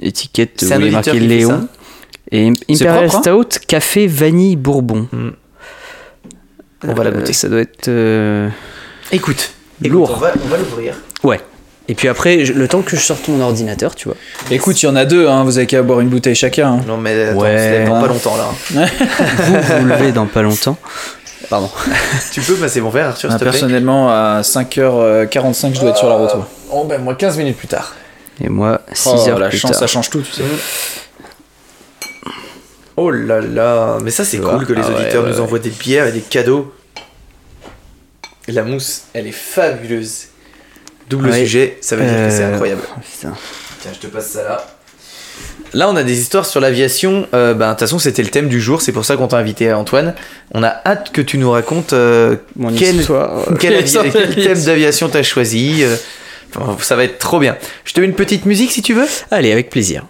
étiquette où il est marqué Léon. Et Imperial propre, hein Stout, café vanille bourbon. On va la Euh, goûter. Ça doit être. Écoute, écoute, Lourd. On va, on va l'ouvrir. Ouais. Et puis après, je- le temps que je sorte mon ordinateur, tu vois. Écoute, il y en a deux. Hein. Vous avez qu'à boire une bouteille chacun. hein. Non mais attends, Ouais. dans pas longtemps là. Vous vous levez dans pas longtemps. Pardon. tu peux passer mon verre, Arthur, Ah, s'il te plaît. personnellement, à 5h45, je dois être sur la route. ouais. Oh ben moi 15 minutes plus tard. Et moi, 6 Oh, heures la plus chance, tard. ça change tout, tu sais. Oh là là, mais ça c'est cool que les Ah auditeurs ouais, nous ouais. envoient des bières et des cadeaux. La mousse, elle est fabuleuse. Double Ouais. sujet, ça veut dire que c'est Euh, incroyable. oh, putain. Tiens, je te passe ça là. Là, on a des histoires sur l'aviation. Euh, ben, de toute façon, c'était le thème du jour. C'est pour ça qu'on t'a invité, Antoine. On a hâte que tu nous racontes euh, Mon quel, histoire. quel, thème d'aviation t'as choisi. euh, enfin, ça va être trop bien. Je te mets une petite musique si tu veux. Allez, avec plaisir.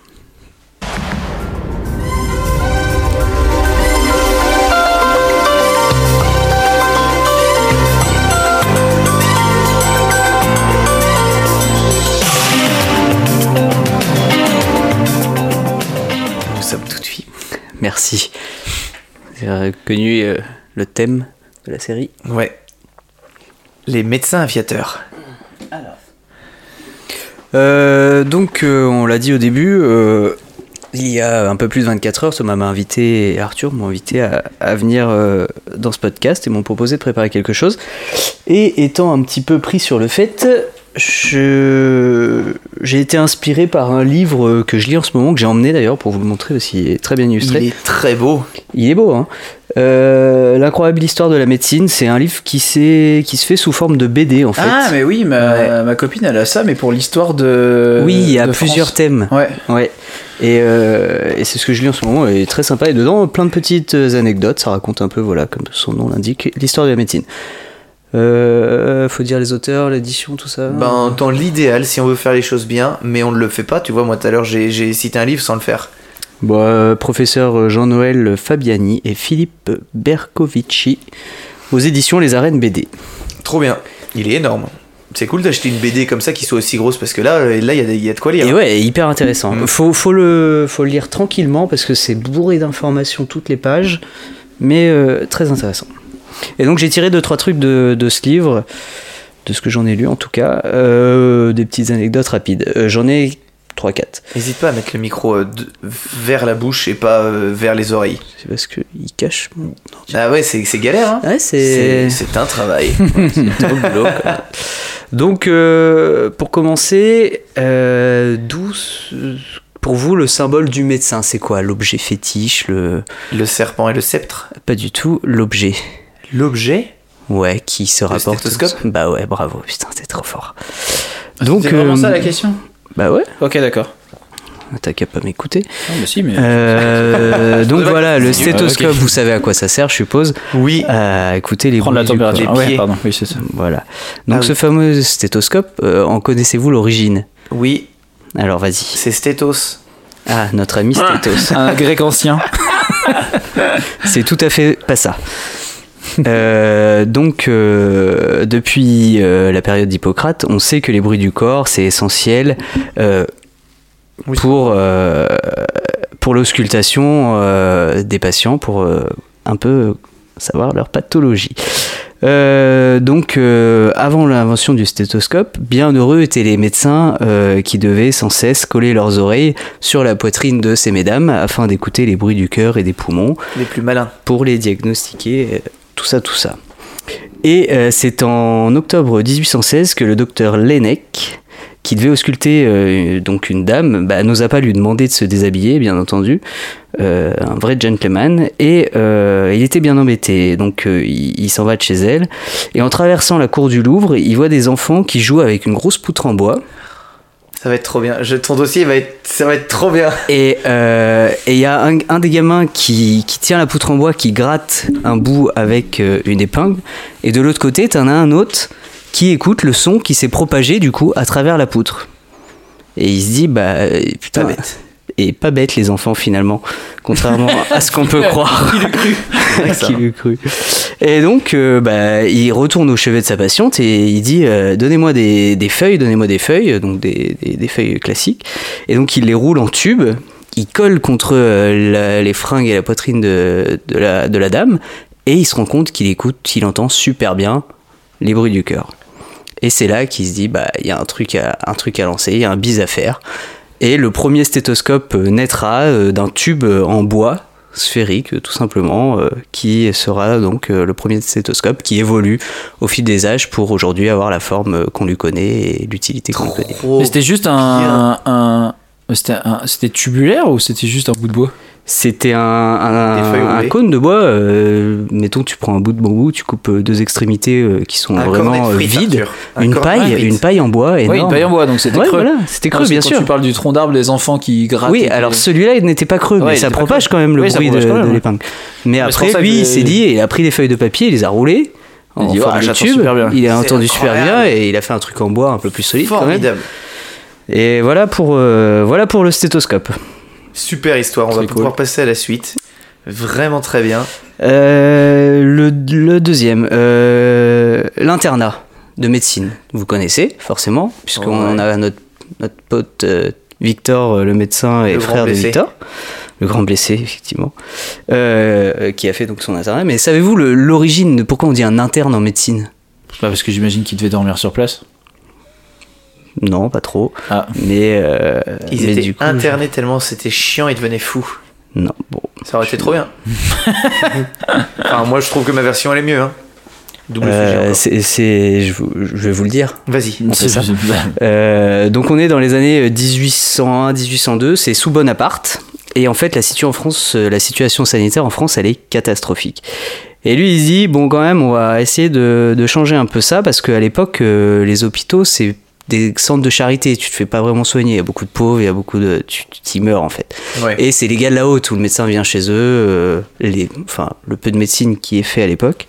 Merci. J'ai reconnu euh, le thème de la série. Ouais. Les médecins aviateurs. Euh, donc, euh, on l'a dit au début, euh, il y a un peu plus de 24 heures, Thomas m'a invité, et Arthur m'ont invité à, à venir euh, dans ce podcast et m'ont proposé de préparer quelque chose. Et étant un petit peu pris sur le fait, je- j'ai été inspiré par un livre que je lis en ce moment, que j'ai emmené d'ailleurs pour vous le montrer parce qu'il est très bien illustré. Il est très beau. Il est beau, hein. Euh, L'incroyable histoire de la médecine, c'est un livre qui, qui se fait sous forme de BD en fait. Ah, mais oui, ma, ma copine, elle a ça, mais pour l'histoire de. oui, il y a plusieurs France. thèmes. Ouais. Ouais. Et, euh, et c'est ce que je lis en ce moment, et très sympa. Et dedans, plein de petites anecdotes. Ça raconte un peu, voilà, comme son nom l'indique, l'histoire de la médecine. Euh, faut dire les auteurs, l'édition, tout ça. Ben, dans l'idéal, si on veut faire les choses bien, mais on ne le fait pas. Tu vois, moi tout à l'heure, j'ai cité un livre sans le faire. Bon, euh, professeur Jean-Noël Fabiani et Philippe Bercovici aux éditions Les Arènes BD. Trop bien. Il est énorme. C'est cool d'acheter une BD comme ça qui soit aussi grosse parce que là, euh, là, il y, a y de quoi lire. Et ouais, hyper intéressant. Mm. Faut, faut, le, faut le lire tranquillement parce que c'est bourré d'informations toutes les pages, mais euh, très intéressant. Et donc j'ai tiré deux trois trucs de, de ce livre, de ce que j'en ai lu en tout cas, euh, des petites anecdotes rapides. Euh, j'en ai 3-4. N'hésite pas à mettre le micro euh, de- vers la bouche et pas vers les oreilles. C'est parce qu'il cache. mon- Ah ouais, c'est c'est galère, hein Ouais, c'est. C'est c'est un travail. De boulot, quoi. Donc, pour commencer, d'où, pour vous, le symbole du médecin, c'est quoi? L'objet fétiche le... le serpent et le sceptre? Pas du tout, l'objet. L'objet Ouais, qui se rapporte. stéthoscope Bah ouais, bravo, putain, t'es trop fort. Donc, c'est vraiment euh, ça la question Bah ouais, Ok, d'accord. t'as qu'à pas m'écouter. Non, mais si, mais. Euh, donc voilà, le c'est- stéthoscope, vous savez à quoi ça sert, je suppose. Oui. À écouter les Prendre la bruits du corps. température. Ah ouais, pieds. pardon, oui, c'est ça. Voilà. Donc Ah ce oui. fameux stéthoscope, euh, en connaissez-vous l'origine? Oui, Alors vas-y. c'est Stétos. Ah, notre ami Stéthos. Un grec ancien. C'est tout à fait pas ça. Euh, donc, euh, depuis euh, la période d'Hippocrate, on sait que les bruits du corps, c'est essentiel Oui. pour, pour l'auscultation des patients, pour un peu savoir leur pathologie. Euh, donc, euh, avant l'invention du stéthoscope, bien heureux étaient les médecins euh, qui devaient sans cesse coller leurs oreilles sur la poitrine de ces mesdames afin d'écouter les bruits du cœur et des poumons Les plus malins. pour les diagnostiquer, tout ça, tout ça. Et euh, c'est en octobre 1816 que le docteur Lenneck, qui devait ausculter euh, donc une dame, bah, n'osa pas lui demander de se déshabiller, bien entendu, euh, un vrai gentleman, et il était bien embêté. Donc il, il s'en va de chez elle, et en traversant la cour du Louvre, il voit des enfants qui jouent avec une grosse poutre en bois. Ça va être trop bien. Je, ton dossier va être, ça va être trop bien. Et euh, et il y a un, un des gamins qui, qui tient la poutre en bois, qui gratte un bout avec euh, une épingle. Et de l'autre côté, t'en as un autre qui écoute le son qui s'est propagé du coup à travers la poutre. Et il se dit, bah euh, putain, bête. Et pas bête les enfants finalement, contrairement à ce qu'on peut croire. ça. Qui l'eût cru. Et donc, euh, bah, il retourne au chevet de sa patiente et il dit euh, Donnez-moi des, des feuilles, donnez-moi des feuilles, donc des, des- des feuilles classiques. Et donc, il les roule en tube, il colle contre euh, la- les fringues et la poitrine de, de la, de la dame, et il se rend compte qu'il écoute, qu'il entend super bien les bruits du cœur. Et c'est là qu'il se dit Bah, il y a un truc, à, un truc à lancer, il y a un bis à faire. Et le premier stéthoscope euh, naîtra euh, d'un tube euh, en bois sphérique tout simplement euh, qui sera donc euh, le premier stéthoscope qui évolue au fil des âges pour aujourd'hui avoir la forme euh, qu'on lui connaît et l'utilité qu'on lui connaît. C'était juste un. un- C'était un- c'était tubulaire ou c'était juste un bout de bois? C'était un, cône de bois. euh, mettons, tu prends un bout de bambou, tu coupes euh, deux extrémités euh, qui sont Un vraiment frites, vides. Un Une paille, frites. une paille en bois énorme. Oui, une paille en bois, donc c'était Ouais, creux. voilà, c'était creux, bien quand sûr. tu parles du tronc d'arbre, des enfants qui grattent. Oui, alors celui-là, il n'était pas creux, Ouais, mais ça propage creux. quand même le Oui, bruit de, l'épingle. Mais après, lui, il s'est dit, il a pris des feuilles de papier, il les a roulées. Il En dit, forme de j'entends tube. super bien. Il a entendu super bien et il a fait un truc en bois un peu plus solide quand même. Formidable. Et voilà pour, euh, voilà pour le stéthoscope. Super histoire. On va pouvoir passer à la suite. Vraiment très bien. Euh, le, le deuxième, euh, l'internat de médecine. Vous connaissez forcément, puisqu'on Ouais. a notre, notre pote euh, Victor, le médecin et Le frère de. Victor. Le grand blessé, effectivement, euh, qui a fait donc son internat. Mais savez-vous l'origine de pourquoi on dit un interne en médecine? Bah, parce que j'imagine qu'il devait dormir sur place. Non, pas trop. Ah. Mais, euh, Ils mais étaient du coup, internés tellement c'était chiant, ils devenaient fous. Non, bon. Ça aurait été trop bien. enfin, moi je trouve que ma version elle est mieux. Hein. Euh, encore. c'est, c'est- je, vais vous le dire. Vas-y. On fait ça. Euh, donc on est dans les années 1801-1802, c'est sous Bonaparte. Et en fait, la situation, en France, euh, la situation sanitaire en France, elle est catastrophique. Et lui, il se dit, bon, quand même, on va essayer de, de changer un peu ça, parce qu'à l'époque, euh, les hôpitaux, c'est des centres de charité, tu te fais pas vraiment soigner, il y a beaucoup de pauvres, il y a beaucoup de... tu tu y meurs en fait. Ouais. Et c'est les gars de là-haut, où le médecin vient chez eux, euh, les, enfin, le peu de médecine qui est fait à l'époque.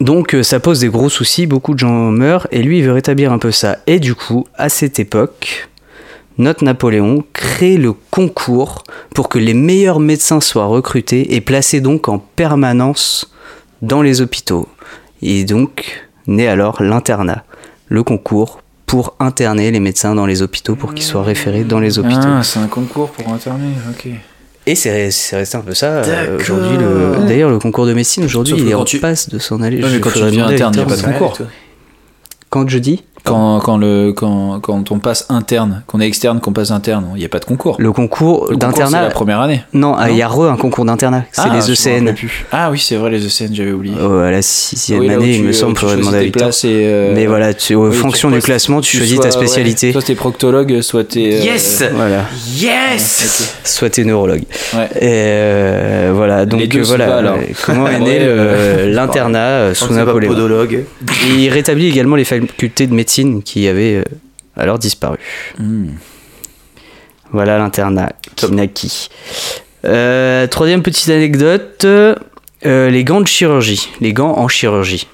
Donc euh, ça pose des gros soucis, beaucoup de gens meurent, et lui il veut rétablir un peu ça. Et du coup, à cette époque, notre Napoléon crée le concours pour que les meilleurs médecins soient recrutés et placés donc en permanence dans les hôpitaux. Et donc naît alors l'internat, le concours pour interner les médecins dans les hôpitaux pour qu'ils soient référés dans les hôpitaux. Ah, c'est un concours pour interner, ok. Et c'est c'est resté un peu ça. euh, D'accord. aujourd'hui, le- d'ailleurs, le concours de médecine, aujourd'hui, il est en tu- passe de s'en aller. Ouais, mais quand tu deviens interne, il y a pas de concours. Quand je dis Quand, quand, le, quand, quand on passe interne, qu'on est externe, qu'on passe interne, il n'y a pas de concours. le concours concours, c'est d'internat. la première année. Non, ah, il y a re un concours d'internat. C'est Ah, les ECN. plus. Ah oui, c'est vrai, les ECN, j'avais oublié. Oh, à la sixième Oui, année, il me euh, semble, faudrait demander à Victor. euh, Mais voilà, tu, en oui, tu fonction du classement, tu, choisis sois- ta ouais, spécialité. soit t'es proctologue, soit t'es. euh, Yes Voilà, Yes soit t'es neurologue. Ouais. Et euh, voilà, donc deux voilà, comment est né Ouais, l'internat sous Napoléon? il rétablit également les facultés de médecine qui avaient euh, alors disparu. Hmm. Voilà l'internat qui naquit. Euh, troisième petite anecdote, euh, les gants de chirurgie, les gants en chirurgie.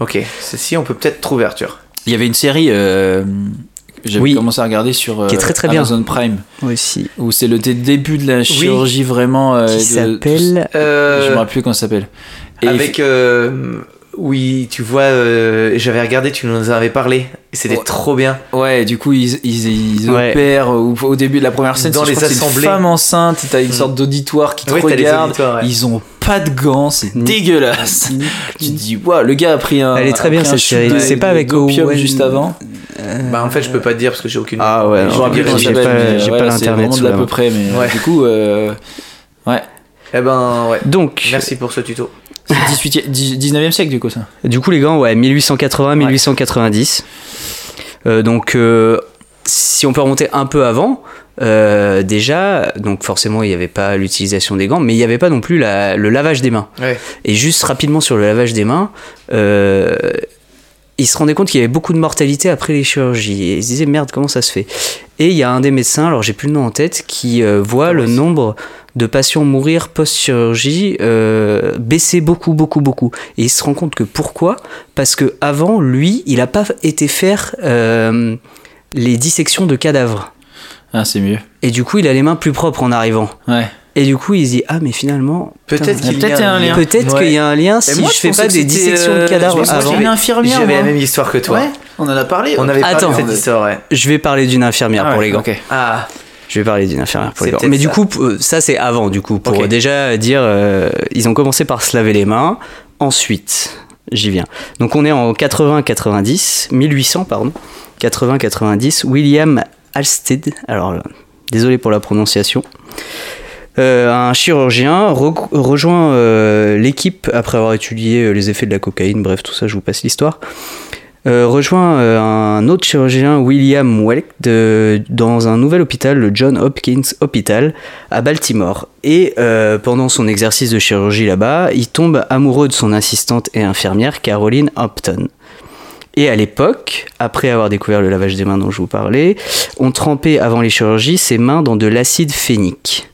Ok, ceci on peut peut-être trouver Arthur. Il y avait une série. Euh, j'avais Oui. commencé à regarder sur Qui est très, très bien. Amazon Prime Aussi. où c'est le dé- début de la chirurgie vraiment euh, Qui s'appelle Euh, je me rappelle plus comment ça s'appppelle Et avec. euh, oui, tu vois, euh, j'avais regardé, tu nous en avais parlé. Et c'était Ouais. trop bien. Ouais, du coup, ils, ils, ils Ouais. opèrent au, au début de la première scène. Dans les c'est assemblées. une femme enceinte, t'as une Mm. sorte d'auditoire qui te regarde. Ils ont pas de gants, c'est Mm. dégueulasse. tu te dis, waouh, le gars a pris un. Elle est très a bien, cette série. C'est pas avec d'opium Owen- juste avant. Bah en fait, je peux pas te dire parce que j'ai aucune. Ah ouais, j'ai pas, pas c'est l'internet l'à main. peu près, mais Ouais. du coup, euh, ouais. Eh ben ouais. Donc, Merci pour ce tuto. C'est 18e, 19e siècle, du coup, ça. du coup, les gants, ouais, 1880-1890. Euh, donc, euh, si on peut remonter un peu avant, euh, déjà, donc forcément, il n'y avait pas l'utilisation des gants, mais il n'y avait pas non plus la- le lavage des mains. Ouais. Et juste rapidement sur le lavage des mains, euh, il se rendait compte qu'il y avait beaucoup de mortalité après les chirurgies. Et il se disait merde, comment ça se fait? Et il y a un des médecins, alors j'ai plus le nom en tête, qui euh, voit le nombre de patients mourir post-chirurgie euh, baisser beaucoup, beaucoup, beaucoup. Et il se rend compte que pourquoi? Parce que avant, lui, il n'a pas été faire euh, les dissections de cadavres. Ah, c'est mieux. Et du coup, il a les mains plus propres en arrivant. Ouais. Et du coup, il se dit ah mais finalement Peut-être qu'il y a un lien. Peut-être Ouais. qu'il y a un lien si moi, je je fais pas des dissections de euh, cadavres avant. c'était une infirmière. J'avais la même histoire que toi. Ouais, on en a parlé. On avait parlé Attends. de cette histoire, ouais. Je vais parler d'une infirmière Ah pour ouais, les gants. Ah, Je vais parler d'une infirmière pour les gants. Mais du coup, euh, ça c'est avant du coup pour déjà dire euh, ils ont commencé par se laver les mains. Ensuite, j'y viens. Donc on est en 80-90, 1800 pardon, 80-90. William Alsted. Alors désolé pour la prononciation. Euh, un chirurgien re- rejoint euh, l'équipe après avoir étudié euh, les effets de la cocaïne, bref, tout ça, je vous passe l'histoire. Rejoint un autre chirurgien, William Welk, dans un nouvel hôpital, le John Hopkins Hospital, à Baltimore. Et pendant son exercice de chirurgie là-bas, il tombe amoureux de son assistante et infirmière, Caroline Hampton. Et à l'époque, après avoir découvert le lavage des mains dont je vous parlais, on trempait avant les chirurgies ses mains dans de l'acide phénique.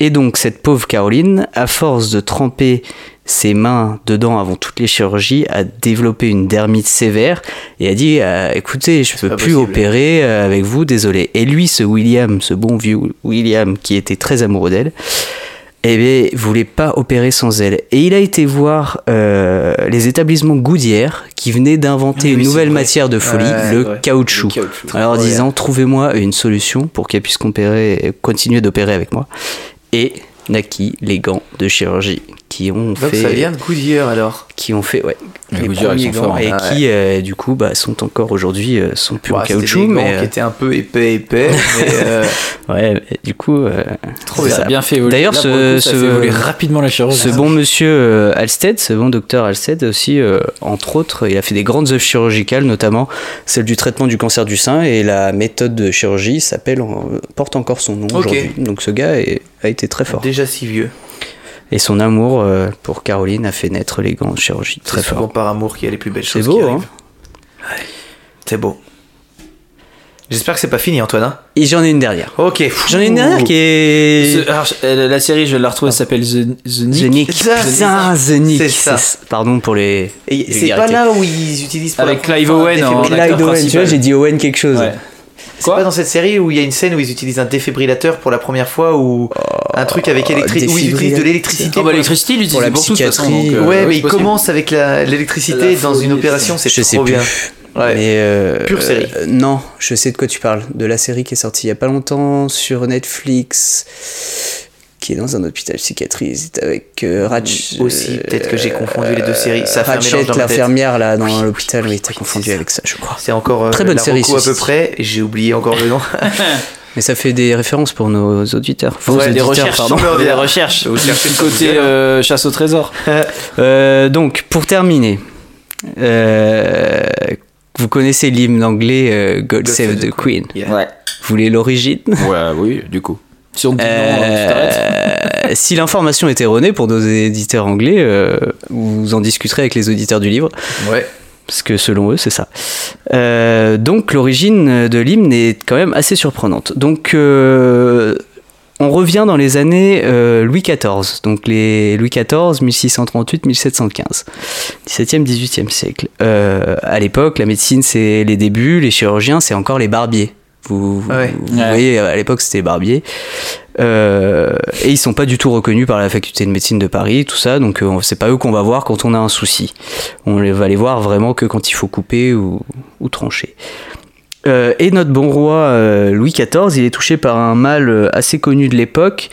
Et donc cette pauvre Caroline, à force de tremper ses mains dedans avant toutes les chirurgies, a développé une dermite sévère et a dit euh, écoutez, je peux pas plus possible. opérer euh, avec vous, désolé. Et lui, ce William, ce bon vieux William qui était très amoureux d'elle, eh bien, voulait pas opérer sans elle. Et il a été voir euh, les établissements Goodyear qui venaient d'inventer Oui, une nouvelle vrai. matière de folie, Ouais, le caoutchouc. Le caoutchouc. Alors Ouais. disant trouvez-moi une solution pour qu'elle puisse continuer d'opérer avec moi. Et naquit les gants de chirurgie qui ont donc fait ça vient de Goodyear alors. Qui ont fait ouais, Les les premiers gants forts, et hein. qui euh, du coup bah, sont encore aujourd'hui euh, sont plus en Ouais, c'était caoutchouc des gants mais qui euh, étaient un peu épais, épais, mais euh, ouais mais du coup euh, Trop ça a bien fait évoluer. D'ailleurs, ce- coup, ça ce- fait évoluer rapidement la chirurgie. Ce bon monsieur euh, Alsted, ce bon docteur Alsted aussi, euh, entre autres, il a fait des grandes œuvres chirurgicales, notamment celle du traitement du cancer du sein, et la méthode de chirurgie s'appelle, en- porte encore son nom aujourd'hui. Donc ce gars est- a été très fort. déjà si vieux. Et son amour euh, pour Caroline a fait naître les gants de chirurgie. Très C'est souvent fort. par amour qu'il y a les plus belles C'est choses beau, qui hein. Ouais. C'est beau. J'espère que c'est pas fini, Antoine. hein Et j'en ai une dernière. ok. J'en ai une dernière qui est... Alors, euh, la série, je vais la retrouver, elle s'appelle The, The Nick. The Nick. C'est Putain. The Nick. C'est ça. C'est- Pardon pour les... C'est pas là où ils utilisent pour Avec Clive Owen en-. Clyde Owen, tu vois, j'ai dit Owen quelque chose. Ouais. C'est pas dans cette série où il y a une scène où ils utilisent un défibrillateur pour la première fois ou un truc avec électricité où ils utilisent de l'électricité. Oh, bah, pour la- l'électricité, ils Pour la l'utilisent pour toute façon, psychiatrie, donc, euh, Ouais, mais ils commencent avec la- l'électricité La dans une opération, c'est Je sais trop plus. bien. Ouais. Mais euh, Pure série. euh, non, je sais de quoi tu parles. De la série qui est sortie il y a pas longtemps sur Netflix, qui est dans un hôpital psychiatrique avec euh, Ratch. Aussi, peut-être que j'ai confondu les deux séries. Ça Ratchet, l'infirmière là dans Oui, l'hôpital, oui, oui, oui, t'as oui, confondu avec ça, je crois. C'est encore euh, Très bonne la série, à peu près. et J'ai oublié encore le nom. Mais ça fait des références pour nos auditeurs. Vos Ouais, des recherches, pardon. des recherches. Vous cherchez Le côté euh, chasse au trésor. Euh, donc, pour terminer, euh, vous connaissez l'hymne anglais euh, God, Save the Queen. Yeah. Ouais. Vous voulez l'origine? Ouais, oui, du coup. Si on non. Euh, si l'information est erronée pour nos éditeurs anglais, euh, vous en discuterez avec les auditeurs du livre, Ouais. parce que selon eux, c'est ça. Euh, donc l'origine de l'hymne est quand même assez surprenante. Donc on revient dans les années Louis XIV, donc les Louis XIV, 1638-1715, 17e, 18e siècle. À l'époque, la médecine, c'est les débuts, les chirurgiens, c'est encore les barbiers. Vous, vous- Ouais. vous Ouais. voyez, à l'époque, c'était les barbiers. Euh, et ils sont pas du tout reconnus par la faculté de médecine de Paris, tout ça, donc euh, c'est pas eux qu'on va voir quand on a un souci. On les va les voir vraiment que quand il faut couper ou, ou trancher. Euh, et notre bon roi euh, Louis XIV, il est touché par un mal euh, assez connu de l'époque,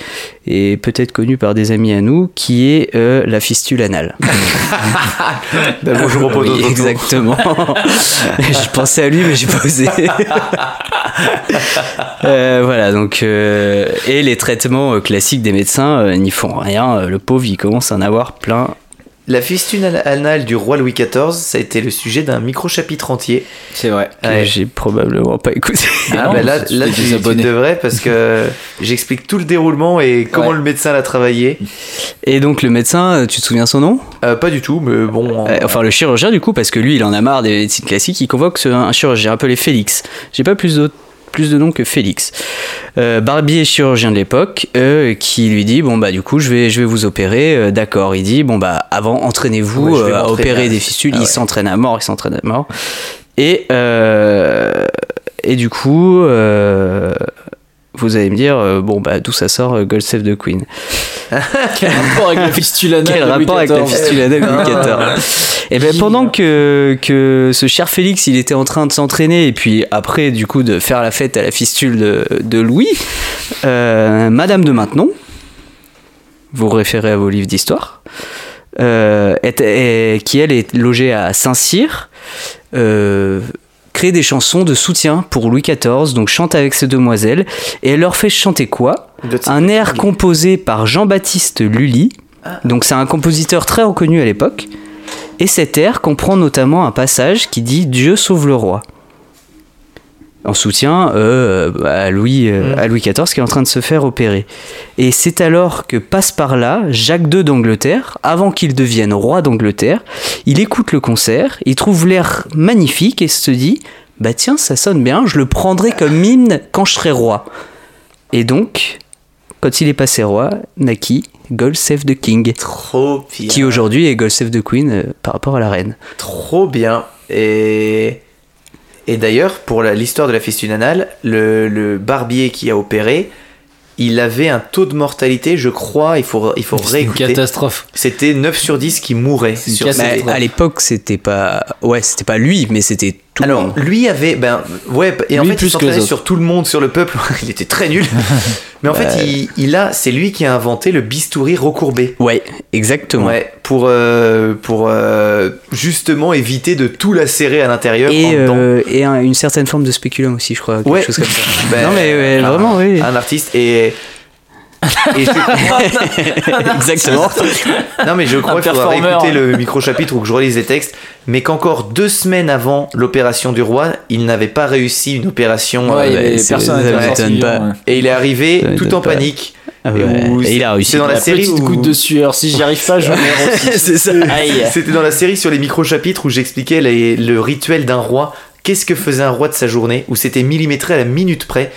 et peut-être connu par des amis à nous, qui est euh, la fistule anale. D'abord, je repose Oui, exactement. je pensais à lui, mais j'ai pas osé. Voilà, donc. et les traitements classiques des médecins n'y font rien. Le pauvre, il commence à en avoir plein. La fistule anale du roi Louis XIV, ça a été le sujet d'un micro-chapitre entier. C'est vrai. que Ouais. J'ai probablement pas écouté. Ah, non, bah là, tu là tu, tu devrais parce que j'explique tout le déroulement et comment Ouais. le médecin l'a travaillé. Et donc, le médecin, tu te souviens son nom? Euh, pas du tout, mais bon. Euh, Enfin, le chirurgien, du coup, parce que lui, il en a marre des médecines classiques, il convoque un chirurgien appelé Félix. J'ai pas plus de, plus de noms que Félix. Euh, barbier chirurgien de l'époque, euh, qui lui dit Bon, bah, du coup, je vais, je vais vous opérer. Euh, D'accord. Il dit Bon, bah, avant, entraînez-vous Ouais, à opérer à- des fistules. Ah il ouais. s'entraîne à mort, il s'entraîne à mort. Et, et du coup. Vous allez me dire, euh, bon, bah, d'où ça sort euh, God Save the Queen. Quel rapport avec la fistule anale quel rapport avec la fistule anale Louis XIV Et ben pendant que, que ce cher Félix il était en train de s'entraîner et puis après du coup de faire la fête à la fistule de, de Louis, euh, Madame de Maintenon, vous référez à vos livres d'histoire, euh, qui elle est logée à Saint-Cyr, crée des chansons de soutien pour Louis XIV, donc chante avec ses demoiselles et elle leur fait chanter quoi? Un air composé par Jean-Baptiste Lully. Donc c'est un compositeur très reconnu à l'époque. Et cet air comprend notamment un passage qui dit Dieu sauve le roi. En soutien euh, à, Louis, euh, Mm. à Louis XIV qui est en train de se faire opérer. Et c'est alors que passe par là Jacques II d'Angleterre, avant qu'il devienne roi d'Angleterre. Il écoute le concert, il trouve l'air magnifique et se dit Bah tiens, ça sonne bien, je le prendrai comme hymne quand je serai roi. Et donc, quand il est passé roi, naquit God Save the King, Trop bien. qui aujourd'hui est God Save the Queen euh, par rapport à la reine. Trop bien. Et, et d'ailleurs, pour l'histoire de la fistule anale, le, le barbier qui a opéré, il avait un taux de mortalité, je crois, il faut, il faut C'est une réécouter. catastrophe. C'était 9 sur 10 qui mouraient. Sur à l'époque, c'était pas, ouais, c'était pas lui, mais c'était tout le Alors, monde. lui avait. Ben, ouais, et en Lui fait, plus il s'entraînait sur tout le monde, sur le peuple. il était très nul. Mais en fait, il, il a. C'est lui qui a inventé le bistouri recourbé. Ouais, exactement. Ouais, pour, euh, pour euh, justement éviter de tout lacérer à l'intérieur. Et, euh, et un- une certaine forme de spéculum aussi, je crois. Quelque Ouais. chose comme ça. Ben, non, mais ouais, vraiment, oui. Un artiste et. Et je- Exactement. non mais je crois qu'il faudra écouter le micro-chapitre ou que je relise les textes, mais qu'encore deux semaines avant l'opération du roi, il n'avait pas réussi une opération. Ouais, euh, c'est- personne pas. et il est arrivé tout en pas. panique. Ah Et ouais. où- Et il a réussi. C'est dans la La série petite où... goutte de sueur. Si j'y arrive pas, je meurs aussi. C'est ça. Aïe. C'était dans la série sur les micro-chapitres où j'expliquais les- le rituel d'un roi. Qu'est-ce que faisait un roi de sa journée? Où c'était millimétré à la minute près.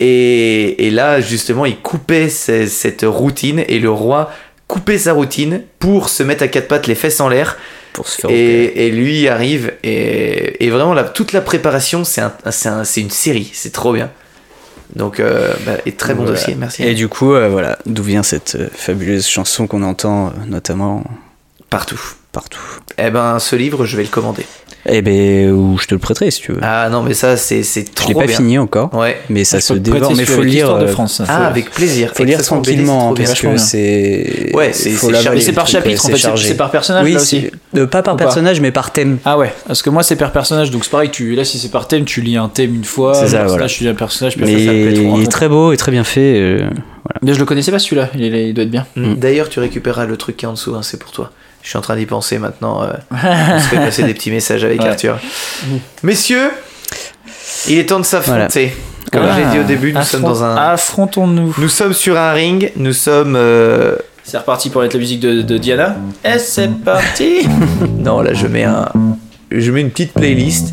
Et, et là, justement, il coupait ce- cette routine et le roi coupait sa routine pour se mettre à quatre pattes, les fesses en l'air. Pour se faire. Et, et lui arrive et, et vraiment la, toute la préparation, c'est un, c'est un- c'est une série, c'est trop bien. Donc, euh, bah, et très bon Voilà. dossier, merci. Et du coup, euh, voilà, d'où vient cette euh, fabuleuse chanson qu'on entend notamment Partout. Partout. Eh ben, ce livre, je vais le commander. Eh ben, ou je te le prêterai si tu veux. Ah non, mais ça, c'est c'est je trop l'ai pas bien. fini encore, Ouais. mais ça Je se dévore. Mais faut lire. l'histoire de euh, France. Ah, faut- avec plaisir. Faut lire tranquillement c'est trop parce que c'est. Ouais, c'est- par chapitre en fait, c'est- par personnage Oui, là aussi. euh, pas par Ou pas personnage, mais par thème. Ah ouais, parce que moi c'est per personnage, donc c'est pareil, tu, là si c'est par thème, tu lis un thème une fois, C'est ça, voilà. tu lis un personnage, puis Mais trop, il hein. est très beau et très bien fait. euh, Mais je le connaissais pas celui-là, il, doit être bien. D'ailleurs, tu récupéreras le truc qui est en dessous, hein, c'est pour toi. Je suis en train d'y penser maintenant. euh, on se fait passer des petits messages avec Ouais. Arthur. Messieurs, il est temps de s'affronter. Comme Ah, j'ai dit au début, nous sommes dans un. Affrontons-nous. Nous sommes sur un ring, nous sommes. euh, C'est reparti pour être la musique de, de Diana. Et c'est parti Non, là, je mets un. Je mets une petite playlist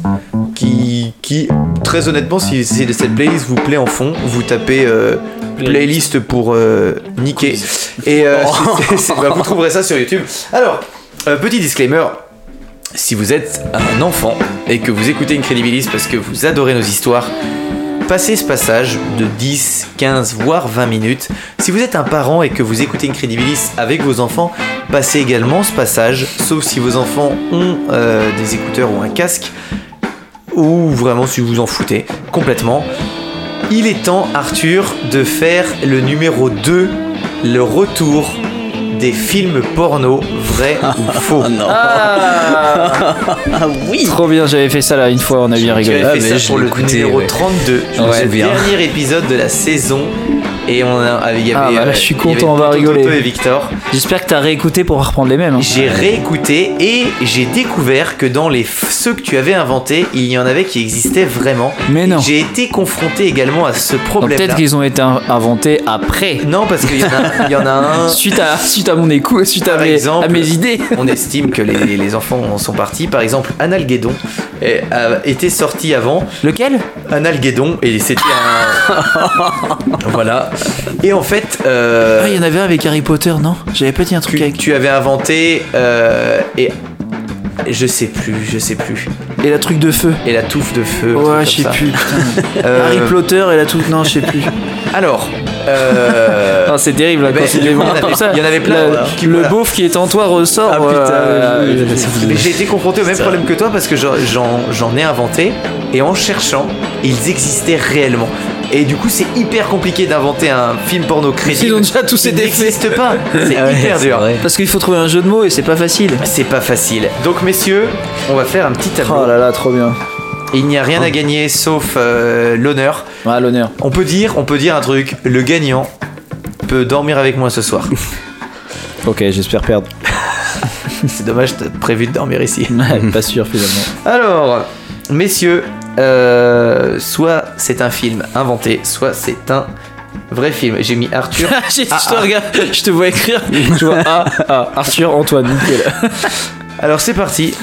qui, qui très honnêtement, si, si cette playlist vous plaît en fond, vous tapez euh, playlist pour euh, niquer. Et euh, c'est- c'est- bah, vous trouverez ça sur YouTube. Alors, euh, petit disclaimer. Si vous êtes un enfant et que vous écoutez Incredibilis parce que vous adorez nos histoires, passez ce passage de 10, 15, voire 20 minutes. Si vous êtes un parent et que vous écoutez Incredibilis avec vos enfants, passez également ce passage, sauf si vos enfants ont euh, des écouteurs ou un casque, ou vraiment si vous en foutez complètement. Il est temps, Arthur, de faire le numéro 2, le retour des films porno, vrai ou faux. non. Ah Ah oui Trop bien, j'avais fait ça là une fois, on a bien rigolé. avais Ah, fait ça pour le écouté, numéro ouais. 32, Je me le souviens. dernier épisode de la saison. Et on a, il y avait, Ah, bah là, je suis content, on va rigoler. Et Victor. J'espère que t'as réécouté pour reprendre les mêmes. hein. J'ai réécouté et j'ai découvert que dans les ceux que tu avais inventés, il y en avait qui existaient vraiment. Mais non. J'ai été confronté également à ce problème. peut-être qu'ils ont été in- inventés après. Non, parce qu'il y, en a- il y en a un. Suite à, suite à mon écoute, suite à mes, exemple, à mes idées. On estime que les, les enfants en sont partis. Par exemple, Analguédon a été sorti avant. Lequel? Analguédon et c'était un. voilà. Et en fait. euh, Ah, il y en avait un avec Harry Potter, non? J'avais pas dit un truc tu, avec. tu avais inventé euh, et je sais plus, je sais plus. Et la truc de feu. Et la touffe de feu. Ouais, je sais plus. putain. Euh, Harry Potter et la toute. Non, je sais plus. Alors, euh, Ah, c'est terrible, là, ben, quand il y en avait- comme ça. il y en avait plein, La- voilà. Qui- le voilà. beauf qui est en toi ressort. Ah, putain, euh, euh, mais j'ai été confronté au même problème que toi parce que j'en- j'en j'en ai inventé et en cherchant, ils existaient réellement. Et du coup, c'est hyper compliqué d'inventer un film porno crédible. Ils ont déjà tous Il été faits. n'existe pas. C'est Ah ouais, hyper c'est dur. vrai. Parce qu'il faut trouver un jeu de mots et c'est pas facile. C'est pas facile. Donc, messieurs, on va faire un petit tableau. Oh là là, trop bien. Il n'y a rien à gagner sauf euh, l'honneur. Ah, l'honneur. On peut dire, on peut dire un truc. Le gagnant peut dormir avec moi ce soir. Ok, j'espère perdre. C'est dommage, t'as prévu de dormir ici. pas sûr finalement. Alors, messieurs, euh, soit c'est un film inventé, soit c'est un vrai film. J'ai mis Arthur. je te regarde, je te vois écrire. Je vois Ah, ah, Arthur, Antoine, nickel. Alors c'est parti.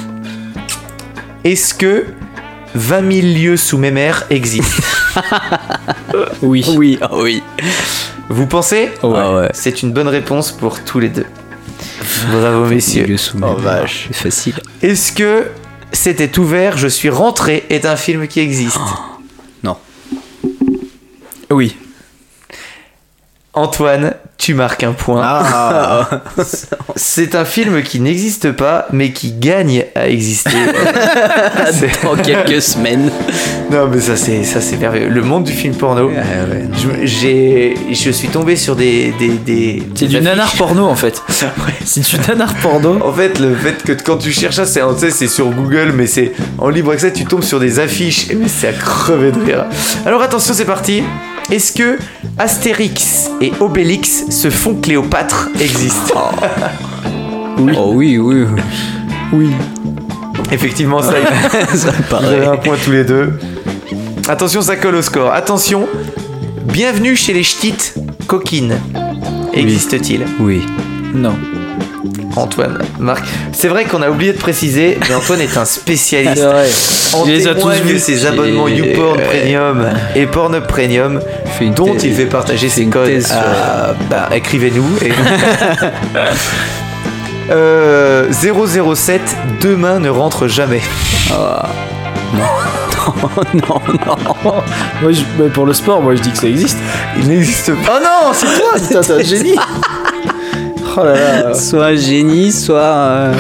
Est-ce que 20 000 lieux sous mes mers existent? Oui. Oui, ah oui. Vous pensez? Ouais. Ah ouais. C'est une bonne réponse pour tous les deux. Bravo messieurs. Sous Oh, vache. C'est facile. Est-ce que c'était ouvert, je suis rentré est un film qui existe. Oui. Antoine, tu marques un point. Ah. C'est un film qui n'existe pas, mais qui gagne à exister. Dans quelques semaines. non, mais ça, c'est ça, c'est merveilleux. Le monde du film porno. Je, j'ai, je suis tombé sur des. des, des C'est du nanar porno en fait. C'est du nanar porno. En fait, le fait que quand tu cherches ça, c'est, c'est sur Google, mais c'est en libre accès, tu tombes sur des affiches. Mais c'est à crever de rire. Alors attention, c'est parti. Est-ce que Astérix et Obélix se font Cléopâtre existe Oh oui, oui. Oui. Effectivement, ça, Ça paraît. un point tous les deux. Attention, ça colle au score. Attention, bienvenue chez les ch'tites coquines. Existe-t-il? Oui. Non. Antoine, Marc. C'est vrai qu'on a oublié de préciser, mais Antoine est un spécialiste. C'est Je les ai tous vus. ses abonnements YouPorn Premium et Pornhub Premium, dont thèse- il fait partager ses codes. thèse à- bah, écrivez-nous. Et... Euh, 007, demain ne rentre jamais. non, non. Moi, je- bah, pour le sport, moi je dis que ça existe. Il n'existe pas. Oh non, c'est toi t'es un génie Oh là là Soit un génie, soit euh,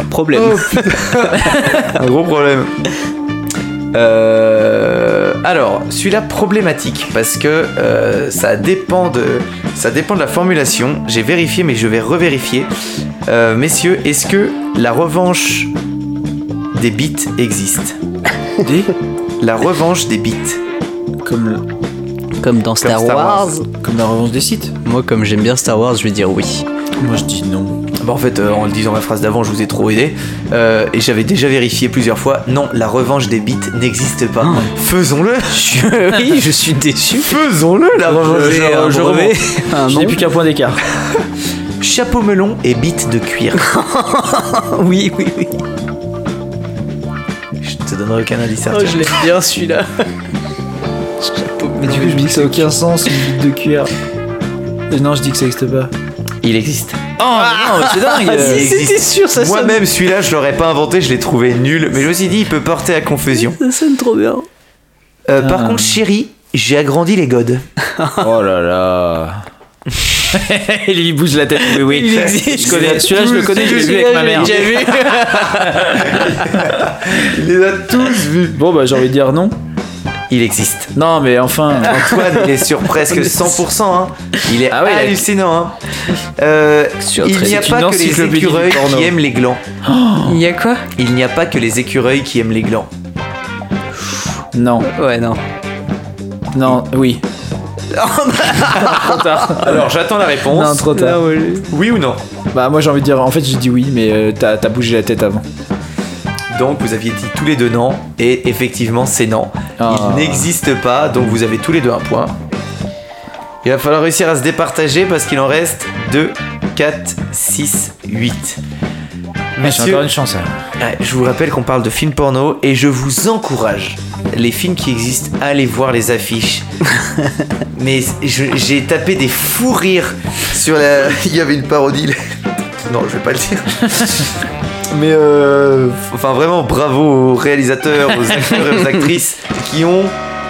un problème. Un gros problème. Euh, alors, celui-là problématique parce que euh, ça dépend de ça dépend de la formulation. J'ai vérifié, mais je vais revérifier. Euh, messieurs, est-ce que la revanche des bits existe? Des La revanche des bits. comme, Comme dans Star, Star Wars. Wars. comme la revanche des sites Moi, comme j'aime bien Star Wars, je vais dire oui. Moi je dis non. Bah, en fait, euh, en le disant ma phrase d'avant, je vous ai trop aidé. Euh, et j'avais déjà vérifié plusieurs fois. Non, la revanche des bits n'existe pas. Faisons-le oui, je suis déçu. Faisons-le, la revanche J'ai des un je Je nom. n'ai plus qu'un point d'écart. Chapeau melon et bits de cuir. Oui, oui, oui. Je te donnerai aucun indice, Oh, je l'aime bien celui-là. Mais du coup, je dis que ça n'a aucun sens, une bite de cuir. Et non, je dis que ça n'existe pas. Il existe. Oh, non, mais c'est dingue Ah, euh, si, C'était sûr, ça sonne, Moi-même, celui-là, je l'aurais pas inventé, je l'ai trouvé nul. Mais je me suis dit, il peut porter à confusion. ça sonne trop bien. Euh, Par Ah. contre, chérie, j'ai agrandi les godes. Oh là là Il lui bouge la tête. Oui, oui. Il existe. Je connais. Celui-là, je le connais, je l'ai vu avec ma mère. J'ai vu. Il les a tous vus. Bon, bah, j'ai envie de dire non. Il existe. Non, mais enfin. Antoine, il est sur presque 100%. hein. Il est Ah ouais, il a- hallucinant. hein. Euh, il n'y a pas que les écureuils qui aiment les glands. Il y a quoi? Il n'y a pas que les écureuils qui aiment les glands. Non. Ouais, non. Non, oui. trop tard. Alors, j'attends la réponse. Non, trop tard. Oui ou non? Bah, moi, j'ai envie de dire. En fait, j'ai dit oui, mais euh, t'as bougé la tête avant. Donc vous aviez dit tous les deux non, et effectivement c'est non. Ah. Il n'existe pas, donc vous avez tous les deux un point. Il va falloir réussir à se départager parce qu'il en reste 2, 4, 6, 8. J'ai Messieurs, encore une chance. alors. ouais, je vous rappelle qu'on parle de films porno et je vous encourage. Les films qui existent, allez voir les affiches. Mais j'ai tapé des fous rires sur la. Il y avait une parodie. Non, je vais pas le dire. Mais euh, enfin vraiment bravo aux réalisateurs, aux acteurs et aux actrices qui ont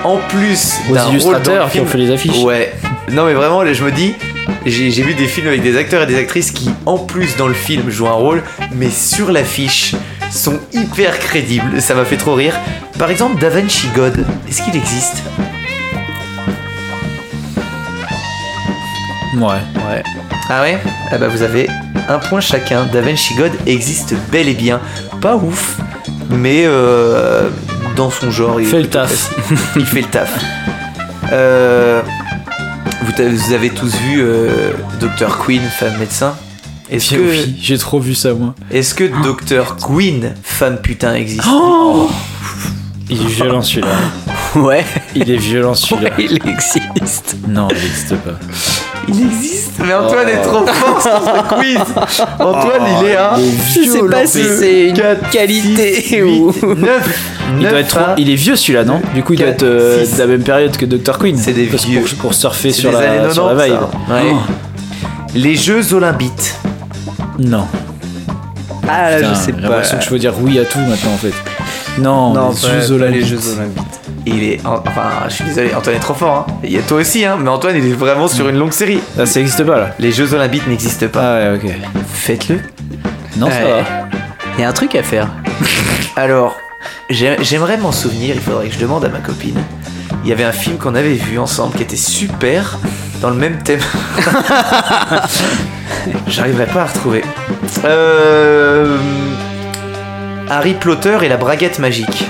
en plus Aux illustrateurs qui film- ont fait les affiches. Ouais. Non mais vraiment, là, je me dis, j'ai j'ai vu des films avec des acteurs et des actrices qui en plus dans le film jouent un rôle, mais sur l'affiche sont hyper crédibles. Ça m'a fait trop rire. Par exemple, Da Vinci God, est-ce qu'il existe? Ouais. Ouais. Ah ouais? Ah bah vous avez un point chacun. Da Vinci God existe bel et bien. Pas ouf, mais euh, dans son genre. il Fait le taf. il fait le taf. Euh, vous, avez tous vu euh, Dr. Queen, femme médecin Est-ce J'ai- que, oui, J'ai trop vu ça, moi. est-ce que Dr. Queen, femme putain, existe? Oh Il est violent celui-là. Ouais. Il est violent celui-là. Il existe. Non, il n'existe pas. Il existe Mais Antoine est trop fort sur ce quiz Antoine, il est à... Je sais pas si c'est une qualité ou. 9 Il, doit être trop- il est vieux celui-là, non Du coup, il doit être euh, de la même période que Dr. Queen. C'est des vieux. Pour, pour surfer sur des la, 90, sur la vibe. Ouais. Oh. Les Jeux Olympiques. Non. Ah là, Putain, je sais J'ai pas. l'impression que je veux dire oui à tout maintenant en fait. Non, Non, les pas- Jeux pas les Jeux Olympiques. Il est... Enfin, je suis désolé, Antoine est trop fort. Hein. Il y a toi aussi, hein. Mais Antoine, il est vraiment sur une longue série. Ah, ça existe pas là. Les Jeux Olympiques n'existent pas. Ah ouais, ok. Faites-le. Non, ça va. Il y a un truc à faire. Alors, j'ai- j'aimerais m'en souvenir, il faudrait que je demande à ma copine. Il y avait un film qu'on avait vu ensemble qui était super dans le même thème. J'arriverai pas à retrouver. Euh... Harry Potter et la braguette magique.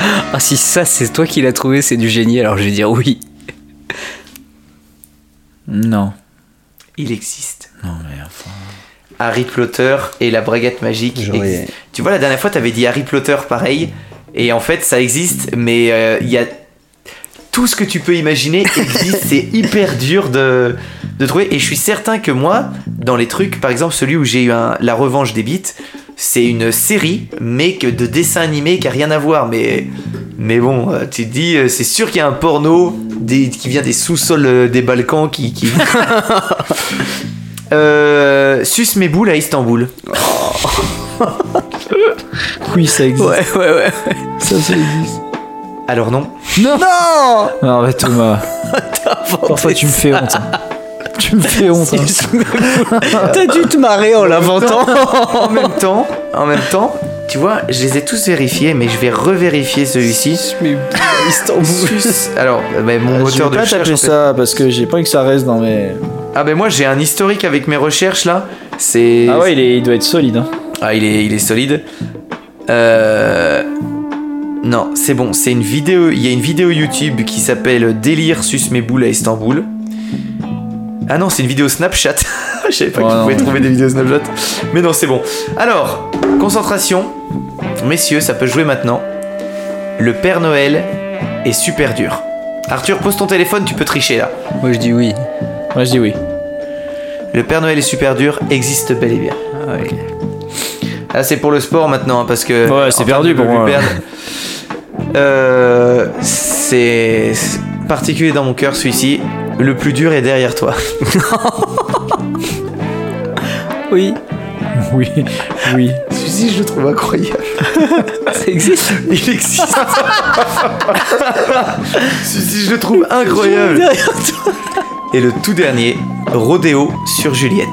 Ah, si ça, c'est toi qui l'as trouvé, c'est du génie, alors je vais dire oui. Non. Il existe. Non, mais enfin. Harry Potter et la braguette magique. J'aurais-. Tu vois, la dernière fois, t'avais dit Harry Potter pareil. Et en fait, ça existe, mais euh, il y a. Tout ce que tu peux imaginer existe. C'est hyper dur de, de trouver. Et je suis certain que moi, dans les trucs, par exemple, celui où j'ai eu un- la revanche des bites, c'est une série, mais que de dessin animé qui a rien à voir. Mais, mais bon, euh, tu te dis, euh, c'est sûr qu'il y a un porno des, qui vient des sous-sols euh, des Balkans qui. qui... Euh, Suce mes boules à Istanbul. Oui, ça existe. Ouais, ouais, ouais. Ça, ça existe. Alors non. Non Non, mais Thomas. Parfois, tu me fais honte. hein. Tu me fais honte. hein. T'as dû te marrer en l'inventant. en même temps, en même temps, tu vois, je les ai tous vérifiés, mais je vais revérifier celui-ci. Mais Alors, euh, bah, mon Je moteur vais de pas recherche. taper en fait- ça parce que j'ai pas envie que ça reste dans mes. Ah ben moi j'ai un historique avec mes recherches là. C'est. Ah ouais, il, est- il doit être solide. Hein. Ah, il est, il est solide. Euh... Non, c'est bon. C'est une vidéo. Il y a une vidéo YouTube qui s'appelle Délire suce mes boules à Istanbul. Ah non, c'est une vidéo Snapchat. Je savais pas Oh que non. pouvais trouver des vidéos Snapchat. Mais non, c'est bon. Alors, concentration. Messieurs, ça peut jouer maintenant. Le Père Noël est super dur. Arthur, pose ton téléphone, tu peux tricher là. Moi, je dis oui. Moi, je dis oui. Le Père Noël est super dur existe bel et bien. Ah. Ah, c'est pour le sport maintenant, hein, parce que. Ouais, c'est perdu pour moi. perdre, euh, c'est c'est particulier dans mon cœur celui-ci. Le plus dur est derrière toi. Oui, Oui, oui. Celui-ci, je le trouve incroyable. ça existe. Il existe. celui-ci, je le trouve incroyable. Derrière toi. Et le tout dernier, Rodéo sur Juliette.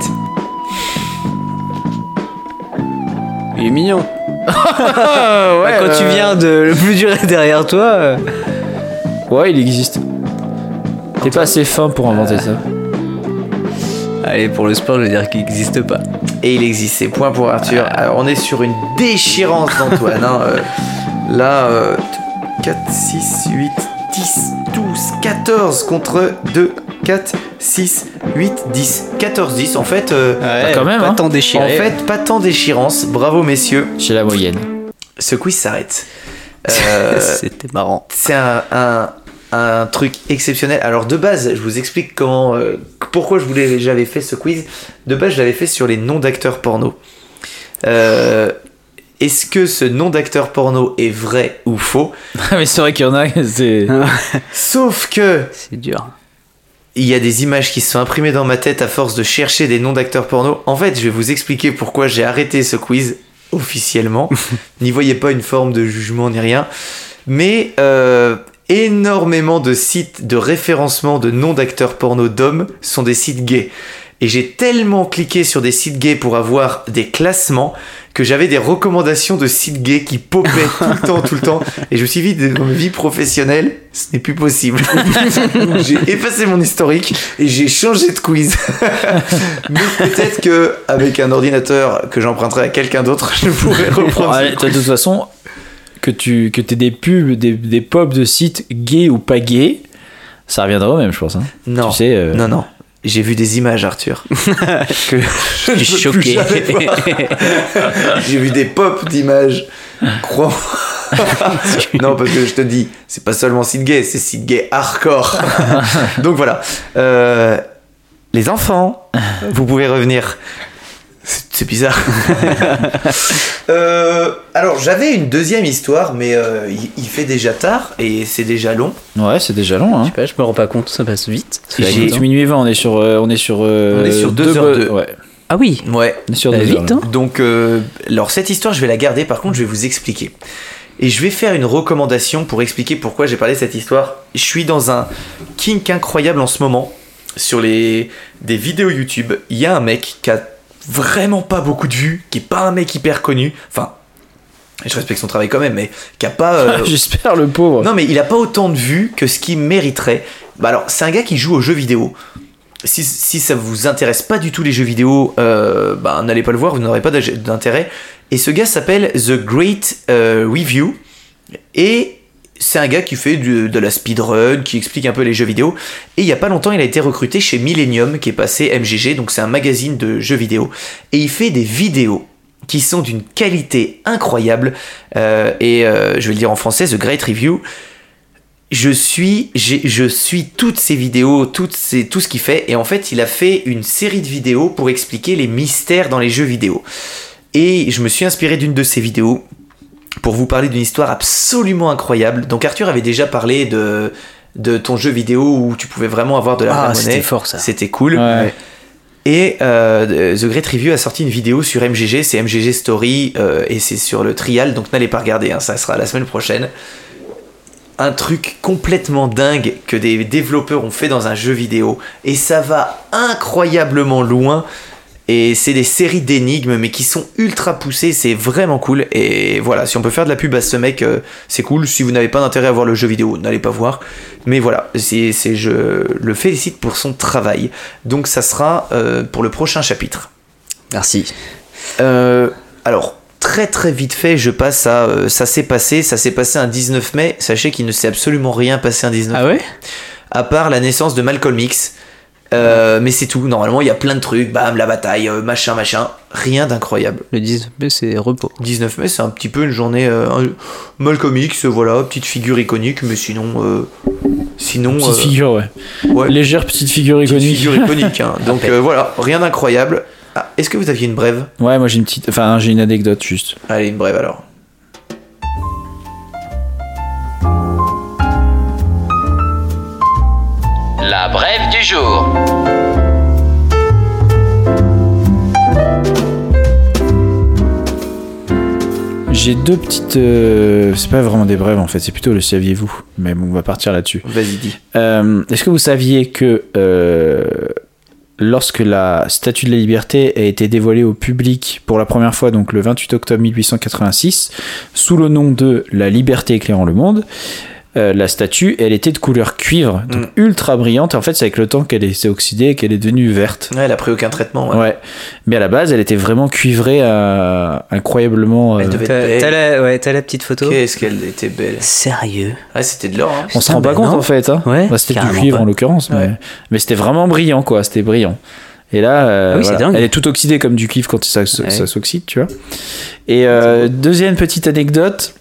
Il est mignon. Ah, Bah, quand tu viens de le plus dur est derrière toi. euh, Ouais, il existe. T'es pas assez fin pour inventer ça. Allez, pour le sport, je vais dire qu'il n'existe pas. Et il existe, c'est point pour Arthur. Alors, on est sur une déchirance d'Antoine. hein, euh, là, euh, 4, 6, 8, 10, 12, 14 contre 2, 4, 6, 8, 10. 14, 10. En fait, euh, Bah, quand même, Pas hein. tant en déchiré. fait, pas tant d'échirance. Bravo, messieurs. J'ai la moyenne. Ce quiz s'arrête. Euh, C'était marrant. c'est un, un, un truc exceptionnel. Alors de base, je vous explique comment, euh, pourquoi je voulais, j'avais fait ce quiz. De base, je l'avais fait sur les noms d'acteurs porno. Euh, Est-ce que ce nom d'acteur porno est vrai ou faux? Mais c'est vrai qu'il y en a. Sauf que C'est dur. Il y a des images qui se sont imprimées dans ma tête à force de chercher des noms d'acteurs porno. En fait, je vais vous expliquer pourquoi j'ai arrêté ce quiz officiellement. N'y voyez pas une forme de jugement ni rien. Mais euh, énormément de sites de référencement de noms d'acteurs porno d'hommes sont des sites gays. Et j'ai tellement cliqué sur des sites gays pour avoir des classements que j'avais des recommandations de sites gays qui popaient tout le temps, tout le temps. Et je me suis dit, dans ma vie professionnelle, ce n'est plus possible. J'ai effacé mon historique et j'ai changé de quiz. Mais peut-être que avec un ordinateur que j'emprunterai à quelqu'un d'autre, je pourrais reprendre. ce Allez, toi, de toute façon, que tu que aies des pubs, des, des pop de sites gays ou pas gays, ça reviendra au même, je pense. hein. Non, Tu sais, euh, non, non. J'ai vu des images, Arthur. que je suis choqué. J'ai vu des pop d'images. Crois Non, parce que je te dis, c'est pas seulement site gay, c'est site gay hardcore. Donc voilà. Euh, les enfants, vous pouvez revenir. C'est bizarre. Euh, alors, j'avais une deuxième histoire, mais euh, il, il fait déjà tard et c'est déjà long. Ouais, c'est déjà long. Je Hein. sais pas, je me rends pas compte, ça passe vite. J'ai- Écoute, minuit 20, on est sur, euh, on est sur, euh, On est sur deux deux heures bo- deux. Ouais, Ah oui, Ouais. on est sur Bah, deux vite, heures, hein. Donc, euh, alors cette histoire, je vais la garder. Par contre, je vais vous expliquer. Et je vais faire une recommandation pour expliquer pourquoi j'ai parlé de cette histoire. Je suis dans un kink incroyable en ce moment sur les des vidéos YouTube. Il y a un mec qui a vraiment pas beaucoup de vues, qui est pas un mec hyper connu. Enfin, je respecte son travail quand même, mais qui a pas. euh, J'espère le pauvre. non, mais il a pas autant de vues que ce qu'il mériterait. Bah alors, c'est un gars qui joue aux jeux vidéo. Si, si ça vous intéresse pas du tout les jeux vidéo, euh, bah, n'allez pas le voir, vous n'aurez pas d'intérêt. Et ce gars s'appelle The Great euh, Review. Et c'est un gars qui fait de la speedrun, qui explique un peu les jeux vidéo. Et il y a pas longtemps, il a été recruté chez Millennium, qui est passé MGG, donc c'est un magazine de jeux vidéo. Et il fait des vidéos qui sont d'une qualité incroyable. Euh, et euh, je vais le dire en français, The Great Review. Je suis, je suis toutes ces vidéos, tout ce qu'il fait. Et en fait, il a fait une série de vidéos pour expliquer les mystères dans les jeux vidéo. Et je me suis inspiré d'une de ces vidéos pour vous parler d'une histoire absolument incroyable. Donc Arthur avait déjà parlé de, de ton jeu vidéo où tu pouvais vraiment avoir de la Ah, vraie c'était fort, ça. C'était cool. Ouais. Et euh, The Great Review a sorti une vidéo sur MGG, c'est MGG Story, euh, et c'est sur le trial, donc n'allez pas regarder, hein, ça sera la semaine prochaine. Un truc complètement dingue que des développeurs ont fait dans un jeu vidéo, et ça va incroyablement loin. Et c'est des séries d'énigmes, mais qui sont ultra poussées, c'est vraiment cool. Et voilà, si on peut faire de la pub à ce mec, euh, c'est cool. Si vous n'avez pas d'intérêt à voir le jeu vidéo, n'allez pas voir. Mais voilà, c'est, je le félicite pour son travail. Donc ça sera euh, pour le prochain chapitre. Merci. Euh, alors, très très vite fait, je passe à... euh, ça s'est passé, ça s'est passé un 19 mai. Sachez qu'il ne s'est absolument rien passé un 19 Ah ouais? à part la naissance de Malcolm X. Euh, mais c'est tout. Normalement, il y a plein de trucs. Bam, la bataille, euh, machin, machin. Rien d'incroyable. Le 19 mai, c'est repos. 19 mai, c'est un petit peu une journée. euh, Malcolm X, euh, voilà, petite figure iconique, mais sinon. euh, sinon. Petite euh, figure, ouais. ouais, Légère petite figure petite iconique. figure iconique. hein. Donc euh, voilà, rien d'incroyable. Ah, Est-ce que vous aviez une brève? Ouais, moi j'ai une petite. Enfin, j'ai une anecdote juste. Allez, une brève alors. La brève du jour. J'ai deux petites. euh, C'est pas vraiment des brèves en fait, c'est plutôt le saviez-vous. Mais bon, on va partir là-dessus. Vas-y, dis. Euh, Est-ce que vous saviez que euh, lorsque la Statue de la Liberté a été dévoilée au public pour la première fois, donc le 28 octobre 1886, sous le nom de La Liberté éclairant le monde, euh, la statue, elle était de couleur cuivre, donc Mm. ultra brillante. En fait, c'est avec le temps qu'elle s'est oxydée et qu'elle est devenue verte. Ouais, elle a pris aucun traitement. ouais. Ouais. Mais à la base, elle était vraiment cuivrée à incroyablement. Elle euh, devait être T'as la, ouais, t'as la petite photo Qu'est-ce qu'elle était belle. Sérieux Ouais, c'était de l'or. hein. On se rend pas compte en fait. Hein. Ouais, Bah, c'était du cuivre pas. en l'occurrence, mais, Ouais. mais c'était vraiment brillant quoi. C'était brillant. Et là, euh, Ah oui, c'est voilà. dingue. elle est toute oxydée comme du cuivre quand ça, ça Ouais. s'oxyde, tu vois. Et euh, deuxième petite anecdote.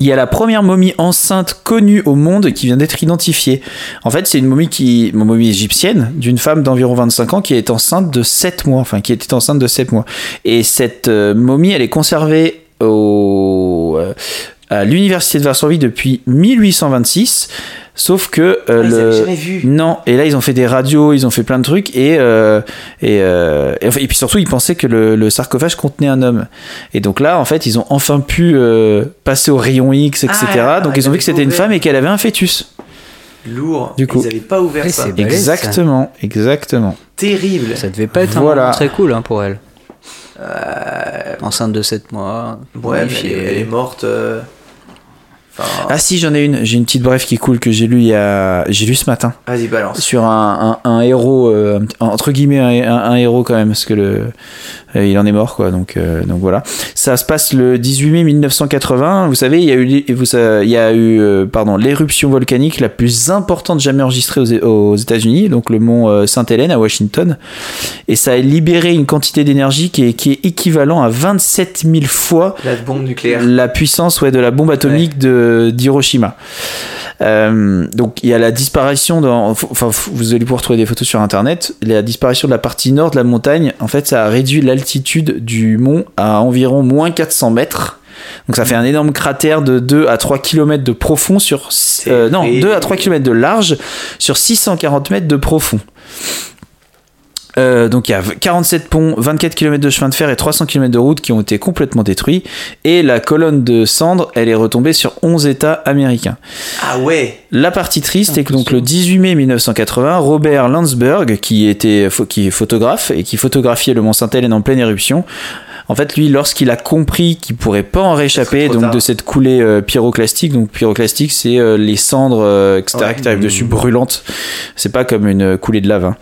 Il y a la première momie enceinte connue au monde qui vient d'être identifiée. En fait, c'est une momie qui, une momie égyptienne d'une femme d'environ 25 ans qui est enceinte de 7 mois, enfin qui était enceinte de 7 mois. Et cette euh, momie, elle est conservée au, euh, à l'université de Varsovie depuis 1826. Sauf que euh, Ah, le vu. non et là ils ont fait des radios, ils ont fait plein de trucs et euh, et, euh, et, puis surtout ils pensaient que le, le sarcophage contenait un homme et donc là en fait ils ont enfin pu euh, passer au rayon X etc. Ah, donc ils ils ont vu que c'était une femme et qu'elle avait un fêtus. Lourd. Du coup. Ils avaient pas ouvert ça. balèze, ça. Exactement, exactement. Terrible. Ça devait pas être un moment très cool hein, pour elle. Euh, Enceinte de 7 mois. ouais, elle est morte. Enfin, Ah si j'en ai une, j'ai une petite brève qui est cool que j'ai lu il y a, j'ai lu ce matin. Vas-y, balance. sur un, un, un héros euh, entre guillemets un, héros quand même parce que le euh, il en est mort quoi. Donc euh, donc voilà. Ça se passe le 18 mai 1980 vous savez il y a eu vous il y a eu pardon l'éruption volcanique la plus importante jamais enregistrée aux, aux États-Unis donc le mont Sainte-Hélène à Washington. Et ça a libéré une quantité d'énergie qui est, qui est équivalent à 27 000 fois La bombe nucléaire. la puissance ouais, de la bombe atomique de d'Hiroshima. Euh, donc il y a la disparition dans, enfin vous allez pouvoir trouver des photos sur internet. La disparition de la partie nord de la montagne, en fait, ça a réduit l'altitude du mont à environ moins 400 mètres. Donc ça fait un énorme cratère de 2 à 3 km de profond sur euh, non vrai. 2 à 3 km de large sur 640 mètres de profond. Euh, donc il y a 47 ponts, 24 km de chemin de fer et 300 km de route qui ont été complètement détruits. Et la colonne de cendres, elle est retombée sur 11 États américains. Ah ouais La partie triste est que donc le 18 mai 1980, Robert Landsberg, qui était qui est photographe et qui photographiait le mont Sainte-Hélène en pleine éruption, en fait, lui, lorsqu'il a compris qu'il pourrait pas en réchapper, donc tard. de cette coulée euh, pyroclastique, donc pyroclastique, c'est euh, les cendres, euh, etc., Ouais. qui t'arrivent dessus brûlantes. C'est pas comme une coulée de lave, hein.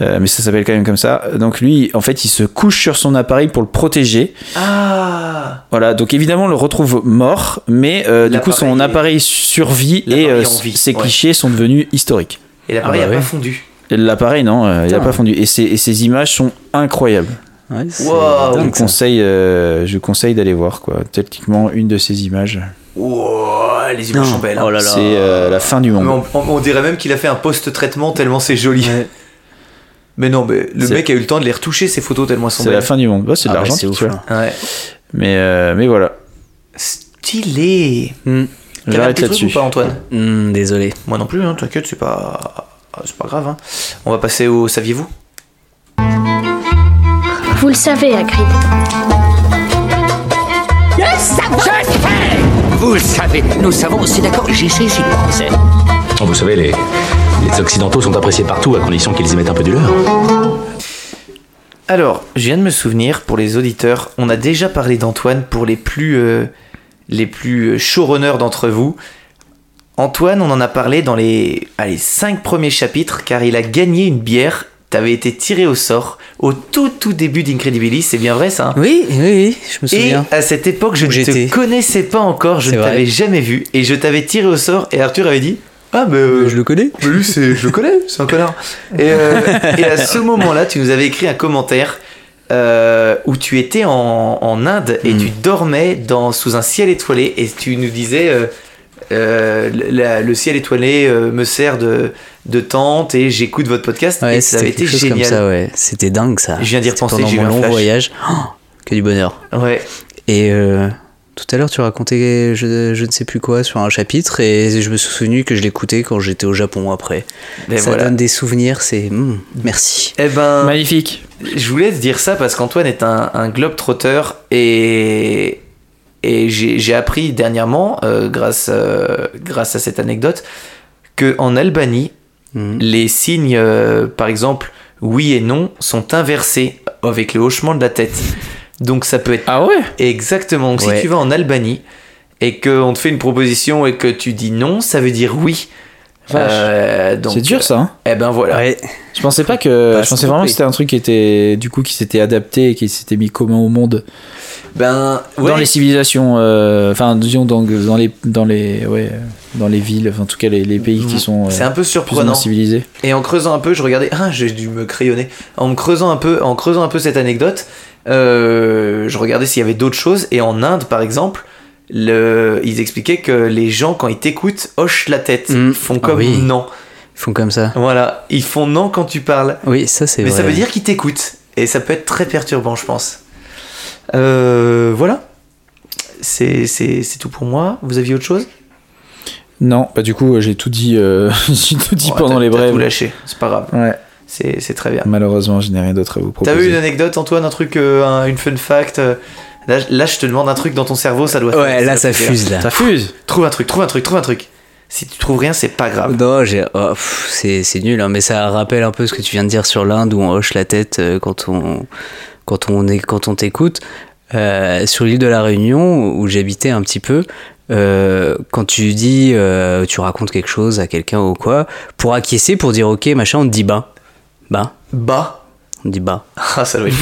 Euh, mais ça s'appelle quand même comme ça. Donc lui, en fait, il se couche sur son appareil pour le protéger. Ah Voilà, donc évidemment, on le retrouve mort, mais euh, du coup, son est- appareil survit et euh, ouais. clichés sont devenus historiques. Et l'appareil Ah bah a pas ouais. fondu. L'appareil, non, euh, il a Putain. pas fondu. Et ces, et ces images sont incroyables. Ouais, c'est Wow. Je conseille, euh, je conseille d'aller voir, quoi. Techniquement, une de ces images, Wow, les images Non. sont belles. hein. Oh là là. c'est euh, la fin du monde. on, on- on dirait même qu'il a fait un post-traitement tellement c'est joli. Mais non, mais le mec a eu le temps de les retoucher ces photos tellement elles sont C'est la belles. fin du monde. C'est de Ah ouais, l'argent, là. Ouais. Mais, euh, mais voilà, Stylé. Un j'arrête là-dessus. ou pas Antoine? Hmm, désolé. Moi non plus, hein, t'inquiète, c'est pas, c'est pas grave. hein. On va passer au saviez-vous? Vous le savez, Hagrid. Vous le savez, nous savons, c'est d'accord, j'y sais, j'y pensais. Vous savez, les, les Occidentaux sont appréciés partout à condition qu'ils y mettent un peu du leur. Alors, je viens de me souvenir pour les auditeurs, on a déjà parlé d'Antoine pour les plus euh, les plus showrunners d'entre vous. Antoine, on en a parlé dans les allez, cinq premiers chapitres car il a gagné une bière. T'avais été tiré au sort au tout tout début d'Incredibilis, c'est bien vrai ça hein? Oui, oui, oui, je me Et souviens. à cette époque, je ne te connaissais pas encore, je ne t'avais jamais vu et je t'avais tiré au sort et Arthur avait dit Ah, euh, je le connais. lui, c'est, je le connais, c'est un connard. Et, euh, et à ce moment-là, tu nous avais écrit un commentaire euh, où tu étais en, en Inde et Mm. tu dormais dans, sous un ciel étoilé et tu nous disais euh, la- le ciel étoilé euh, me sert de, de tente et j'écoute votre podcast Ouais, et ça avait c'était été génial. comme ça, ouais. C'était dingue ça. Je viens d'y C'était repenser, pendant mon un long flash. voyage. Oh, que du bonheur. Ouais. Et euh, tout à l'heure, tu racontais je, je ne sais plus quoi sur un chapitre et je me suis souvenu que je l'écoutais quand j'étais au Japon après. Ben ça voilà. donne des souvenirs, c'est hmm, merci. Eh ben, Magnifique. Je voulais te dire ça parce qu'Antoine est un, un globe-trotteur et, et j'ai appris dernièrement, euh, grâce, euh, grâce à cette anecdote, que en Albanie, Mhm. les signes, euh, par exemple, oui et non, sont inversés avec le hochement de la tête. Donc ça peut être Ah ouais? Exactement. Donc Ouais. si tu vas en Albanie et qu'on te fait une proposition et que tu dis non, ça veut dire oui. Euh, C'est dur ça. Hein? Eh ben voilà. Ouais. je pensais pas que. Je pensais vraiment que c'était un truc qui était du coup qui s'était adapté et qui s'était mis commun au monde Ben dans les civilisations. euh, Enfin, disons dans, dans les dans les ouais dans les villes. enfin, en tout cas les, les pays qui sont euh, C'est un peu surprenant. civilisés. Et en creusant un peu, je regardais. Ah, j'ai dû me crayonner. En me creusant un peu, en creusant un peu cette anecdote, euh, je regardais s'il y avait d'autres choses. Et en Inde, par exemple, le, ils expliquaient que les gens, quand ils t'écoutent, hochent la tête. Mm. Ils font Ah comme oui. non. Ils font comme ça. Voilà, ils font non quand tu parles. Oui, ça c'est Mais vrai. ça veut dire qu'ils t'écoutent. Et ça peut être très perturbant, je pense. Euh, voilà. C'est c'est- c'est tout pour moi. Vous aviez autre chose? Non, bah du coup euh, j'ai tout dit. euh, j'ai tout dit Ouais, pendant t'as- les t'as brèves. tout lâché. C'est pas grave. Ouais. C'est c'est très bien. Malheureusement, je n'ai rien d'autre à vous proposer. T'as vu une anecdote, Antoine, un truc, euh, un- une fun fact là, là, je te demande un truc dans ton cerveau, ça doit. Ouais, là ça fuse là. Ça fuse. Trouve un truc, trouve un truc, trouve un truc. Si tu trouves rien, c'est pas grave. Non, j'ai- oh, pff, c'est c'est nul, hein, mais ça rappelle un peu ce que tu viens de dire sur l'Inde où on hoche la tête euh, quand on quand on est quand on t'écoute. Euh, sur l'île de la Réunion où j'habitais un petit peu, euh, quand tu dis, euh, tu racontes quelque chose à quelqu'un ou quoi, pour acquiescer, pour dire ok machin, on te dit bah, bah, Bah. on te dit bah. Ah, ça doit être.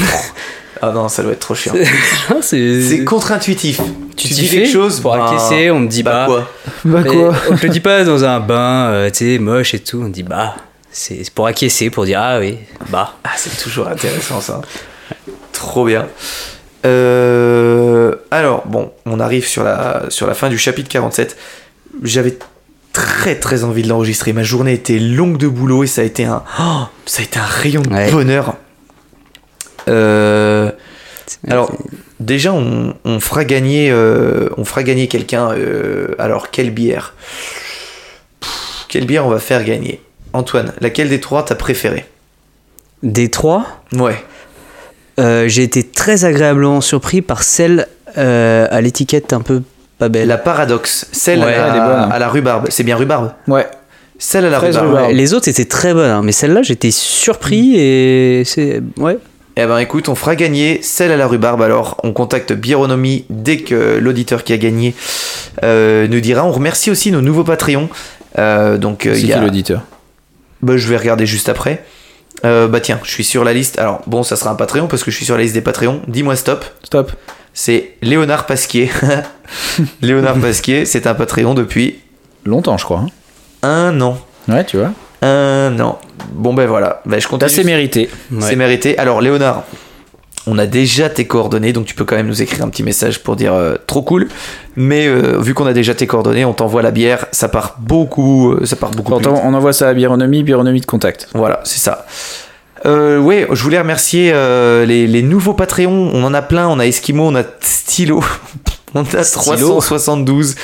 ah non, ça doit être trop chiant. c'est contre-intuitif. tu Tu dis quelque chose pour bah, acquiescer, on me dit bah. quoi Bah Mais quoi On te le dit pas dans un bain, euh, tu sais, moche et tout. On dit bah. C'est c'est pour acquiescer, pour dire ah oui, bah. Ah, c'est toujours intéressant ça. Trop bien. Euh, alors, bon, on arrive sur la, sur la fin du chapitre 47. J'avais très très envie de l'enregistrer. Ma journée était longue de boulot et ça a été un, oh, ça a été un rayon de Ouais. bonheur. Euh, alors, déjà, on, on fera gagner, euh, on fera gagner quelqu'un. euh, alors, quelle bière? Pff, Quelle bière on va faire gagner? Antoine, laquelle des trois t'as préféré? Des trois, Ouais. Euh, j'ai été très agréablement surpris par celle euh, à l'étiquette un peu pas belle. La paradoxe, celle Ouais, à, elle est la, bonne. à la rhubarbe. C'est bien rhubarbe Ouais. Celle à la rhubarbe. les autres étaient très bonnes, hein, mais celle-là j'étais surpris et c'est ouais. Eh ben écoute, on fera gagner celle à la rhubarbe. Alors, on contacte Bironomie dès que l'auditeur qui a gagné euh, nous dira. On remercie aussi nos nouveaux Patreons. Euh, donc, C'est il qui y a... l'auditeur? Bah, je vais regarder juste après. Euh, bah tiens, je suis sur la liste. Alors bon, ça sera un Patreon parce que je suis sur la liste des Patreons. Dis-moi stop. Stop. C'est Léonard Pasquier. Léonard Pasquier, c'est un Patreon depuis Longtemps, je crois. hein. un an. Ouais, tu vois. Un an. Bon ben voilà. Ben, je continue. assez mérité. C'est mérité. Alors Léonard, on a déjà tes coordonnées, donc tu peux quand même nous écrire un petit message pour dire euh, trop cool. Mais euh, vu qu'on a déjà tes coordonnées, on t'envoie la bière. Ça part beaucoup, euh, ça part beaucoup. Plus on, on envoie ça à Bironomie, Bironomie de contact. Voilà, c'est ça. Euh, ouais, je voulais remercier les, les nouveaux Patreons. On en a plein. On a Eskimo, on a Stylo, on a 372,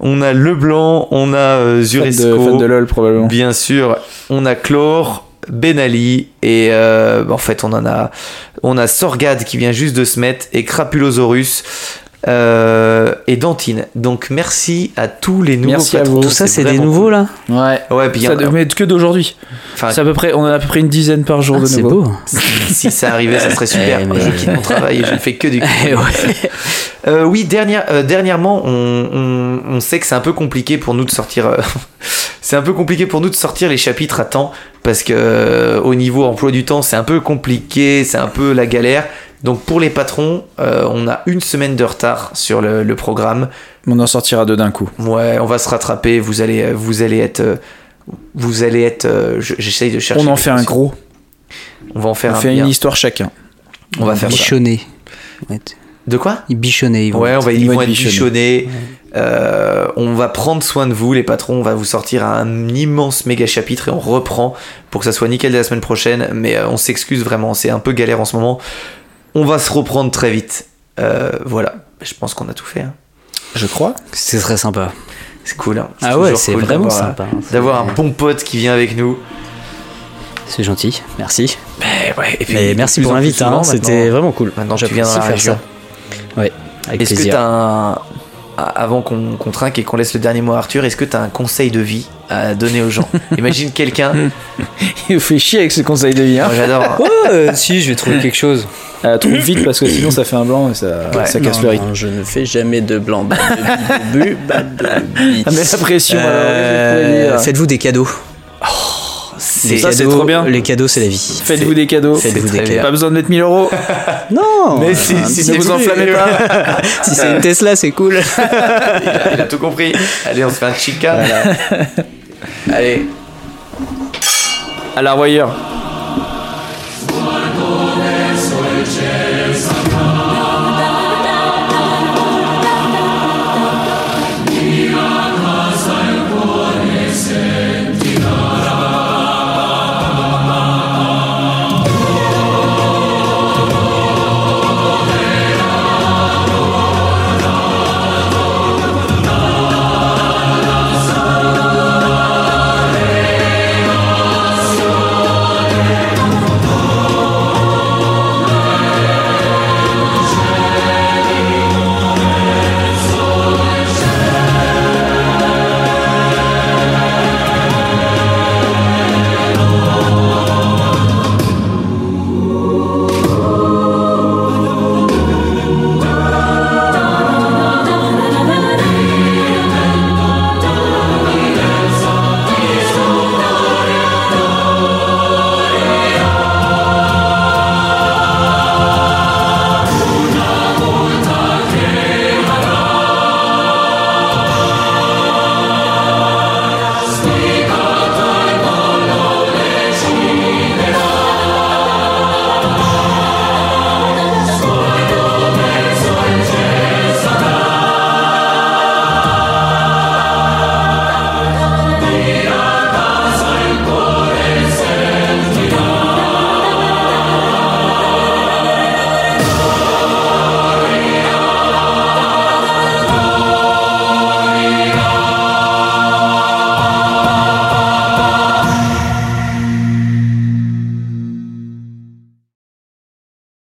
on a Leblanc, on a Fan de, Zuresco. fan de LOL, probablement. Bien sûr, on a Chlore, Ben Ali et euh, en fait on en a on a Sorgad qui vient juste de se mettre et Crapulosaurus euh, et Dantine. Donc merci à tous les nouveaux Merci à vous. Tout ça c'est des nouveaux cool. là. Ouais. Ouais, puis Ça en a- devait être que d'aujourd'hui. enfin, C'est à peu près, on en a à peu près une dizaine par jour Ah, de c'est nouveau. beau. si ça arrivait, ça serait super. Eh, mais- Je quitte mon travail et je ne fais que du. Eh ouais. Euh, oui, dernière, euh, dernièrement, on, on- on sait que c'est un peu compliqué pour nous de sortir. euh, c'est un peu compliqué pour nous de sortir les chapitres à temps parce que euh, au niveau emploi du temps, c'est un peu compliqué, c'est un peu la galère. Donc pour les patrons, euh, on a une semaine de retard sur le, le programme. On en sortira deux d'un coup. Ouais, on va se rattraper. Vous allez, vous allez être, euh, vous allez être. euh, je- J'essaye de chercher. On en fait un gros. On va en faire On un fait bien. une histoire chacun. On va faire ça. Bichonné. Ouais. De quoi? Ils bichonnaient. Ils vont Ouais, on va, Ils ils vont vont être être bichonnés. Euh, on va prendre soin de vous, les patrons. On va vous sortir un immense méga chapitre et on reprend pour que ça soit nickel dès la semaine prochaine. Mais euh, on s'excuse vraiment, c'est un peu galère en ce moment. On va se reprendre très vite. Euh, voilà, je pense qu'on a tout fait. hein. Je crois. C'est très sympa. C'est cool. hein. Ah ouais, c'est cool vraiment sympa. D'avoir un bon pote qui vient avec nous. C'est gentil. Merci. Mais, ouais, et puis, Mais de merci pour l'invite. Hein, C'était vraiment cool. Maintenant, tu viens dans la J'apprécie faire région. ça. Ouais. Avec Est-ce que t'as un. Avant qu'on qu'on trinque et qu'on laisse le dernier mot à Arthur, est-ce que tu as un conseil de vie à donner aux gens? Imagine quelqu'un. Il fait chier avec ce conseil de vie. Hein. Moi j'adore. Ouais, euh, si, je vais trouver quelque chose. Euh, trouve vite parce que sinon ça fait un blanc et ça, Ouais. ça casse Non, le rythme. non, je ne fais jamais de blanc. Bad de bu, bad de bu. Ah, mais la pression, Euh, vous Faites-vous des cadeaux. C'est ça, c'est cadeaux, trop bien. Les cadeaux, c'est la vie. Faites-vous des cadeaux. Faites-vous des cadeaux. Pas besoin de mettre 1000 euros. Non Mais si, si ne c'est vous enflammez pas. Si c'est une Tesla, c'est cool. il, a, il a tout compris. Allez, on se fait un chica. Allez. À la